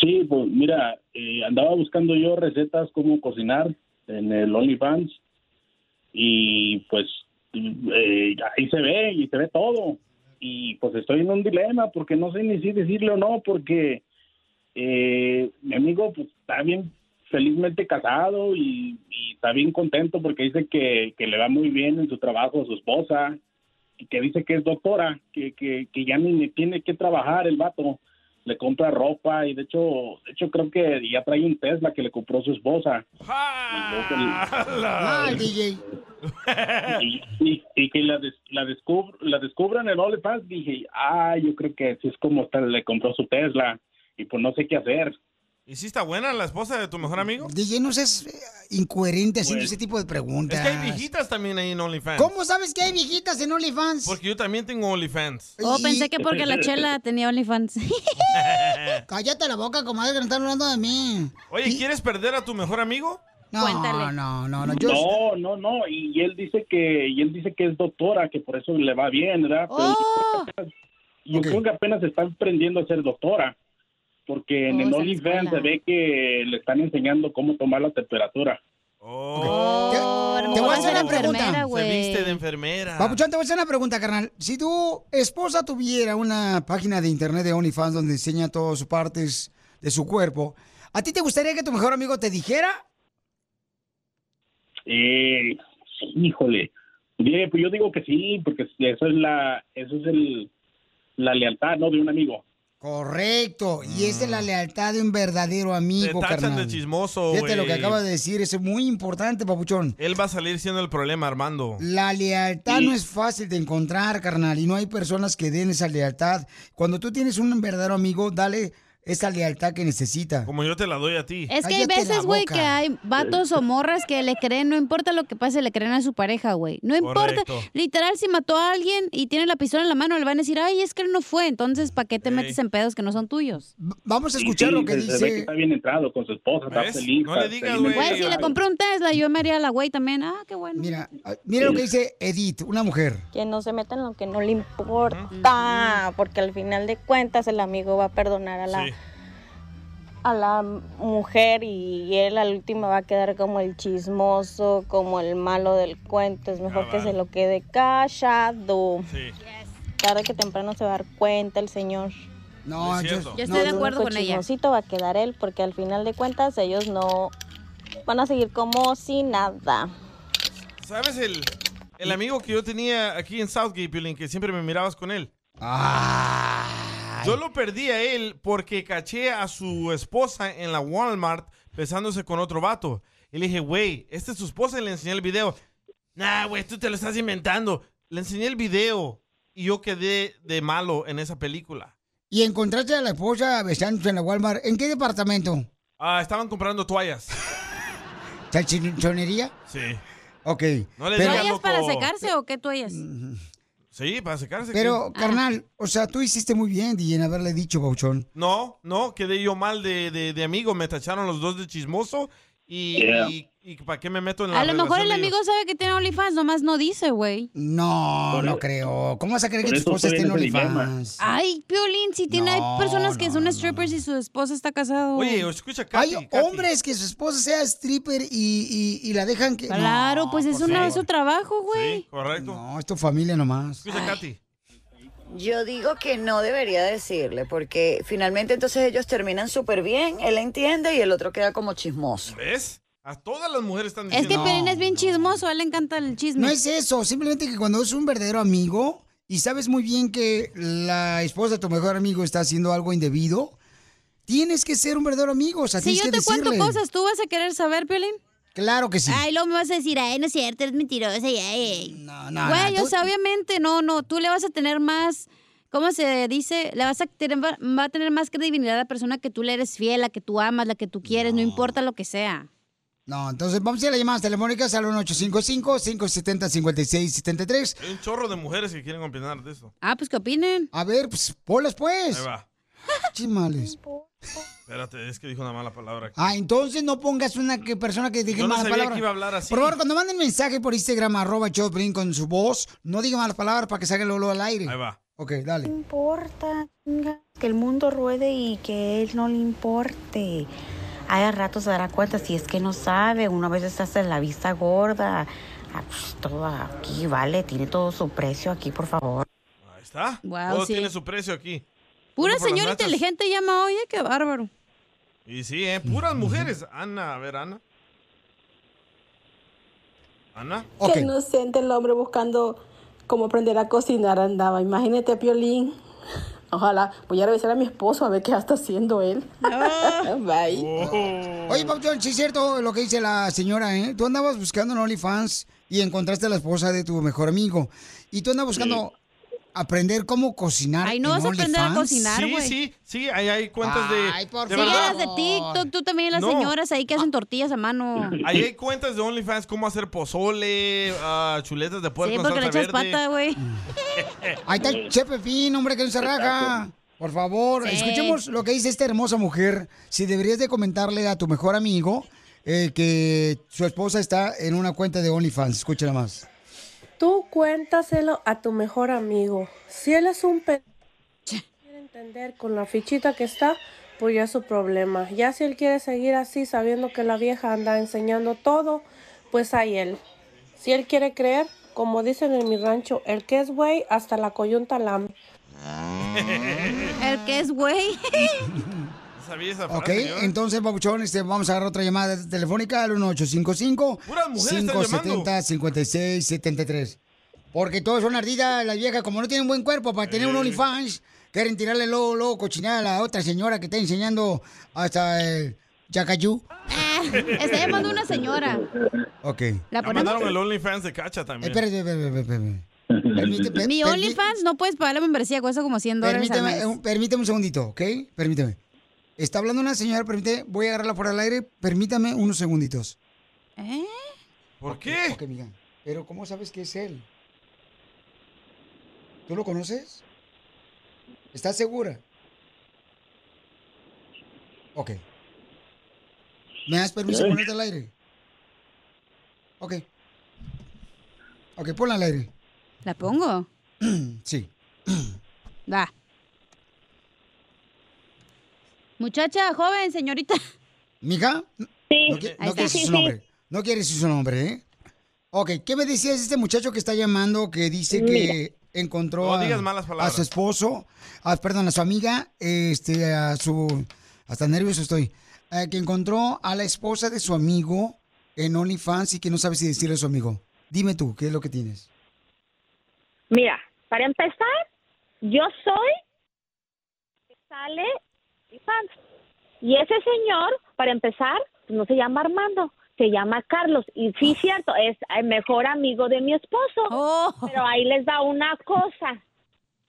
S34: Sí, pues mira, eh, andaba buscando yo recetas cómo cocinar en el OnlyFans y pues eh, ahí se ve y se ve todo y pues estoy en un dilema porque no sé ni si decirle o no porque eh, mi amigo pues está bien felizmente casado y, y está bien contento porque dice que, que le va muy bien en su trabajo a su esposa que dice que es doctora, que, que, que ya ni tiene que trabajar el vato. Le compra ropa y de hecho, de hecho creo que ya trae un Tesla que le compró su esposa.
S2: Ah, DJ.
S34: y, y- y que la, des- la, descub- la descubran en OnlyFans, dije, ah, yo creo que así es como está, le compró su Tesla y pues no sé qué hacer.
S3: ¿Y si está buena la esposa de tu mejor amigo?
S2: DJ, no seas incoherente haciendo
S3: Pues,
S2: ese tipo de preguntas.
S3: Es que hay viejitas también ahí en OnlyFans.
S2: ¿Cómo sabes que hay viejitas en OnlyFans?
S3: Porque yo también tengo OnlyFans.
S4: Oh, pensé que porque la chela tenía OnlyFans.
S2: Cállate la boca, comadre, que no están hablando de mí.
S3: Oye, ¿quieres perder a tu mejor amigo?
S2: No, no, no, no. Yo...
S34: No, no, no, y él dice que y él dice que es doctora, que por eso le va bien, ¿verdad? Pero
S4: Oh.
S34: yo creo que apenas está aprendiendo a ser doctora, porque en
S4: Oh,
S34: el OnlyFans se ve que le están enseñando cómo tomar la temperatura.
S4: Oh,
S2: Te voy a hacer una pregunta.
S3: Se viste de enfermera.
S2: Papuchón, te voy a hacer una pregunta, carnal. Si tu esposa tuviera una página de internet de OnlyFans donde enseña todas sus partes de su cuerpo, ¿a ti te gustaría que tu mejor amigo te dijera?
S34: Eh, sí, híjole. Bien, pues yo digo que sí, porque eso es la eso es el la lealtad, ¿no? De un amigo.
S2: Correcto. Y esa es la lealtad de un verdadero
S3: Te
S2: amigo,
S3: tachan
S2: carnal.
S3: de chismoso,
S2: Fíjate lo que
S3: güey.
S2: acaba de decir, es muy importante, papuchón.
S3: Él va a salir siendo el problema, Armando.
S2: La lealtad no es fácil de encontrar, carnal, y no hay personas que den esa lealtad. Cuando tú tienes un verdadero amigo, dale esa lealtad que necesita.
S3: Como yo te la doy a ti.
S4: Es que hay
S2: Cállate
S4: veces, güey, que hay vatos o morras que le creen, no importa lo que pase, le creen a su pareja, güey. No importa.
S3: Correcto.
S4: Literal, si mató a alguien y tiene la pistola en la mano, le van a decir, ay, es que él no fue. Entonces, ¿para qué te metes en pedos que no son tuyos?
S2: Vamos a
S34: Sí, sí, se- se ve que está bien entrado con su esposa, está feliz.
S3: No le digas.
S4: Güey, si le compré un Tesla, yo me haría la güey también. Ah, qué bueno.
S2: Mira, mira lo que dice Edith, una mujer.
S37: Que no se meta en lo que no le importa, porque al final de cuentas el amigo va a perdonar a la, a la mujer y él al último va a quedar como el chismoso, como el malo del cuento. Es mejor que se lo quede callado. Tarde que temprano se va a dar cuenta el señor.
S2: No,
S4: yo- Yo estoy de
S37: el
S4: acuerdo con ella.
S37: chismosito va a quedar él, porque al final de cuentas ellos no van a seguir como si nada.
S3: ¿Sabes el, el amigo que yo tenía aquí en Southgate, Piolín, que siempre me mirabas con él? Yo lo perdí a él porque caché a su esposa en la Walmart besándose con otro vato. Y le dije, güey, esta es su esposa y le enseñé el video. Nah, güey, tú te lo estás inventando. Le enseñé el video y yo quedé de malo en esa película.
S2: Y encontraste a la esposa besándose en la Walmart. ¿En qué departamento?
S3: Ah, estaban comprando toallas.
S2: ¿Salchichonería?
S3: Sí.
S2: Ok.
S3: No le
S4: ¿Toallas para secarse o qué toallas?
S3: Sí, para secarse.
S2: pero,
S3: ¿qué?
S2: carnal, o sea, tú hiciste muy bien, DJ, en haberle dicho, Bauchón.
S3: No, no, quedé yo mal de, de, de amigo. Me tacharon los dos de chismoso. Y,
S2: Yeah.
S3: y, y ¿para qué me meto en la
S4: A lo mejor el amigo sabe que tiene OnlyFans, nomás no dice, güey.
S2: No,
S3: Por
S2: no creo. ¿Cómo vas a creer que tu esposa esté en. OnlyFans?
S4: Ay, Piolín, si tiene, hay
S2: No,
S4: personas que son strippers y su esposa está casado.
S3: Oye, escucha,
S2: Hay hombres que su esposa sea stripper y, y, y la dejan que...
S4: Claro,
S2: No,
S4: pues es una, es su trabajo, güey.
S3: correcto.
S2: No, es tu familia nomás.
S3: Escucha, Katy.
S38: Yo digo que no debería decirle, porque finalmente entonces ellos terminan súper bien, él entiende y el otro queda como chismoso.
S3: ¿Ves? A todas las mujeres están
S4: Es
S3: diciendo.
S4: que Piolín es bien chismoso, a él le encanta el chisme.
S2: No es eso, simplemente que cuando es un verdadero amigo y sabes muy bien que la esposa de tu mejor amigo está haciendo algo indebido, tienes que ser un verdadero amigo. O sea,
S4: Si yo
S2: que
S4: te cuento cosas, ¿tú vas a querer saber, Piolín?
S2: Claro que sí.
S4: Ay, luego me vas a decir, ay, no es cierto, eres mentirosa. y ay,
S2: No, no,
S4: Güey,
S2: no,
S4: o sea, obviamente, no, no, tú le vas a tener más, ¿cómo se dice? Le vas a tener, va a tener más credibilidad a la persona que tú le eres fiel, la que tú amas, la que tú quieres, no, importa lo que sea.
S2: No, entonces vamos a ir a las llamadas telefónicas al 1-855-570-5673.
S3: Hay un chorro de mujeres que quieren opinar de eso.
S4: Ah, pues que opinen.
S2: A ver, pues, ponlas pues.
S3: Ahí va.
S2: Chimales.
S3: Espérate, es que dijo una mala palabra.
S2: Ah, entonces no pongas una que, persona que diga
S3: Yo no
S2: malas palabras.
S3: que iba a hablar así.
S2: Por favor, cuando manden mensaje por Instagram, arroba Choplin con su voz, no diga malas palabras para que salga luego al aire.
S3: Ahí va.
S2: Ok, dale.
S39: No importa, que el mundo ruede y que él no le importe. Hay a rato se dará cuenta si es que no sabe, una vez estás en la vista gorda. Ah, pues, todo aquí vale, tiene todo su precio aquí, por favor.
S3: Ahí está.
S4: Wow,
S3: Todo
S4: sí.
S3: tiene su precio aquí.
S4: Pura
S3: Uno
S4: señora inteligente llama hoy, eh, qué bárbaro.
S3: Y sí, ¿eh? Puras mujeres. Ana, a ver, Ana. Ana.
S40: Qué inocente el hombre buscando
S41: como aprender a cocinar andaba. Imagínate, Piolín. Ojalá, voy a revisar a mi esposo a ver qué está haciendo él. Bye.
S2: Oye, Papuchón, sí es cierto lo que dice la señora, ¿eh? Tú andabas buscando en OnlyFans y encontraste a la esposa de tu mejor amigo. Y tú andas buscando aprender cómo cocinar
S4: Ay, no
S2: en
S4: vas a aprender a cocinar,
S3: Sí,
S4: güey.
S3: sí, sí, ahí hay cuentas de...
S2: Ay, por
S3: de
S4: Sí,
S3: verdad.
S4: las de TikTok, tú también las
S3: No.
S4: señoras ahí que hacen tortillas a mano.
S3: Ahí hay cuentas de OnlyFans, cómo hacer pozole, ah, chuletas de puerco
S4: Sí, porque le
S3: salsa
S4: echas
S3: verde.
S4: pata, güey.
S2: Ahí está el Che Pepín, hombre, que no se raja. Por favor,
S4: Sí.
S2: escuchemos lo que dice esta hermosa mujer. Si deberías de comentarle a tu mejor amigo eh, que su esposa está en una cuenta de OnlyFans. Escúchala más.
S42: Tú cuéntaselo a tu mejor amigo. Si él es un pe... quiere entender con la fichita que está, pues ya es su problema. Ya si él quiere seguir así sabiendo que la vieja anda enseñando todo, pues ahí él. Si él quiere creer, como dicen en mi rancho, el que es güey hasta la coyunta lame.
S4: El que es güey.
S3: ¿Sabía esa
S2: Ok,
S3: frase, señora?
S2: entonces, Pabuchón, este, vamos a agarrar otra llamada telefónica al 1855
S3: Puras mujeres están
S2: 570 5673 Porque todos son ardidas, las viejas, como no tienen buen cuerpo para tener un OnlyFans, quieren tirarle luego, luego cochinada a la otra señora que está enseñando hasta el yacayú.
S4: Está llamando una señora.
S2: Ok.
S4: ¿La
S3: Ya
S4: ponemos?
S3: mandaron el OnlyFans de Cacha también.
S2: Espérate, espérate, espérate. Permite- per-
S4: Mi OnlyFans no puedes pagar la membresía, cuesta como 100 dólares al
S2: Permíteme,
S4: mes.
S2: un- permíteme un segundito, ¿ok? Permíteme. Está hablando una señora, permíteme, voy a agarrarla fuera del aire, permítame unos segunditos.
S4: ¿Eh?
S3: ¿Por qué?
S2: Ok, mija. Pero ¿cómo sabes que es él? ¿Tú lo conoces? ¿Estás segura? Ok. ¿Me das permiso de
S3: ¿Eh?
S2: ponerte al aire? Ok. Ok, ponla al aire.
S4: ¿La pongo?
S2: Sí.
S4: Va. Muchacha, joven, señorita.
S2: ¿Mija?
S4: Sí.
S2: No, qui-
S4: Ahí
S2: no
S4: está.
S2: quieres
S4: Sí,
S2: su nombre. No quieres su nombre, ¿eh? Ok, ¿qué me decías de este muchacho que está llamando que dice que encontró
S3: No
S2: a,
S3: digas malas
S2: a su esposo, a, perdón, a su amiga, este, a su, hasta nervioso estoy, eh, que encontró a la esposa de su amigo en OnlyFans y que no sabe si decirle a su amigo. Dime tú, ¿qué es lo que tienes?
S43: Mira, para empezar, yo soy que sale fans. Y ese señor, para empezar, no se llama Armando, se llama Carlos. Y sí, cierto, es el mejor amigo de mi esposo. Pero ahí les da una cosa.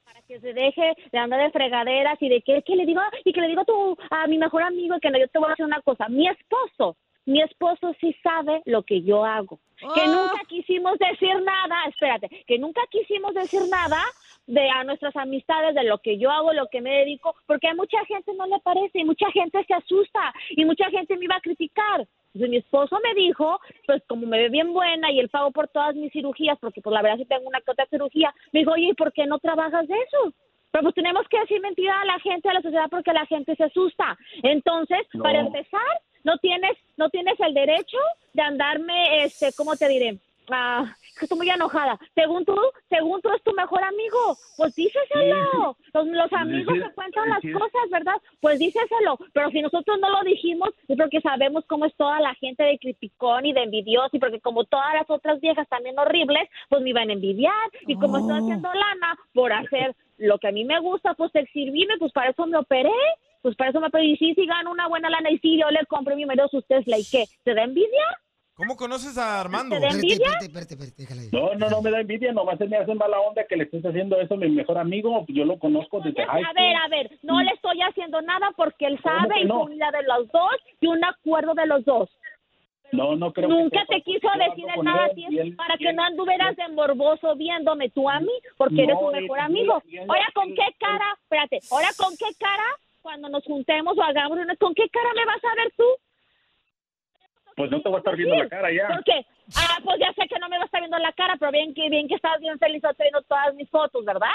S43: Para que se deje de andar de fregaderas y de que, que le digo, y que le digo a, tu, a mi mejor amigo que no, yo te voy a decir una cosa. Mi esposo, mi esposo sí sabe lo que yo hago. Que nunca quisimos decir nada, espérate, que nunca quisimos decir nada de a nuestras amistades, de lo que yo hago, lo que me dedico, porque a mucha gente no le parece y mucha gente se asusta y mucha gente me iba a criticar. Entonces mi esposo me dijo, pues como me ve bien buena y él pago por todas mis cirugías, porque pues la verdad sí tengo una que otra cirugía, me dijo, oye, ¿y por qué no trabajas de eso? Pero pues tenemos que decir mentira a la gente, a la sociedad, porque la gente se asusta. Entonces,
S40: No.
S43: para empezar, no tienes, no tienes el derecho de andarme, este, ¿cómo te diré? Ah, estoy muy enojada. Según tú, según tú es tu mejor amigo, pues díceselo. Los, los amigos se cuentan las cosas, ¿verdad? Pues díceselo. Pero si nosotros no lo dijimos, es porque sabemos cómo es toda la gente de criticón y de envidioso, y porque como todas las otras viejas también horribles, pues me iban a envidiar. Y como estoy haciendo lana por hacer lo que a mí me gusta, pues exhibirme, pues para eso me operé. Pues para eso me. Y sí, sí gano una buena lana, y sí, yo le compré mi marido sus Tesla, ¿y qué? ¿Te da envidia?
S3: ¿Cómo conoces a Armando?
S43: ¿Te da envidia?
S34: No, no, no me da envidia, nomás se me hace mala onda que le estés haciendo eso a mi mejor amigo. Yo lo conozco desde high
S43: A ver, a ver, no le estoy haciendo nada porque él
S34: ¿Cómo
S43: sabe y
S34: no?
S43: unidad de los dos y un acuerdo de los dos.
S34: No, no creo que
S43: Nunca te quiso decir nada a ti
S34: él-
S43: para que
S34: él-
S43: no anduvieras de morboso viéndome tú a mí porque eres
S34: No, y-
S43: mejor amigo. Ahora, ¿con
S34: él-
S43: qué cara? Espérate, ahora, ¿con qué cara cuando nos juntemos o hagamos una... ¿Con qué cara me vas a ver tú?
S34: Pues no te voy a estar viendo la cara ya.
S43: ¿Por qué? Ah, pues ya sé que no me vas a estar viendo la cara, pero bien que bien que estás bien feliz viendo todas mis fotos, ¿verdad?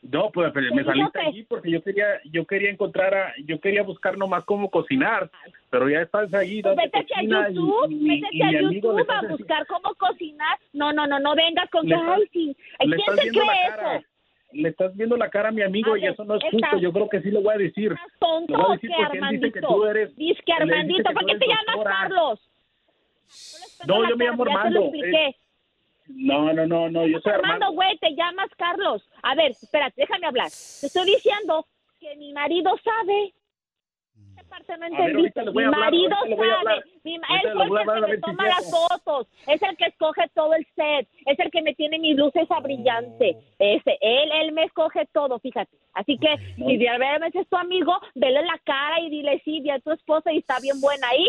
S34: No, pues me
S43: Sí,
S34: saliste allí porque yo quería, yo quería encontrar a, yo quería buscar nomás cómo cocinar, pero ya estás ahí.
S43: Pues métete a YouTube,
S34: y
S43: métete
S34: y
S43: a YouTube a buscar cómo cocinar. No, no, no, no vengas con que, ay, sí. ¿Quién se cree eso?
S34: Le estás viendo la cara a mi amigo
S43: A
S34: y
S43: ver,
S34: eso no es
S43: estás-
S34: justo. Yo creo que sí le voy a decir.
S43: tonto
S34: Le voy a decir porque él dice que
S43: Armandito?
S34: tú eres.
S43: Dice que
S34: él dice
S43: Armandito,
S34: que
S43: ¿por
S34: tú
S43: qué te llamas
S34: doctora.
S43: Carlos?
S34: No, yo me llamo Armando. Eh, No, no, no, no, yo soy. Armando,
S43: güey, te llamas Carlos. A ver, espérate, déjame hablar. Te estoy diciendo que mi marido sabe. ¿Qué parte no
S34: ver, voy
S43: Mi
S34: hablar,
S43: marido sabe. Mi él fue el que me toma las fotos. Es el que escoge todo el set. Es el que me tiene mis luces a brillante. Ese, él, él me escoge todo, fíjate. Así que si realmente es tu amigo, vele la cara y dile sí, vi a tu esposa y está bien buena ahí.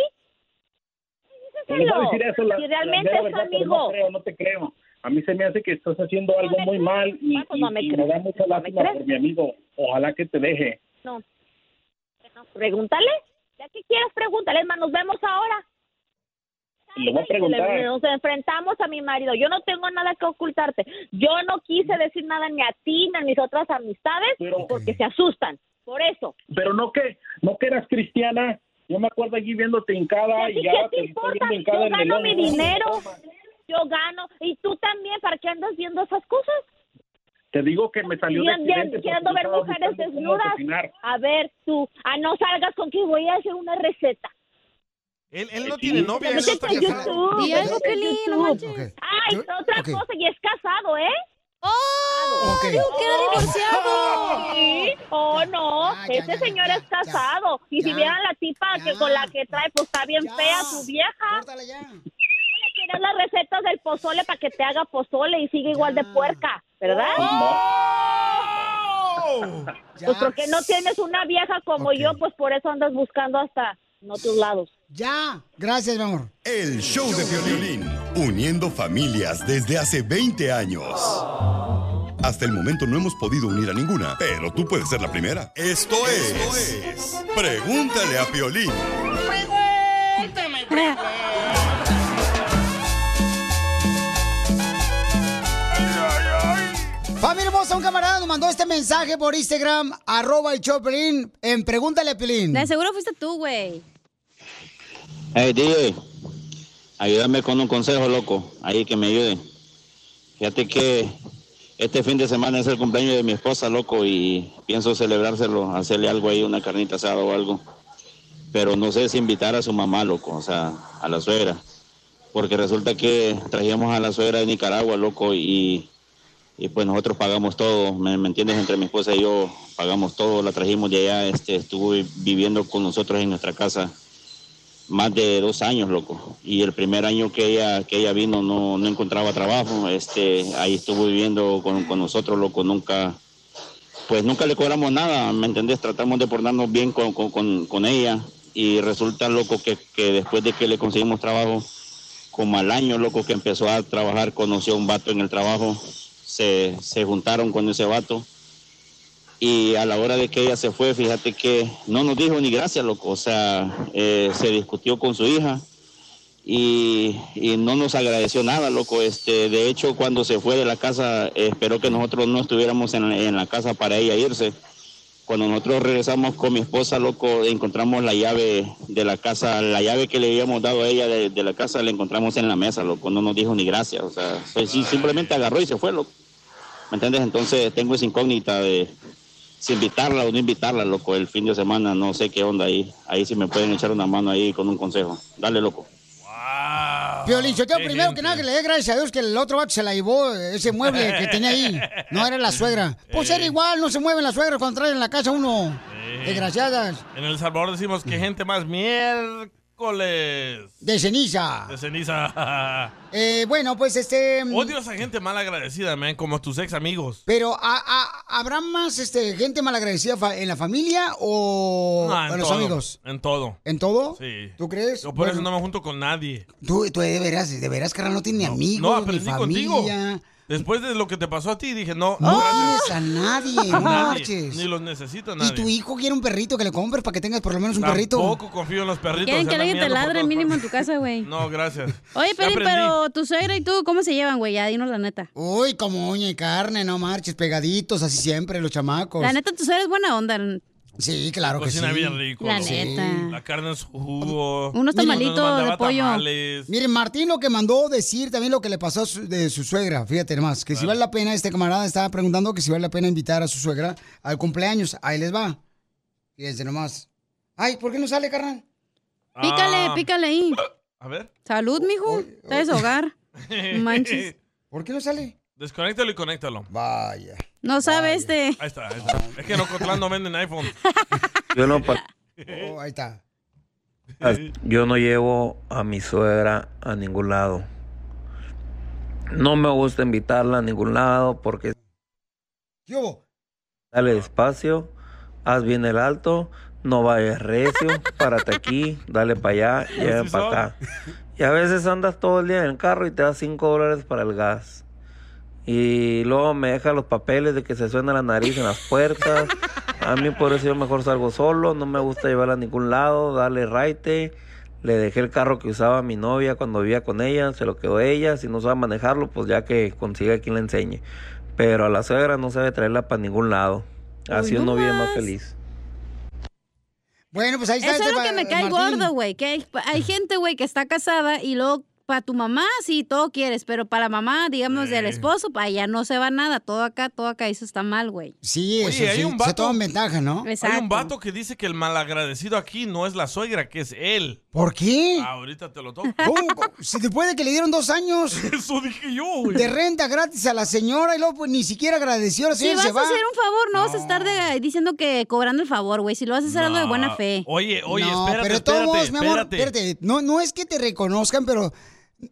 S34: Decir eso, la-
S43: Si realmente es tu
S34: verdad,
S43: amigo.
S34: No creo, no te creo. A mí se me hace que estás haciendo algo muy mal y, y-
S43: no me
S34: y me
S43: crees?
S34: da mucha lástima por mi amigo. Ojalá que te deje.
S43: No. Pregúntale. Ya que quieras, pregúntale. Es más, nos vemos ahora.
S34: Le voy a preguntar.
S43: Nos enfrentamos a mi marido. Yo no tengo nada que ocultarte. Yo no quise decir nada ni a ti ni a mis otras amistades porque se asustan. Por eso.
S34: Pero no que, no que eras cristiana. Yo me acuerdo allí viéndote hincada
S43: ¿Y
S34: y
S43: qué te importa? Yo gano mi dinero. Yo gano. Y tú también. ¿Para qué andas viendo esas cosas?
S34: Te digo que me salió de accidente.
S43: quiero ver mujeres desnudas. A ver, tú. Ah, no salgas con que voy a hacer una receta.
S3: Él, él no tiene novia, él no está
S43: a
S3: casado.
S43: YouTube,
S4: Di algo,
S43: a YouTube.
S4: manches.
S43: Ay, otra cosa, y es casado, ¿eh?
S4: ¡Oh!
S2: Ok.
S4: Digo que era divorciado.
S43: Sí. Oh, no.
S2: Ya, ya,
S43: Este
S2: ya,
S43: señor
S2: ya,
S43: es casado. y si vieran la tipa que con la que trae, pues está bien
S2: Ya.
S43: fea su vieja.
S2: Córtale ya.
S43: Le quieres las recetas del pozole para que te haga pozole y siga igual de puerca, ¿verdad? Pues porque no tienes una vieja como yo, pues por eso andas buscando hasta en otros lados.
S2: Ya. Gracias, mi amor.
S7: El show de violín, uniendo familias desde hace 20 años. Hasta el momento no hemos podido unir a ninguna, pero tú puedes ser la primera. Esto es, Pregúntale a Piolín.
S2: Familia hermosa, un camarada nos mandó este mensaje por Instagram, arroba el Piolín, en Pregúntale a Piolín.
S4: De seguro fuiste tú, güey.
S44: Hey, DJ, ayúdame con un consejo, loco. Ahí que me ayude. Fíjate que este fin de semana es el cumpleaños de mi esposa, loco, y pienso celebrárselo, hacerle algo ahí, una carnita asada o algo. Pero no sé si invitar a su mamá, loco, o sea, a la suegra. Porque resulta que trajimos a la suegra de Nicaragua, loco, y, y pues nosotros pagamos todo, ¿me, entiendes? Entre mi esposa y yo pagamos todo, la trajimos de allá, este, estuvo viviendo con nosotros en nuestra casa más de dos años, loco. Y el primer año que ella, que ella vino no, no encontraba trabajo. Este, ahí estuvo viviendo con, con nosotros, loco. Nunca, pues nunca le cobramos nada, ¿me entendés? Tratamos de portarnos bien con, con, con, con ella. Y resulta, loco, que, que después de que le conseguimos trabajo, como al año, loco, que empezó a trabajar, conoció a un vato en el trabajo. Se, se juntaron con ese vato. Y a la hora de que ella se fue, fíjate que no nos dijo ni gracias, loco. O sea, eh, se discutió con su hija y, y no nos agradeció nada, loco. Este, de hecho, cuando se fue de la casa, esperó que nosotros no estuviéramos en, en la casa para ella irse. Cuando nosotros regresamos con mi esposa, loco, encontramos la llave de la casa, la llave que le habíamos dado a ella de, la casa, la encontramos en la mesa, loco. No nos dijo ni gracias. O sea, simplemente agarró y se fue, loco. ¿Me entiendes? Entonces tengo esa incógnita de si invitarla o no invitarla, loco, el fin de semana, no sé qué onda ahí. Ahí sí me pueden echar una mano ahí con un consejo. Dale, loco.
S2: Piolín, yo tengo primero que nada que le dé gracias a Dios que el otro vato se la llevó, ese mueble que tenía ahí. No era la suegra. Pues era igual, no se mueven las suegras cuando traen en la casa uno. Desgraciadas.
S3: En El Salvador decimos que gente más miércoles
S2: De ceniza.
S3: de ceniza.
S2: Eh, bueno, pues este.
S3: Odio a esa gente mal agradecida, man, como tus ex amigos.
S2: Pero, ¿a- a- ¿habrá más este, gente malagradecida fa- en la familia o
S3: No, en
S2: los
S3: todo,
S2: amigos?
S3: En todo.
S2: ¿En todo?
S3: Sí.
S2: ¿Tú crees?
S3: Yo por eso
S2: Bueno.
S3: no me junto con nadie.
S2: Tú, tú de veras, de veras, carnal, no tiene amigos,
S3: No,
S2: ni
S3: aprendí
S2: familia.
S3: contigo. Después de lo que te pasó a ti, dije, no,
S2: No
S3: gracias.
S2: tienes a nadie, no
S3: Nadie.
S2: marches.
S3: Ni los necesito a
S2: Y
S3: nadie.
S2: tu hijo quiere un perrito que le compres para que tengas por lo menos un perrito.
S3: Tampoco confío en los perritos.
S4: Quieren que alguien te ladre mínimo en tu casa, güey.
S3: No, gracias.
S4: Oye,
S3: aprendí.
S4: pero tu suegra y tú, ¿cómo se llevan, güey? Ya dinos la neta.
S2: Uy, como uña y carne, no marches, pegaditos, así siempre, los chamacos.
S4: La neta, tu suegra es buena onda.
S2: Sí, claro que sí.
S3: Cocina bien rico.
S4: La neta.
S3: La carne en su jugo.
S4: Unos
S3: Nos
S4: tamalitos de
S3: mandaba
S4: pollo.
S3: tamales.
S2: Miren, Martín lo que mandó decir también lo que le pasó a su- de su suegra, fíjate nomás, que si vale la pena, este camarada estaba preguntando que si vale la pena invitar a su suegra al cumpleaños, ahí les va. Fíjense nomás. Ay, ¿por qué no sale, carnal?
S4: Pícale,
S3: Ah.
S4: pícale ahí.
S3: A ver.
S4: Salud, mijo. Te. No Manches.
S2: ¿Por qué no sale?
S3: Desconéctalo y conéctalo.
S2: Vaya.
S4: No sabe este.
S3: Ahí está, ahí está. Es que en Ocotlán no venden iPhone.
S45: Yo no,
S2: Oh, ahí está.
S45: yo no llevo a mi suegra a ningún lado. No me gusta invitarla a ningún lado porque
S2: ¿Qué hubo?
S45: dale despacio, haz bien el alto, no vayas recio, párate aquí, dale para allá, llega para acá. Y a veces andas todo el día en el carro y te das 5 dólares para el gas. Y luego me deja los papeles de que se suena la nariz en las puertas. A mí por eso yo mejor salgo solo, no me gusta llevarla a ningún lado, darle raite. Le dejé el carro que usaba mi novia cuando vivía con ella, se lo quedó ella. Si no sabe manejarlo, pues ya que consiga quien le enseñe. Pero a la suegra no se debe traerla para ningún lado. Así
S4: Uy,
S45: uno vive más feliz.
S2: Bueno, pues ahí está.
S4: Eso es
S2: este
S4: lo que me cae
S2: Martín.
S4: gordo, güey. Que hay, hay gente, güey, que está casada y luego para tu mamá sí todo quieres, pero para la mamá, digamos, del esposo, para allá no se va nada. Todo acá, todo acá, eso está mal, güey.
S2: Sí,
S3: Oye,
S2: eso
S3: hay
S2: sí,
S3: un
S2: se
S3: vato-
S2: toman ventaja, ¿no?
S3: Hay un vato que dice que el malagradecido aquí no es la suegra, que es él.
S2: ¿Por qué?
S3: Ahorita te lo toco.
S2: ¿Cómo? Si después de que le dieron dos años
S3: Eso dije yo, güey.
S2: de renta gratis a la señora y luego pues ni siquiera agradeció, la
S4: Si
S2: señora
S4: vas
S2: se va.
S4: a hacer un favor, no, vas a estar de- diciendo que cobrando el favor, güey. Si lo vas a hacer algo de buena fe.
S3: Oye, oye,
S2: no,
S3: espérate,
S2: pero todos
S3: espérate,
S2: mi amor,
S3: espérate.
S2: espérate. No, no es que te reconozcan, pero,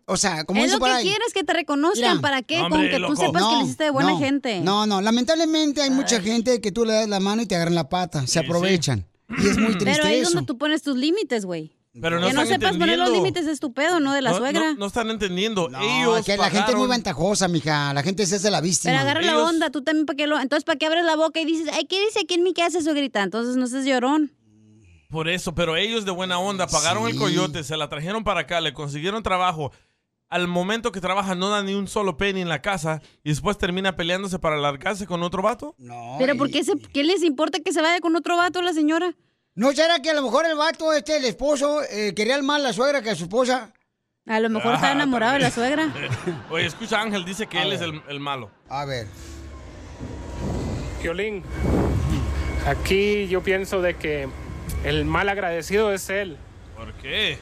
S2: o sea, como
S4: es lo
S2: por
S4: que
S2: ahí.
S4: quieres que te reconozcan.
S2: Mira.
S4: ¿Para qué?
S2: Hombre,
S4: Con que tú
S2: loco.
S4: sepas que
S2: No,
S4: le hiciste de buena
S2: no,
S4: gente.
S2: No, no, lamentablemente hay mucha gente que tú le das la mano y te agarran la pata, se aprovechan. Y es muy triste
S4: Pero ahí es donde tú pones tus límites, güey.
S3: Pero no
S4: que no sepas poner los límites es tu pedo, no de la
S3: No,
S4: suegra.
S3: No, no están entendiendo.
S2: No,
S3: Ellos
S2: que la gente es muy ventajosa, mija. La gente se hace la víctima.
S4: Pero agarra la onda, tú también para qué lo... Entonces, ¿para qué abres la boca y dices, ay, ¿qué dice aquí en mi casa, suegrita? Entonces, no seas llorón.
S3: Por eso, pero ellos de buena onda pagaron el coyote, se la trajeron para acá, le consiguieron trabajo. Al momento que trabaja no da ni un solo penny en la casa y después termina peleándose para largarse con otro vato.
S2: No.
S4: Pero ¿por qué, se- qué les importa que se vaya con otro vato la señora?
S2: ¿No será que a lo mejor el vato, este, el esposo, eh, quería el mal a la suegra que a su esposa?
S4: A lo mejor está
S3: Ah,
S4: enamorado de la suegra.
S3: Oye, escucha, Ángel dice que
S2: A
S3: él es
S2: ver.
S3: el, el malo.
S2: A ver.
S46: Violín, aquí yo pienso de que el mal agradecido es él.
S3: ¿Por qué?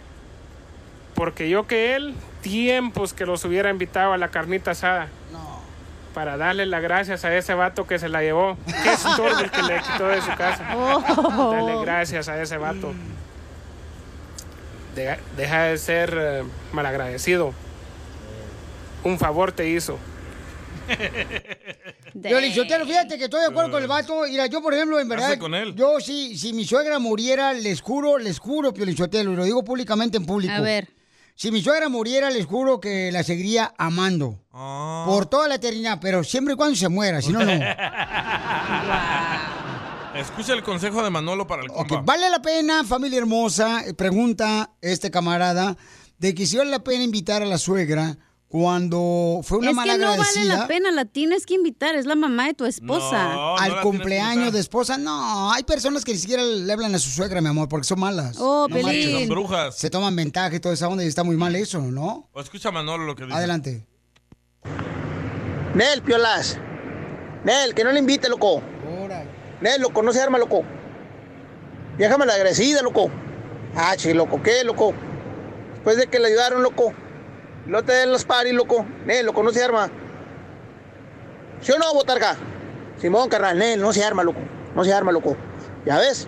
S46: Porque yo que él, tiempos que los hubiera invitado a la carnita asada. Para darle las gracias a ese vato que se la llevó. Qué estorbo el que le quitó de su casa.
S4: Oh.
S46: Darle gracias a ese vato. De- deja de ser eh, malagradecido. Un favor te hizo.
S2: Yo, Lizotelo, fíjate que estoy de acuerdo con el vato. Mira, yo, por ejemplo, en verdad.
S3: Con él.
S2: Yo, sí, si mi suegra muriera, les juro, les juro, Pio Lizotelo, y lo digo públicamente en público.
S4: A ver.
S2: Si mi suegra muriera, les juro que la seguiría amando.
S3: Ah.
S2: Por toda la eternidad, pero siempre y cuando se muera, si no, no.
S3: Escucha el consejo de Manolo para el compa.
S2: ¿Vale la pena, familia hermosa? Pregunta este camarada, de que si vale la pena invitar a la suegra cuando fue una
S4: es
S2: mala
S4: que no vale la pena, la tienes que invitar, es la mamá de tu esposa.
S2: al cumpleaños de esposa. No, hay personas que ni siquiera le hablan a su suegra, mi amor, porque son malas.
S4: Oh,
S2: No.
S3: Son brujas.
S2: Se toman ventaja y toda esa onda y está muy mal eso, ¿no?
S3: O escucha Manolo lo que dice.
S2: Adelante.
S40: Nel, piolas. Nel, que no le invite, loco. Nel, loco, no se arma, loco. Déjame la agradecida, loco. Ah, sí, loco, ¿qué, loco? Después de que le ayudaron, loco. No te den los paris, loco. Nel, loco, no se arma. ¿Sí o no, botarga? Simón, carnal, Nel, no se arma, loco. No se arma, loco. ¿Ya ves?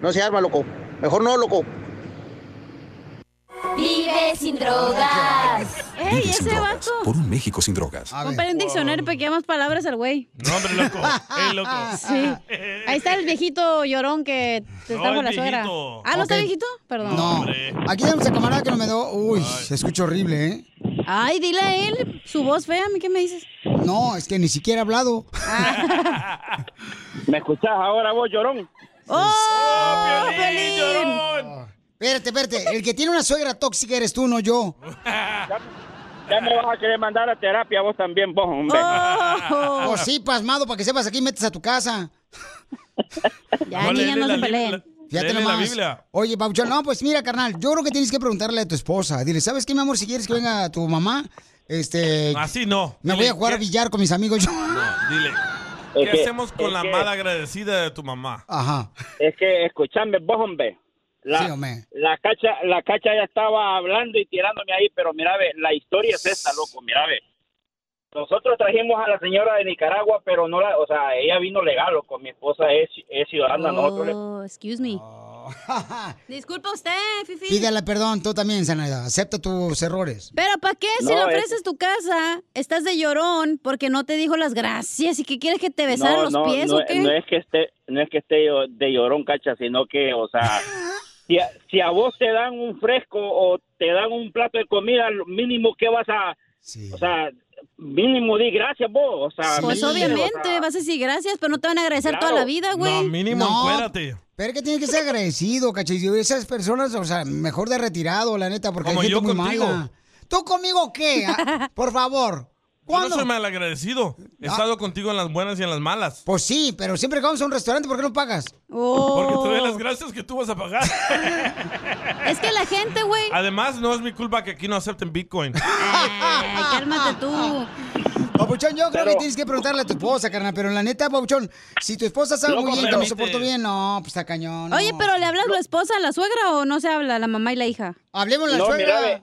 S40: No se arma, loco. Mejor no, loco.
S4: Vive sin drogas. ¡Ey,
S47: Vive sin
S4: ese
S47: drogas.
S4: vato!
S47: Por un México sin drogas.
S4: Compra un diccionario para que más palabras al güey.
S3: No, hombre, loco. ¡Ey, loco!
S4: Sí. Ahí está el viejito llorón que te trajo
S3: el
S4: la suegra. Ah, ¿no está viejito? Perdón.
S2: No. Aquí tenemos a camarada que no me dio. Uy, se escucha horrible, ¿eh?
S4: Ay, dile a él su voz fea, ¿a mí qué me dices?
S2: No, es que ni siquiera ha hablado.
S40: ¿Me escuchás ahora vos, llorón?
S4: ¡Oh,
S2: Pelín! Espérate, espérate. El que tiene una suegra tóxica eres tú, no yo.
S40: Ya me vas a querer mandar a terapia vos también, vos, hombre.
S4: Oh.
S2: Pues sí, pasmado, para que sepas, aquí metes a tu casa.
S4: Ya, No, léele no se la peleen.
S2: Fíjate
S3: Léele la
S2: nomás.
S3: Biblia.
S2: Oye, Pauchón, no, pues mira, carnal, yo creo que tienes que preguntarle a tu esposa. Dile, ¿sabes qué, mi amor? Si quieres que venga tu mamá, este...
S3: Así no.
S2: Me voy
S3: Dile,
S2: a jugar a billar con mis amigos yo.
S3: Dile.
S40: Es
S3: ¿Qué
S40: que-
S3: hacemos con la
S40: que-
S3: mala agradecida de tu mamá?
S2: Ajá.
S40: Es que, escuchame, vos, hombre. La,
S2: Sí,
S40: la cacha, la cacha ya estaba hablando y tirándome ahí, pero mira, ve, la historia es esta, loco, mira, ve. nosotros trajimos a la señora de Nicaragua, pero no la, o sea, ella vino legal, con mi esposa es, es ciudadana, nosotros le-
S4: Oh, excuse me. Disculpa usted, Fifi.
S2: Pídale perdón, tú también, Zenaida. Acepta tus errores.
S4: Pero ¿para qué? Si
S40: No,
S4: le
S40: es-
S4: ofreces tu casa, estás de llorón porque no te dijo las gracias y que quieres que te besaran los pies
S40: no,
S4: o qué.
S40: no es que esté, no es que esté de llorón, cacha, sino que, o sea, si a, si a vos te dan un fresco o te dan un plato de comida, lo mínimo que vas a, o sea, mínimo di gracias vos, o sea,
S4: Pues obviamente,
S40: sea,
S4: vas a decir gracias, pero no te van a agradecer
S40: Claro.
S4: toda la vida, güey.
S3: No, mínimo
S2: No. Pero es que tiene que ser agradecido, cachillo. Esas personas, o sea, mejor de retirado, la neta, porque
S3: Como
S2: hay gente
S3: yo
S2: muy
S3: contigo.
S2: mala. ¿Tú conmigo qué? ah? Por favor.
S3: Yo no
S2: ¿Cuándo?
S3: soy malagradecido. He estado contigo en las buenas y en las malas.
S2: Pues sí, pero siempre que vamos a un restaurante, ¿por qué no pagas?
S3: Porque te doy las gracias que tú vas a pagar.
S4: Es que la gente, güey.
S3: Además, no es mi culpa que aquí no acepten Bitcoin.
S4: Ay, cálmate tú.
S2: Papuchón, yo creo
S3: Pero-
S2: que tienes que preguntarle a tu esposa, carnal, pero la neta, Papuchón, si tu esposa sabe
S4: Loco,
S2: muy bien que
S4: pero-
S2: me soporto bien, no, pues está cañón. no.
S4: Oye, pero ¿le hablas a la esposa, a la suegra o no se habla, la mamá y la hija?
S2: Hablemos
S40: no, mira, ve,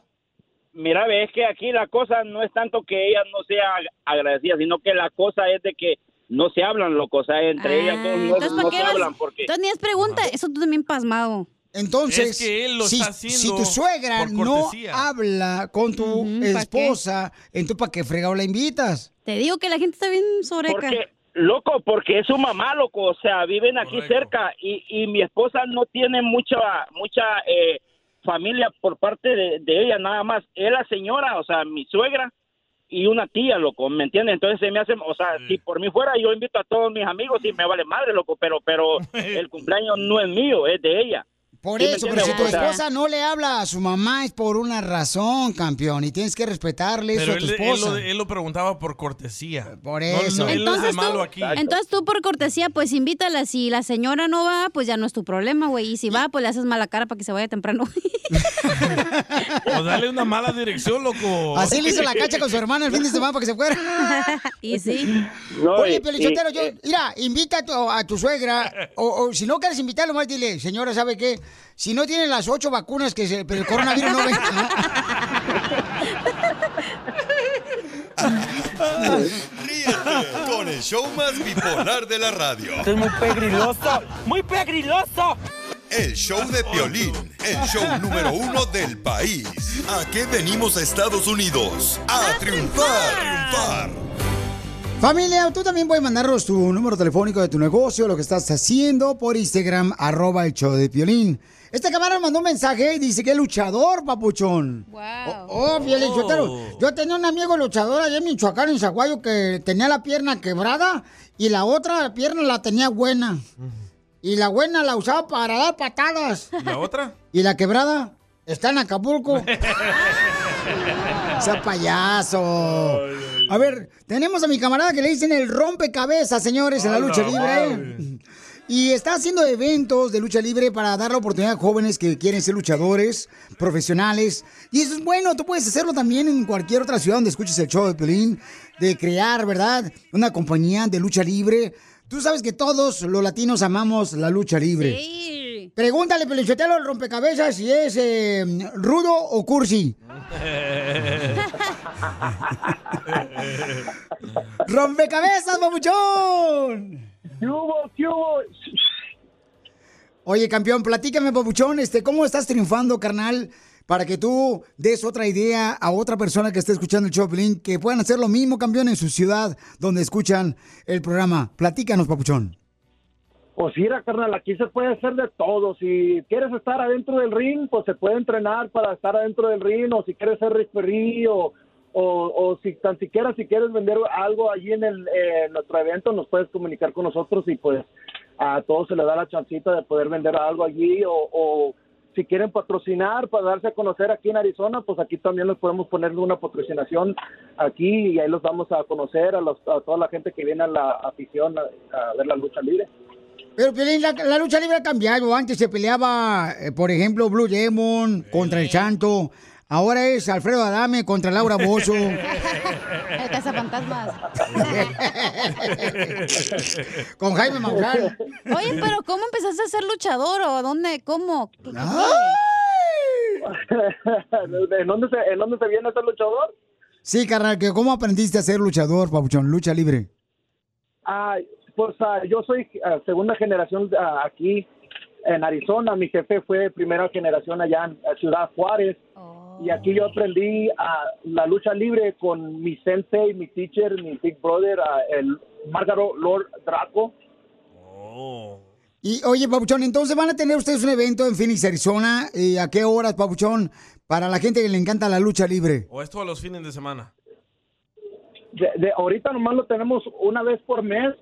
S40: mira, ve, es que aquí la cosa no es tanto que ella no sea ag- agradecida, sino que la cosa es de que no se hablan, loco, o sea, entre ellas dos no,
S4: Ah, Entonces,
S40: no
S4: ¿para
S40: se
S4: vas?
S40: hablan porque...
S4: Entonces ni es pregunta, eso tú también pasmado.
S2: Entonces,
S3: Es que él lo
S2: si,
S3: está haciendo
S2: si tu suegra no habla con tu esposa, entonces ¿para qué fregado la invitas?
S4: Te digo que la gente está bien sobreca.
S40: Porque, loco, porque es su mamá, loco, o sea, viven aquí cerca y, y mi esposa no tiene mucha, mucha eh, familia por parte de, de ella, nada más. Es la señora, o sea, mi suegra y una tía, loco, ¿me entiendes? Entonces se me hace, o sea, si por mí fuera, yo invito a todos mis amigos y me vale madre, loco, pero, pero el cumpleaños no es mío, es de ella.
S2: Por
S40: ¿Sí me
S2: eso, pero si tu esposa no le habla a su mamá es por una razón, campeón, y tienes que respetarle eso
S3: Pero
S2: a tu
S3: él, él
S2: esposa.
S3: lo, él lo preguntaba por cortesía.
S2: Por
S3: No,
S2: eso.
S3: no, no
S4: Entonces
S3: malo
S4: tú,
S3: aquí.
S4: entonces tú por cortesía, pues invítala. Si la señora no va, pues ya no es tu problema, güey. Y si va, pues le haces mala cara para que se vaya temprano.
S3: O dale una mala dirección, loco.
S2: Así le hizo la cacha con su hermana el fin de semana para que se fuera.
S4: y sí.
S2: Oye, Pelichotero, yo, mira, invita a tu, a tu suegra, o, o si no quieres invitarlo más, dile, señora, ¿sabe qué? Si no tiene las ocho vacunas, que se, pero el coronavirus no venga.
S7: Ríete con el show más bipolar de la radio.
S48: Esto es muy pegriloso, muy pegriloso.
S7: El show de Piolín, el show número uno del país. ¿A qué venimos a Estados Unidos? A triunfar, triunfar.
S2: Familia, tú también puedes mandarnos tu número telefónico de tu negocio, lo que estás haciendo por Instagram, arroba el show de Piolín. Este camarada mandó un mensaje y dice que es luchador, papuchón. Oh, oh, Piolín,
S48: Oh.
S2: Sotelo. Yo tenía un amigo luchador allá en Michoacán, en Zaguayo, que tenía la pierna quebrada y la otra pierna la tenía buena. Y la buena la usaba para dar patadas.
S3: ¿Y la otra?
S2: Y la quebrada está en Acapulco. sea payaso. A ver, tenemos a mi camarada que le dicen el rompecabezas, señores, en la lucha libre. Y está haciendo eventos de lucha libre para dar la oportunidad a jóvenes que quieren ser luchadores profesionales. Y eso es bueno, tú puedes hacerlo también en cualquier otra ciudad donde escuches el show de Pelín, de crear, ¿verdad? Una compañía de lucha libre. Tú sabes que todos los latinos amamos la lucha libre. Pregúntale, Pelichotelo, al rompecabezas, si es eh, rudo o cursi. ¡Rompecabezas, papuchón!
S48: ¿Qué hubo? ¿Qué hubo?
S2: Oye, campeón, platícame, papuchón, este, ¿cómo estás triunfando, carnal? Para que tú des otra idea a otra persona que esté escuchando el Choplin, que puedan hacer lo mismo, campeón, en su ciudad donde escuchan el programa. Platícanos, papuchón.
S49: Pues mira, carnal, aquí se puede hacer de todo. Si quieres estar adentro del ring, pues se puede entrenar para estar adentro del ring, o si quieres ser referee, o, o, o si tan siquiera si quieres vender algo allí en el eh, nuestro evento, nos puedes comunicar con nosotros y pues a todos se les da la chancita de poder vender algo allí, o, o si quieren patrocinar para darse a conocer aquí en Arizona, pues aquí también les podemos poner una patrocinación aquí y ahí los vamos a conocer a, los, a toda la gente que viene a la afición a, a ver la lucha libre.
S2: Pero, Piolín, la, la lucha libre ha cambiado. Antes se peleaba, eh, por ejemplo, Blue Demon contra el Santo. Ahora es Alfredo Adame contra Laura Bozo.
S4: El cazafantasmas.
S2: Con Jaime Maussan.
S4: Oye, pero ¿cómo empezaste a ser luchador o dónde? ¿Cómo? ¿Qué- qué-
S49: ¿En dónde se, en dónde se viene a ser luchador?
S2: Sí, carnal, que ¿cómo aprendiste a ser luchador, Papuchón? Lucha libre.
S49: Ah, pues yo soy ah, segunda generación ah, aquí en Arizona. Mi jefe fue primera generación allá en eh, Ciudad Juárez. Y aquí yo aprendí ah, la lucha libre con mi sensei, mi teacher, mi big brother, el Margaret Lord Draco.
S2: Y oye, Papuchón, entonces van a tener ustedes un evento en Phoenix, Arizona. ¿Y ¿A qué horas, Papuchón? Para la gente que le encanta la lucha libre.
S3: ¿O esto a los fines de semana?
S49: De, de- ahorita nomás lo tenemos una vez por mes.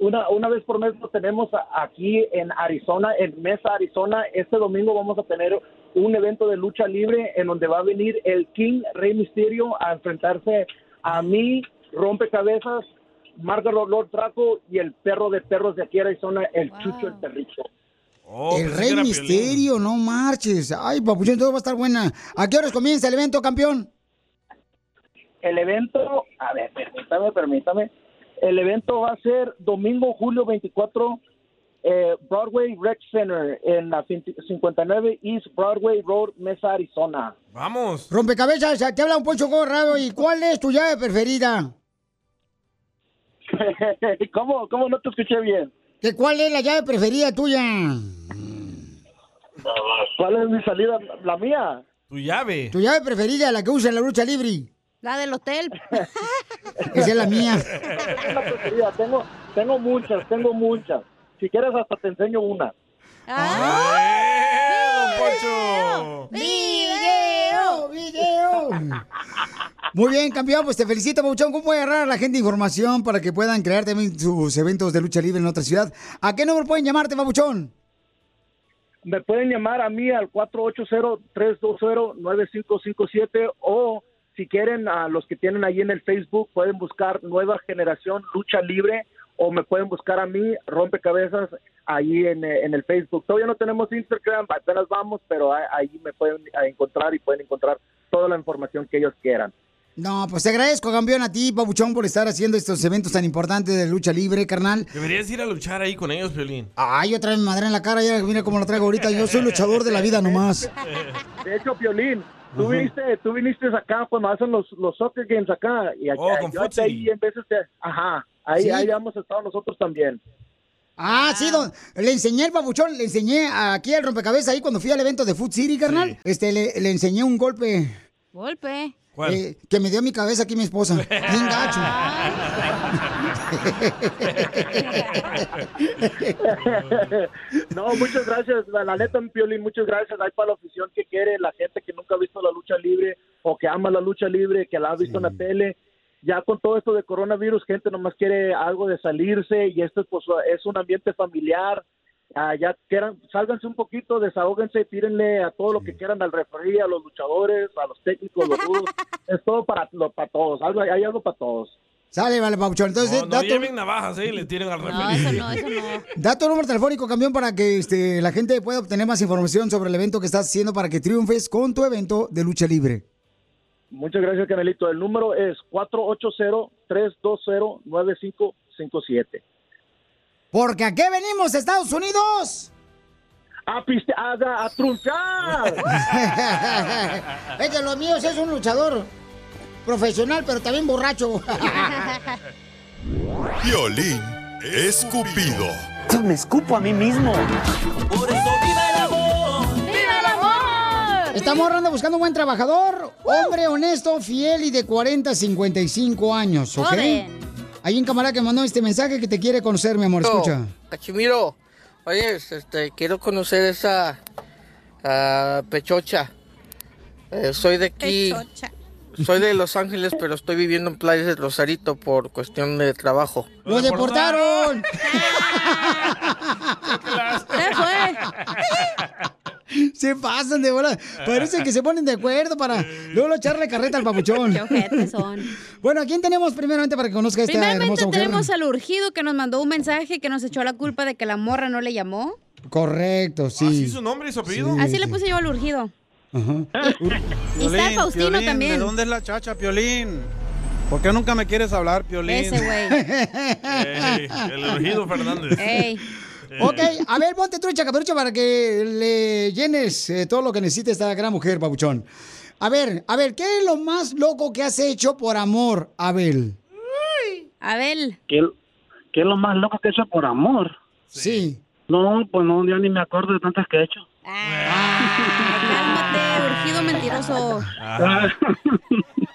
S49: Una, una vez por mes lo tenemos aquí en Arizona, en Mesa, Arizona. Este domingo vamos a tener un evento de lucha libre en donde va a venir el King Rey Misterio a enfrentarse a mí, Rompecabezas, Margaret Lord Draco y el perro de perros de aquí en Arizona, el Chucho el Perrito.
S3: Oh,
S2: el Rey Misterio, no marches. Ay, Papuchón, todo va a estar buena. ¿A qué horas comienza el evento, campeón?
S49: El evento, a ver, permítame, permítame. El evento va a ser domingo, julio 24, eh, Broadway Rec Center en la 59 East Broadway Road, Mesa, Arizona.
S3: Vamos.
S2: Rompecabezas, te habla un Poncho Corrado. ¿Y cuál es tu llave preferida?
S49: ¿Cómo, ¿Cómo no te escuché bien?
S2: ¿Que ¿Cuál es la llave preferida tuya?
S49: ¿Cuál es mi salida? La mía.
S3: Tu llave.
S2: Tu llave preferida, la que usa en la lucha libre.
S4: La del hotel.
S2: Esa es la mía.
S49: Es la preferida. Tengo, tengo muchas, tengo muchas. Si quieres hasta te enseño una.
S2: ¡Video! ¡Video! Muy bien, campeón, pues te felicito, Papuchón. ¿Cómo puede agarrar a la gente información para que puedan crear también sus eventos de lucha libre en otra ciudad? ¿A qué número pueden llamarte, Papuchón?
S49: Me pueden llamar a mí al 480-320-9557 o si quieren a los que tienen ahí en el Facebook pueden buscar Nueva Generación Lucha Libre o me pueden buscar a mí Rompecabezas ahí en, eh, en el Facebook. Todavía no tenemos Instagram, apenas vamos, pero ahí- me pueden encontrar y pueden encontrar toda la información que ellos quieran.
S2: No, pues te agradezco, campeón, a ti, Papuchón, por estar haciendo estos eventos tan importantes de lucha libre, carnal.
S3: Deberías ir a luchar ahí con ellos, Violín.
S2: Ay, otra vez me madre en la cara, ya mira cómo lo traigo ahorita. Yo soy luchador de la vida nomás.
S49: De hecho, Piolín, tú viniste, tú viniste acá cuando hacen los, los soccer games acá y acá,
S3: Oh, con
S49: yo
S3: Futsi.
S49: ahí en veces te, ajá, ahí,
S2: Sí.
S49: ahí hemos estado nosotros también.
S2: Ah, sí, don, le enseñé al papuchón, le enseñé aquí al rompecabezas ahí cuando fui al evento de Food City, carnal. Este, le, le enseñé un golpe
S4: Golpe.
S2: eh, que me dio a mi cabeza aquí mi esposa. Bien gacho.
S49: no, muchas gracias, la, la neta, Piolín, muchas gracias. Hay para la afición que quiere, la gente que nunca ha visto la lucha libre o que ama la lucha libre, que la ha visto en la tele. Ya con todo esto de coronavirus, gente nomás quiere algo de salirse y esto pues, es un ambiente familiar. Ah, ya quieran, sálganse un poquito, desahóguense, tírenle a todo lo que quieran al referee, a los luchadores, a los técnicos, los rudos. es todo para, lo- para todos, algo, hay algo para todos.
S2: Sale, vale, papuchón. Entonces,
S3: No, no
S2: da, tu,
S3: lleven navajas, ¿eh? Le tiren al
S4: No, eso no, eso no.
S2: da tu número telefónico, campeón, para que este, la gente pueda obtener más información sobre el evento que estás haciendo para que triunfes con tu evento de lucha libre.
S49: Muchas gracias, Canelito. El número es 480-320-9557.
S2: Porque aquí venimos, Estados Unidos.
S49: A, piste, a, a, a trunchar.
S2: es que lo mío sí es un luchador profesional, pero también borracho.
S7: Violín escupido.
S48: Me escupo a mí mismo.
S2: Por eso viva el amor. ¡Viva el amor! Estamos ahorrando buscando un buen trabajador, hombre honesto, fiel y de 40 a 55 años, ¿ok?
S50: Joven.
S2: Hay un camarada que mandó este mensaje que te quiere conocer, mi amor, escucha.
S50: Cachimiro, oye, este, quiero conocer esa ah, pechocha. Eh, soy de aquí, soy de Los Ángeles, pero estoy viviendo en Playa de Rosarito por cuestión de trabajo.
S2: ¡Lo deportaron!
S4: Se fue.
S2: Se pasan de bola. Parece que se ponen de acuerdo para luego echarle carreta al papuchón.
S4: Qué ojetes son.
S2: Bueno, ¿a quién tenemos primeramente para que conozca esta
S4: Primeramente
S2: hermosa mujer?
S4: tenemos al urgido que nos mandó un mensaje que nos echó la culpa de que la morra no le llamó.
S2: Correcto, sí.
S3: ¿Así su nombre y su apellido?
S4: Así le puse yo al urgido. Y está el Faustino
S51: Piolín,
S4: también.
S51: ¿De dónde es la chacha, Piolín? ¿Por qué nunca me quieres hablar, Piolín?
S4: Ese güey.
S3: Ey, el urgido Fernández.
S4: Ey.
S2: Ok, a ver, ponte trucha, caperucha, para que le llenes eh, todo lo que necesita esta gran mujer, papuchón. A ver, a ver, ¿qué es lo más loco que has hecho por amor, Abel?
S4: Abel.
S34: ¿Qué, qué es lo más loco que he hecho por amor?
S2: Sí.
S34: No, pues no, ya ni me acuerdo de tantas que he hecho.
S4: Cálmate, mentiroso.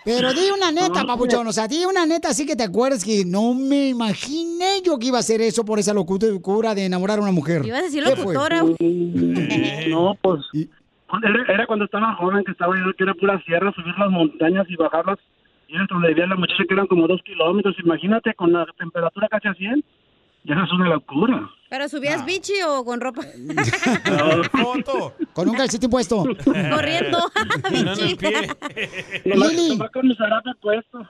S2: Pero di una neta, papuchón, o sea, di una neta así que te acuerdes que no me imaginé yo que iba a hacer eso por esa locura de enamorar a una mujer.
S4: Ibas a decir
S2: ¿Qué fue?
S4: locutora.
S34: No, pues era, era cuando estaba joven que estaba yo que era pura sierra, subir las montañas y bajarlas. Y era donde vivía la muchacha que eran como dos kilómetros. Imagínate con la temperatura casi a 100. Ya es una locura.
S4: ¿Pero subías bichi o con ropa?
S2: Con un calcetín puesto.
S4: Corriendo. Bichi.
S2: Lili.
S34: Va con mi puesto.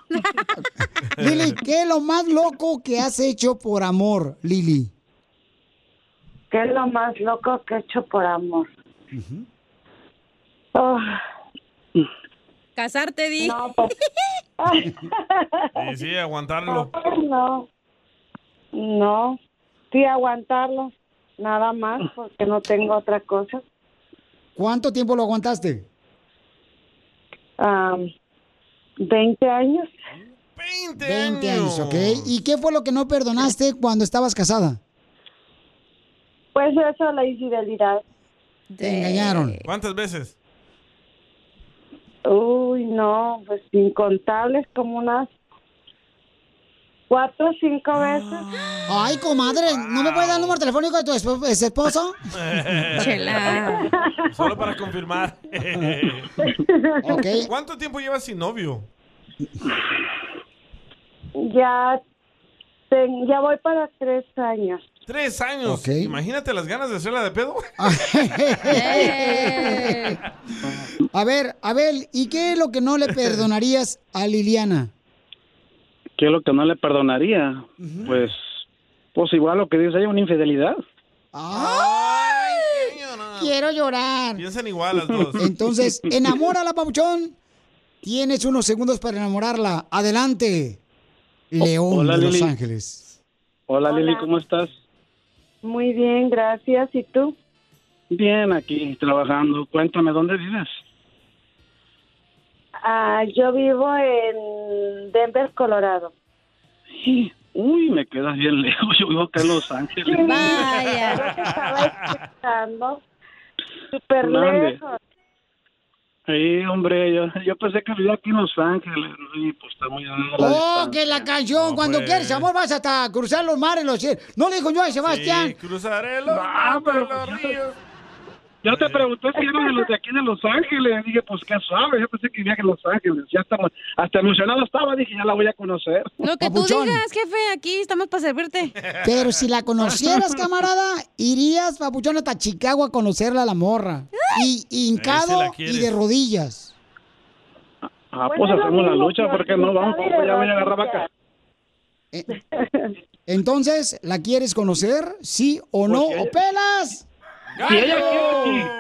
S2: Lili, ¿qué es lo más loco que has hecho por amor, Lili?
S52: ¿Qué es lo más loco que he hecho por amor? Oh,
S4: Casarte, di.
S52: no, pues,
S3: Sí, sí, aguantarlo.
S52: no. No. Sí, aguantarlo. Nada más porque no tengo otra cosa.
S2: ¿Cuánto tiempo lo aguantaste?
S52: Am, 20 años.
S2: 20 años, ¿ok? ¿Y qué fue lo que no perdonaste cuando estabas casada?
S52: Pues eso, la infidelidad.
S2: Te engañaron.
S3: ¿Cuántas veces?
S52: Uy, no, pues incontables, como unas cuatro o cinco veces.
S2: Ay, comadre, ¿no me puedes dar el número telefónico de tu esp- esposo?
S3: Chela. Solo para confirmar. ¿Cuánto tiempo llevas sin novio?
S52: Ya, ten- ya voy para tres años.
S3: Tres años. Imagínate las ganas de hacerla de pedo.
S2: A ver, Abel, ¿y qué es lo que no le perdonarías a Liliana?
S34: ¿Qué es lo que no le perdonaría? Pues, pues igual lo que dice ella, una infidelidad.
S2: Quiero llorar.
S3: Piensan igual las dos.
S2: Entonces, enamórala, papuchón. Tienes unos segundos para enamorarla. Adelante. León
S34: Hola,
S2: de Los
S34: Lili.
S2: Ángeles.
S34: Hola, Lili, ¿cómo estás?
S52: Muy bien, gracias. ¿Y tú?
S34: Bien, aquí trabajando. Cuéntame, ¿dónde vives?
S52: Ah, yo vivo en Denver, Colorado.
S34: Uy, me quedas bien lejos. Yo vivo acá en Los Ángeles.
S52: Vaya. Yo te estaba escuchando. Súper lejos.
S34: Sí, hombre, yo, yo pensé que vivía aquí en Los Ángeles. Y pues está muy lejos la
S2: Oh,
S34: distancia.
S2: que la canción. Cuando
S34: pues.
S2: quieres amor vas hasta cruzar los mares, los cielos. No le dijo yo a Sebastián.
S3: Cruzaré los
S34: Ah, pero pues, yo, yo te pregunté si eran de los de aquí de Los Ángeles. Dije, pues qué suave. Yo pensé que vivía en Los Ángeles. Ya estaba, hasta emocionado estaba. Dije, ya la voy a conocer.
S4: Lo que tú
S2: Papuchón.
S4: digas, jefe, aquí estamos para servirte.
S2: Pero si la conocieras, camarada, irías, papuchón, hasta Chicago a conocerla a la morra. Y y hincado y de rodillas.
S34: Ah, pues hacemos la lucha.
S2: pero
S34: ¿Por qué no? Vamos, ya voy a agarrar vaca.
S2: Entonces, ¿la quieres conocer? ¿Sí o no?
S34: Pues
S2: ¿O
S34: ella- Si ella quiere, sí.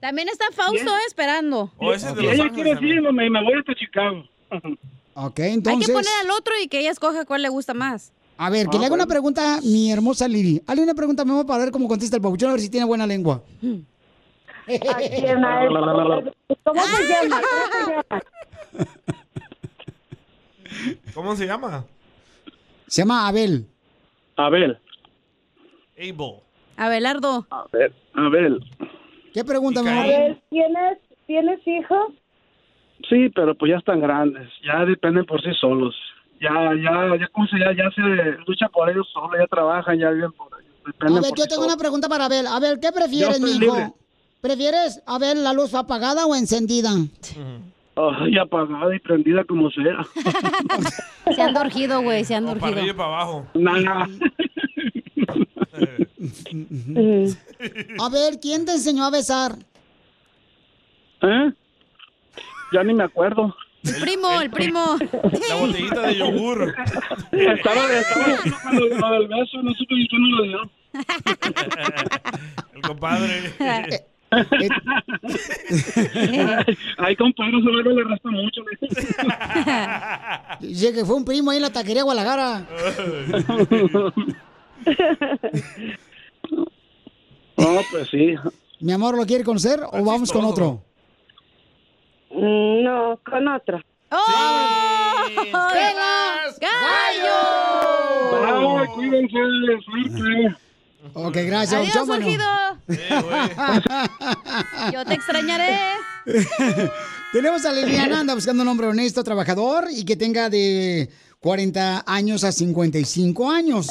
S4: También está Fausto eh, esperando.
S34: Si ella quiere, no, me, me voy hasta Chicago.
S2: Ok,
S4: Hay
S2: entonces...
S4: que poner al otro y que ella escoja cuál le gusta más.
S2: A ver, que le haga una pregunta a mi hermosa Lili. Hazle una pregunta, mi amor, para ver cómo contesta el papuchón, a ver si tiene buena lengua.
S52: quién a él? ¿Cómo se llama? ¿Cómo se llama?
S3: ¿Cómo se llama?
S2: Se llama Abel.
S34: Abel.
S3: Abel.
S4: Abelardo.
S34: A ver, Abel.
S2: ¿Qué pregunta,
S52: A
S2: amor?
S52: ver, ¿tienes, ¿tienes hijos?
S34: Sí, pero pues ya están grandes. Ya dependen por sí solos. Ya, ya, ya, ¿cómo se ya, ya se lucha por ellos solos, ya trabajan, ya viven por ellos.
S2: A
S34: Dependen
S2: ver,
S34: por
S2: yo
S34: sí
S2: tengo
S34: solos.
S2: una pregunta para Abel. Abel, ¿qué prefieres, mijo?
S34: libre.
S2: ¿Prefieres, a ver, la luz apagada o encendida?
S34: Ay, apagada y prendida como sea.
S4: Se han dorgido, güey, se han
S3: Para arriba y
S4: dorgido.
S3: para abajo.
S34: Nada.
S2: A ver, ¿quién te enseñó a besar?
S34: ¿Eh? Ya ni me acuerdo.
S4: El primo, el primo.
S3: La botellita de yogur.
S34: Estaba, estaba cuando lo del beso, no supe quién me lo dio.
S3: El compadre.
S34: Ay, compadre, eso luego le resta mucho.
S2: Dice que fue un primo ahí en la taquería Guadalajara.
S34: No, pues sí.
S2: Mi amor, ¿lo quiere conocer o vamos con otro?
S52: Mm, No, con otro.
S4: ¡Oh!
S2: ¡Pelas!
S52: ¡Gallo!
S2: Ay, cuídense, suerte. Ok, gracias,
S4: Adiós, surgido. Yo te extrañaré.
S2: Tenemos a Liliana, anda buscando un hombre honesto, trabajador y que tenga de 40 años a 55 años.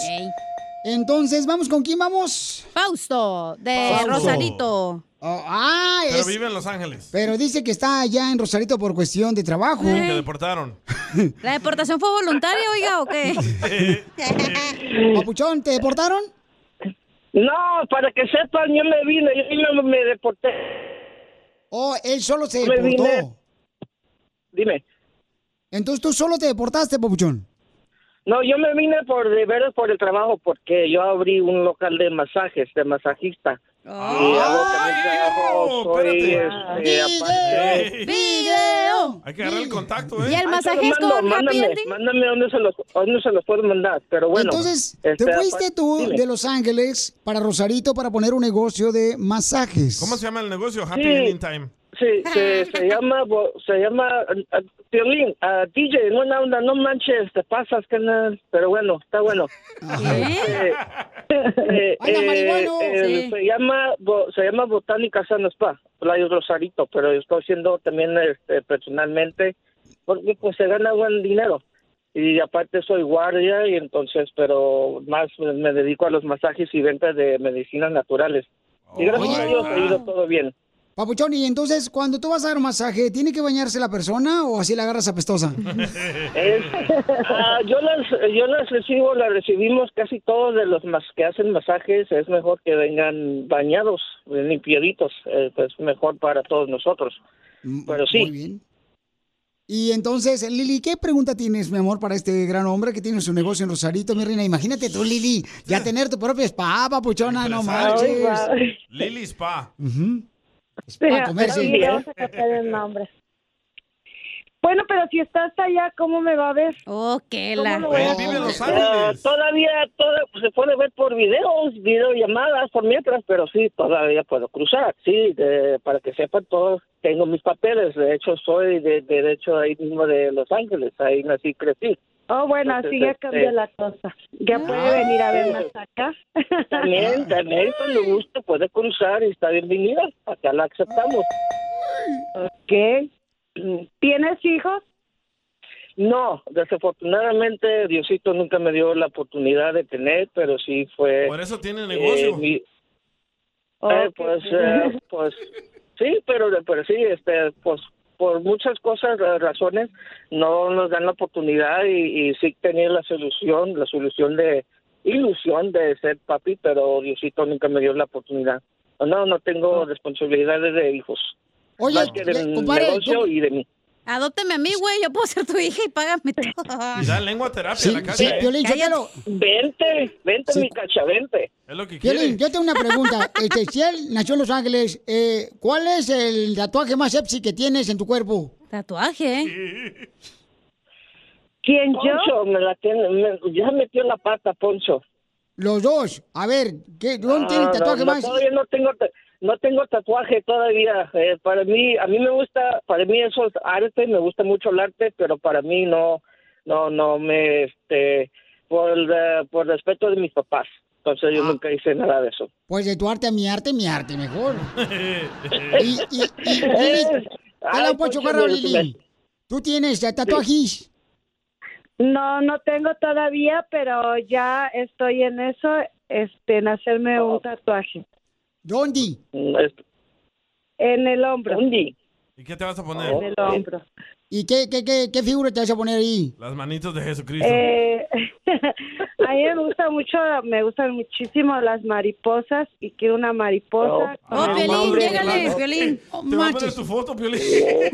S2: Entonces, ¿vamos con quién vamos?
S4: Fausto, de
S3: Fausto.
S4: Rosarito.
S2: Oh, ah,
S3: Pero
S2: es-
S3: vive en Los Ángeles.
S2: pero dice que está allá en Rosarito por cuestión de trabajo.
S3: Que deportaron.
S4: ¿La deportación fue voluntaria, oiga, o qué?
S2: Papuchón, ¿te deportaron?
S53: No, para que sepan, yo me vine, yo vine, me deporté.
S2: Oh, él solo se
S53: Me
S2: deportó.
S53: vine. Dime.
S2: Entonces tú solo te deportaste, Papuchón.
S53: No, yo me vine por de veras por el trabajo porque yo abrí un local de masajes, de masajista. y hago también trabajo, soy este, aparte.
S4: ¡Video!
S3: Hay que agarrar el contacto, ¿eh?
S4: ¿Y el
S53: Ahí te
S4: masaje es
S53: lo mando,
S4: con Happy
S53: mándame,
S4: Ending?
S53: mándame dónde se los, dónde se los puedo mandar, pero bueno.
S2: Entonces,
S53: este,
S2: te fuiste
S53: aparte-
S2: tú
S53: dime.
S2: de Los Ángeles para Rosarito para poner un negocio de masajes.
S3: ¿Cómo se llama el negocio? Happy
S53: Sí.
S3: Ending Time.
S53: Sí, se, se llama, bo- se llama, Violín, uh, DJ, en buena onda, no manches, te pasas, canal, pero bueno, está bueno. Eh, eh, eh, eh,
S2: Sí.
S53: Se llama, bo- se llama Botánica San Spa, Playa Rosarito, pero yo estoy haciendo también este, personalmente, porque pues se gana buen dinero. Y aparte soy guardia y entonces, pero más me me dedico a los masajes y ventas de medicinas naturales. Y gracias
S2: Oye.
S53: a Dios ha ido todo bien.
S2: Papuchón, y entonces cuando tú vas a dar un masaje, ¿tiene que bañarse la persona o así la agarras apestosa?
S53: Es- ah, yo las yo las recibo, las recibimos casi todos de los mas que hacen masajes. Es mejor que vengan bañados, limpiaditos. eh, pues mejor para todos nosotros. Pero sí.
S2: Muy bien. Y entonces, Lili, ¿qué pregunta tienes, mi amor, para este gran hombre que tiene su negocio en Rosarito, mi reina? Imagínate tú, Lili, ya tener tu propio spa, papuchona, no manches.
S3: Lily Spa.
S2: Ujú.
S52: Para
S2: comerse.
S52: Sí, vamos a cambiar el nombre. Bueno, pero si está hasta allá, ¿cómo me va a ver?
S4: Oh, qué
S52: ¿Cómo
S4: la...
S52: lo voy a
S3: Vive en Los Ángeles.
S53: todavía toda- se puede ver por videos, videollamadas por mientras, pero sí, todavía puedo cruzar. Sí, de- para que sepan todos, tengo mis papeles. De hecho, soy de de derecho ahí mismo de Los Ángeles. Ahí nací y crecí.
S52: Oh, bueno,
S53: Entonces,
S52: así ya
S53: este-
S52: cambia la cosa. Ya puede venir a vernos acá.
S53: También, también cuando guste puede cruzar y está bienvenida. Acá la aceptamos.
S52: Ok. ¿Tienes hijos?
S53: No, desafortunadamente Diosito nunca me dio la oportunidad de tener, pero sí fue.
S3: Por eso tiene negocio.
S53: eh, mi- eh,
S52: Ok.
S53: pues, eh, pues sí, pero, pero sí, este, pues por muchas cosas, ra- razones, no nos dan la oportunidad y, y sí tenía la solución, la solución de ilusión de ser papi, pero Diosito nunca me dio la oportunidad. No, no tengo responsabilidades de hijos.
S4: Oye,
S53: más que del
S4: compadre,
S53: negocio
S4: ¿cómo-
S53: y de mí.
S4: Adóptame a mí, güey. Yo puedo ser tu hija y págame todo.
S3: Y da lengua terapia
S2: Sí,
S3: en la casa.
S2: sí,
S3: ¿eh?
S2: Piolín. Sotelo.
S53: Vente, vente
S2: Sí.
S53: mi cacha, vente.
S3: Es lo que quiere.
S2: Piolín, yo tengo una pregunta. Este, si él nació en Los Ángeles, eh, ¿cuál es el tatuaje más sepsi que tienes en tu cuerpo?
S4: Tatuaje.
S52: ¿Quién yo?
S53: Poncho, me la tiene, me- ya metió la pata, Poncho.
S2: Los dos. A ver, ¿qué, ¿dónde
S53: Ah,
S2: tiene el tatuaje
S53: no, no,
S2: más?
S53: Todavía no tengo, no tengo tatuaje todavía. Eh, para mí, a mí me gusta, para mí eso es arte, me gusta mucho el arte, pero para mí no, no, no me, este, por, eh, por respeto de mis papás. Entonces
S2: Ah.
S53: yo nunca hice nada de eso.
S2: Pues de tu arte a mi arte, mi arte mejor. y, y, y, Lili,
S53: ay,
S2: pocho Lili. ¿Tú tienes eh, tatuajes?
S52: No, no tengo todavía, pero ya estoy en eso, este, en hacerme un tatuaje.
S2: ¿Dónde?
S53: Mm,
S52: En el hombro.
S53: ¿Dónde?
S3: ¿Y qué te vas a poner?
S52: En el hombro.
S2: ¿Y qué, qué, qué, qué figura te vas a poner ahí?
S3: Las manitos de Jesucristo.
S52: Eh, a mí me gusta mucho, me gustan muchísimo las mariposas y quiero una mariposa.
S4: Oh,
S52: el
S4: Piolín, llégale, Piolín.
S3: ¿Te va a poner
S2: manches.
S3: tu foto, Piolín?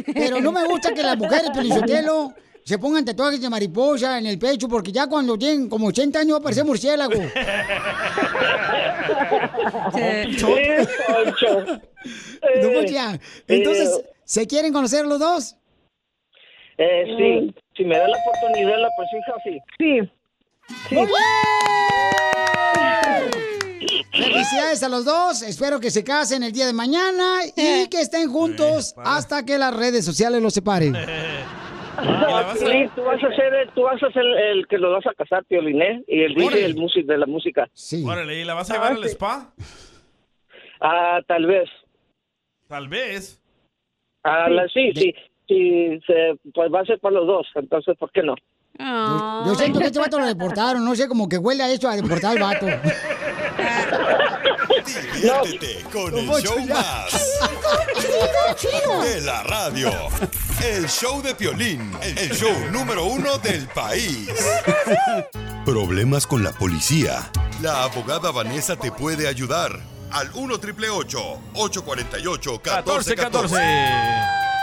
S2: Pero no me gusta que las mujeres, Pelizotelo, se pongan tatuajes de mariposa en el pecho, porque ya cuando tienen como 80 años va a parecer murciélago. Pues ya. Entonces, ¿se quieren conocer los dos?
S53: Eh, sí, si me da la oportunidad, la pues hija, sí.
S52: Sí.
S2: ¡Muy bien! felicidades a los dos. Espero que se casen el día de mañana y que estén juntos hasta que las redes sociales los separen.
S49: Ah, tú vas a ser, el- tú vas a ser el que lo vas a casar, Pioliné, y el DJ el músico de la música.
S2: Sí.
S3: Órale, ¿y la vas a llevar al spa?
S49: Ah, tal vez.
S3: Tal vez.
S49: Ah, la- sí, sí, sí, se- pues va a ser para los dos, entonces, ¿por qué no?
S2: Yo, yo siento que este vato lo deportaron, no sé, como que huele a eso a deportar al vato.
S7: Diviértete con el show más. De la radio. El show de Piolín. El show número uno del país. Problemas con la policía. La abogada Vanessa te puede ayudar. Al 1 triple 848 1414.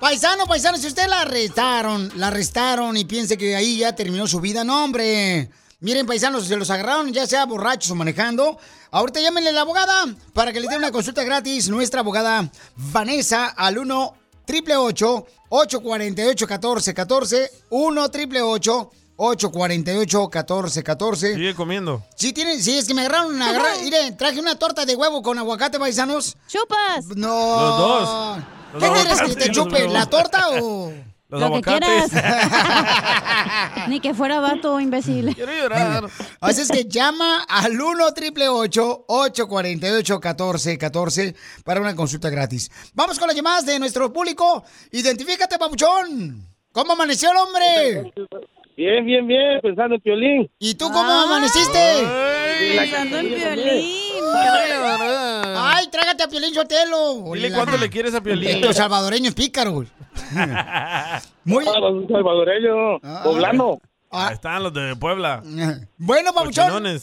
S2: Paisano, paisano, si usted la arrestaron, la arrestaron y piense que ahí ya terminó su vida, no, hombre. Miren, paisanos, se los agarraron ya sea borrachos o manejando. Ahorita llámenle a la abogada para que le dé una consulta gratis. Nuestra abogada Vanessa al 1 triple 848 1414 1 triple 848 1414
S3: Sigue comiendo.
S2: Si tienen, si es que me agarraron, agarra- mire, traje una torta de huevo con aguacate, paisanos.
S4: ¡Chupas!
S2: No.
S3: Los dos.
S2: ¿Qué quieres que te chupe? ¿La torta o...?
S3: Los
S4: Lo que
S3: aguacates.
S4: Ni que fuera vato, imbécil.
S3: Quiero llorar.
S2: Así es que llama al 1 triple 848 1414 para una consulta gratis. Vamos con las llamadas de nuestro público. Identifícate, papuchón. ¿Cómo amaneció el hombre?
S49: Bien, bien, bien, pensando en Piolín.
S2: ¿Y tú cómo amaneciste?
S4: Pensando en violín.
S2: Ay, trágate a Piolín Sotelo.
S3: Dile cuánto le quieres a Piolín.
S2: Los salvadoreños pícaros. Muy
S49: Ah, un salvadoreño, poblano.
S3: Ahí están los de Puebla.
S2: Bueno, papuchón.
S3: Cochinones.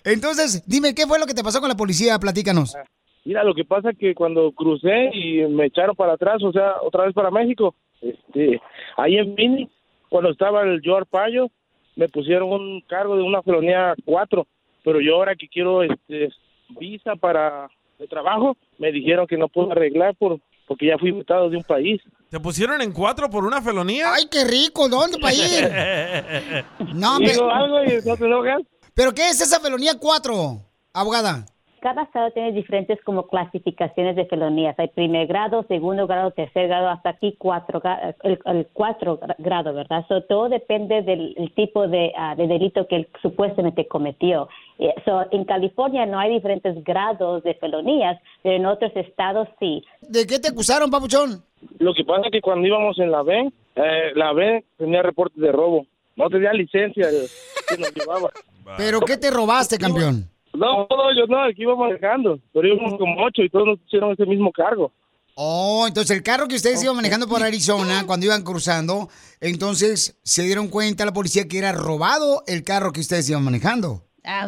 S2: Entonces, dime, ¿qué fue lo que te pasó con la policía? Platícanos.
S49: Mira, lo que pasa es que cuando crucé y me echaron para atrás, o sea, otra vez para México, este, ahí en Phoenix, cuando estaba el George Payo, me pusieron un cargo de una felonía 4, pero yo ahora que quiero este, visa para de trabajo, me dijeron que no puedo arreglar por porque ya fui vetado de un país.
S3: ¿Te pusieron en cuatro por una felonía?
S2: ¡Ay, qué rico! ¿Dónde para ir? No, pero,
S49: algo y no te enojas.
S2: ¿pero qué es esa felonía 4, abogada?
S54: Cada estado tiene diferentes como clasificaciones de felonías. Hay primer grado, segundo grado, tercer grado, hasta aquí cuatro, el, el cuatro gra- grado, ¿verdad? So, todo depende del el tipo de, ah, de delito que él supuestamente cometió. Eh, So, en California no hay diferentes grados de felonías, pero en otros estados sí.
S2: ¿De qué te acusaron, papuchón?
S49: Lo que pasa es que cuando íbamos en la B, eh, la B tenía reportes de robo. No tenía licencia el que nos llevaba.
S2: ¿Pero qué te robaste, campeón?
S49: No, no, yo no, aquí iba manejando. Pero íbamos como ocho y todos nos pusieron ese mismo cargo.
S2: Oh, entonces el carro que ustedes iban manejando por Arizona cuando iban cruzando, entonces se dieron cuenta la policía que era robado el carro que ustedes iban manejando.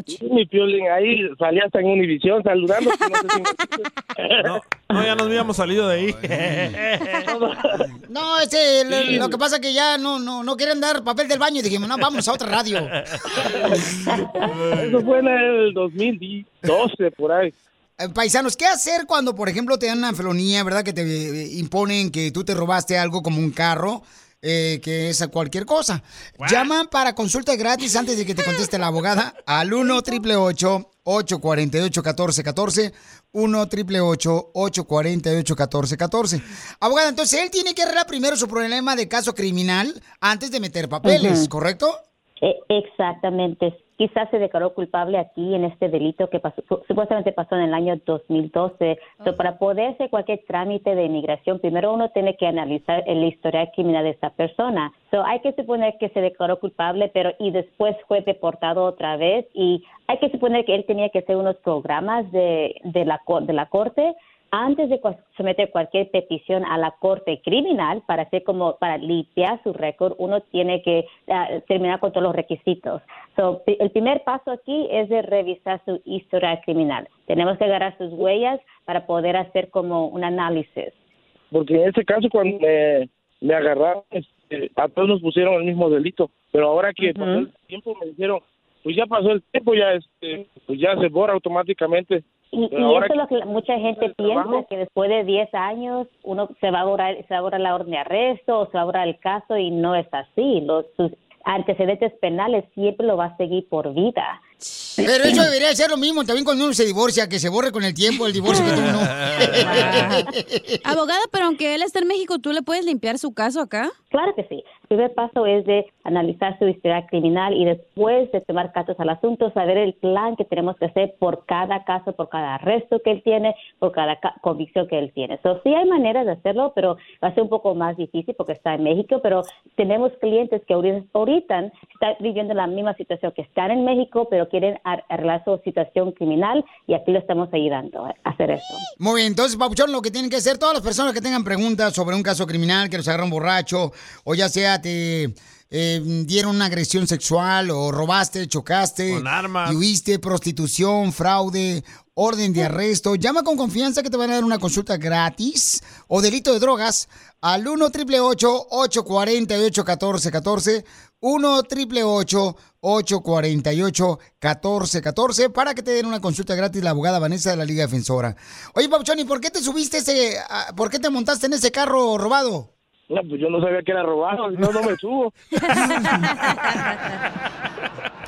S49: Sí, Mi piolín ahí salía hasta en Univisión saludando. no
S3: No, ya nos habíamos salido de ahí.
S2: No, este, lo,
S49: Sí.
S2: lo que pasa que ya no, no, no quieren dar papel del baño y dijimos, no, vamos a otra radio.
S49: Eso fue en el 2012, por ahí.
S2: Eh, Paisanos, ¿qué hacer cuando, por ejemplo, te dan una felonía, verdad? Que te eh, imponen que tú te robaste algo como un carro, eh, que es cualquier cosa. Llaman para consulta gratis antes de que te conteste la abogada al 1 888 848 1414 1 888 848 1414 Abogada, entonces él tiene que arreglar primero su problema de caso criminal antes de meter papeles. ¿correcto?
S54: E- Exactamente. Quizás se declaró culpable aquí en este delito que pasó, su- supuestamente pasó en el año 2012. So, para poder hacer cualquier trámite de inmigración, primero uno tiene que analizar el historial criminal de esa persona. So, hay que suponer que se declaró culpable, pero y después fue deportado otra vez y hay que suponer que él tenía que hacer unos programas de, de, la, de la corte antes de someter cualquier petición a la corte criminal para hacer como para limpiar su récord, uno tiene que ah, terminar con todos los requisitos. So, el primer paso aquí es de revisar su historia criminal. Tenemos que agarrar sus huellas para poder hacer como un análisis.
S49: Porque en ese caso, cuando me, me agarraron, este, a todos nos pusieron el mismo delito. Pero ahora que pasó el tiempo, me dijeron, pues ya pasó el tiempo, ya este, pues ya se borra automáticamente.
S54: Y, y eso es lo que mucha gente piensa,
S49: trabajo.
S54: que después de 10 años uno se va a borrar, se va a borrar la orden de arresto o se va a borrar el caso y no es así. Los, sus antecedentes penales siempre lo va a seguir por vida.
S2: Pero eso debería ser lo mismo también cuando uno se divorcia, que se borre con el tiempo el divorcio que tuvo uno.
S4: Abogado, pero aunque él esté en México, ¿tú le puedes limpiar su caso acá?
S54: Claro que sí. El primer paso es de analizar su historia criminal y después de tomar cartas al asunto, saber el plan que tenemos que hacer por cada caso, por cada arresto que él tiene, por cada ca- convicción que él tiene. So, sí hay maneras de hacerlo, pero va a ser un poco más difícil porque está en México, pero tenemos clientes que ahorita, ahorita están viviendo la misma situación, que están en México, pero quieren ar- arreglar su situación criminal y aquí lo estamos ayudando a hacer eso.
S2: Muy bien, entonces, Papuchón, lo que tienen que hacer todas las personas que tengan preguntas sobre un caso criminal, que los agarra un borracho, o ya sea te eh, dieron una agresión sexual, o robaste, chocaste,
S3: Con armas.
S2: y huiste, prostitución, fraude, orden de arresto, llama con confianza que te van a dar una consulta gratis, o delito de drogas, al 1 888 848 1414 1 888 848 1414 para que te den una consulta gratis la abogada Vanessa de la Liga Defensora. Oye, Papuchón, ¿y por qué te subiste ese, ah, por qué te montaste en ese carro robado?
S49: No, pues yo no sabía que era robado, si no, no me subo.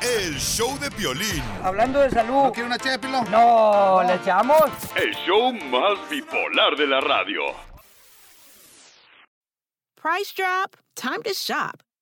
S55: El show de Piolín.
S48: Hablando de salud. ¿No quiere una ché de No, ¿le echamos?
S7: El show más bipolar de la radio.
S20: Price drop? Time to shop.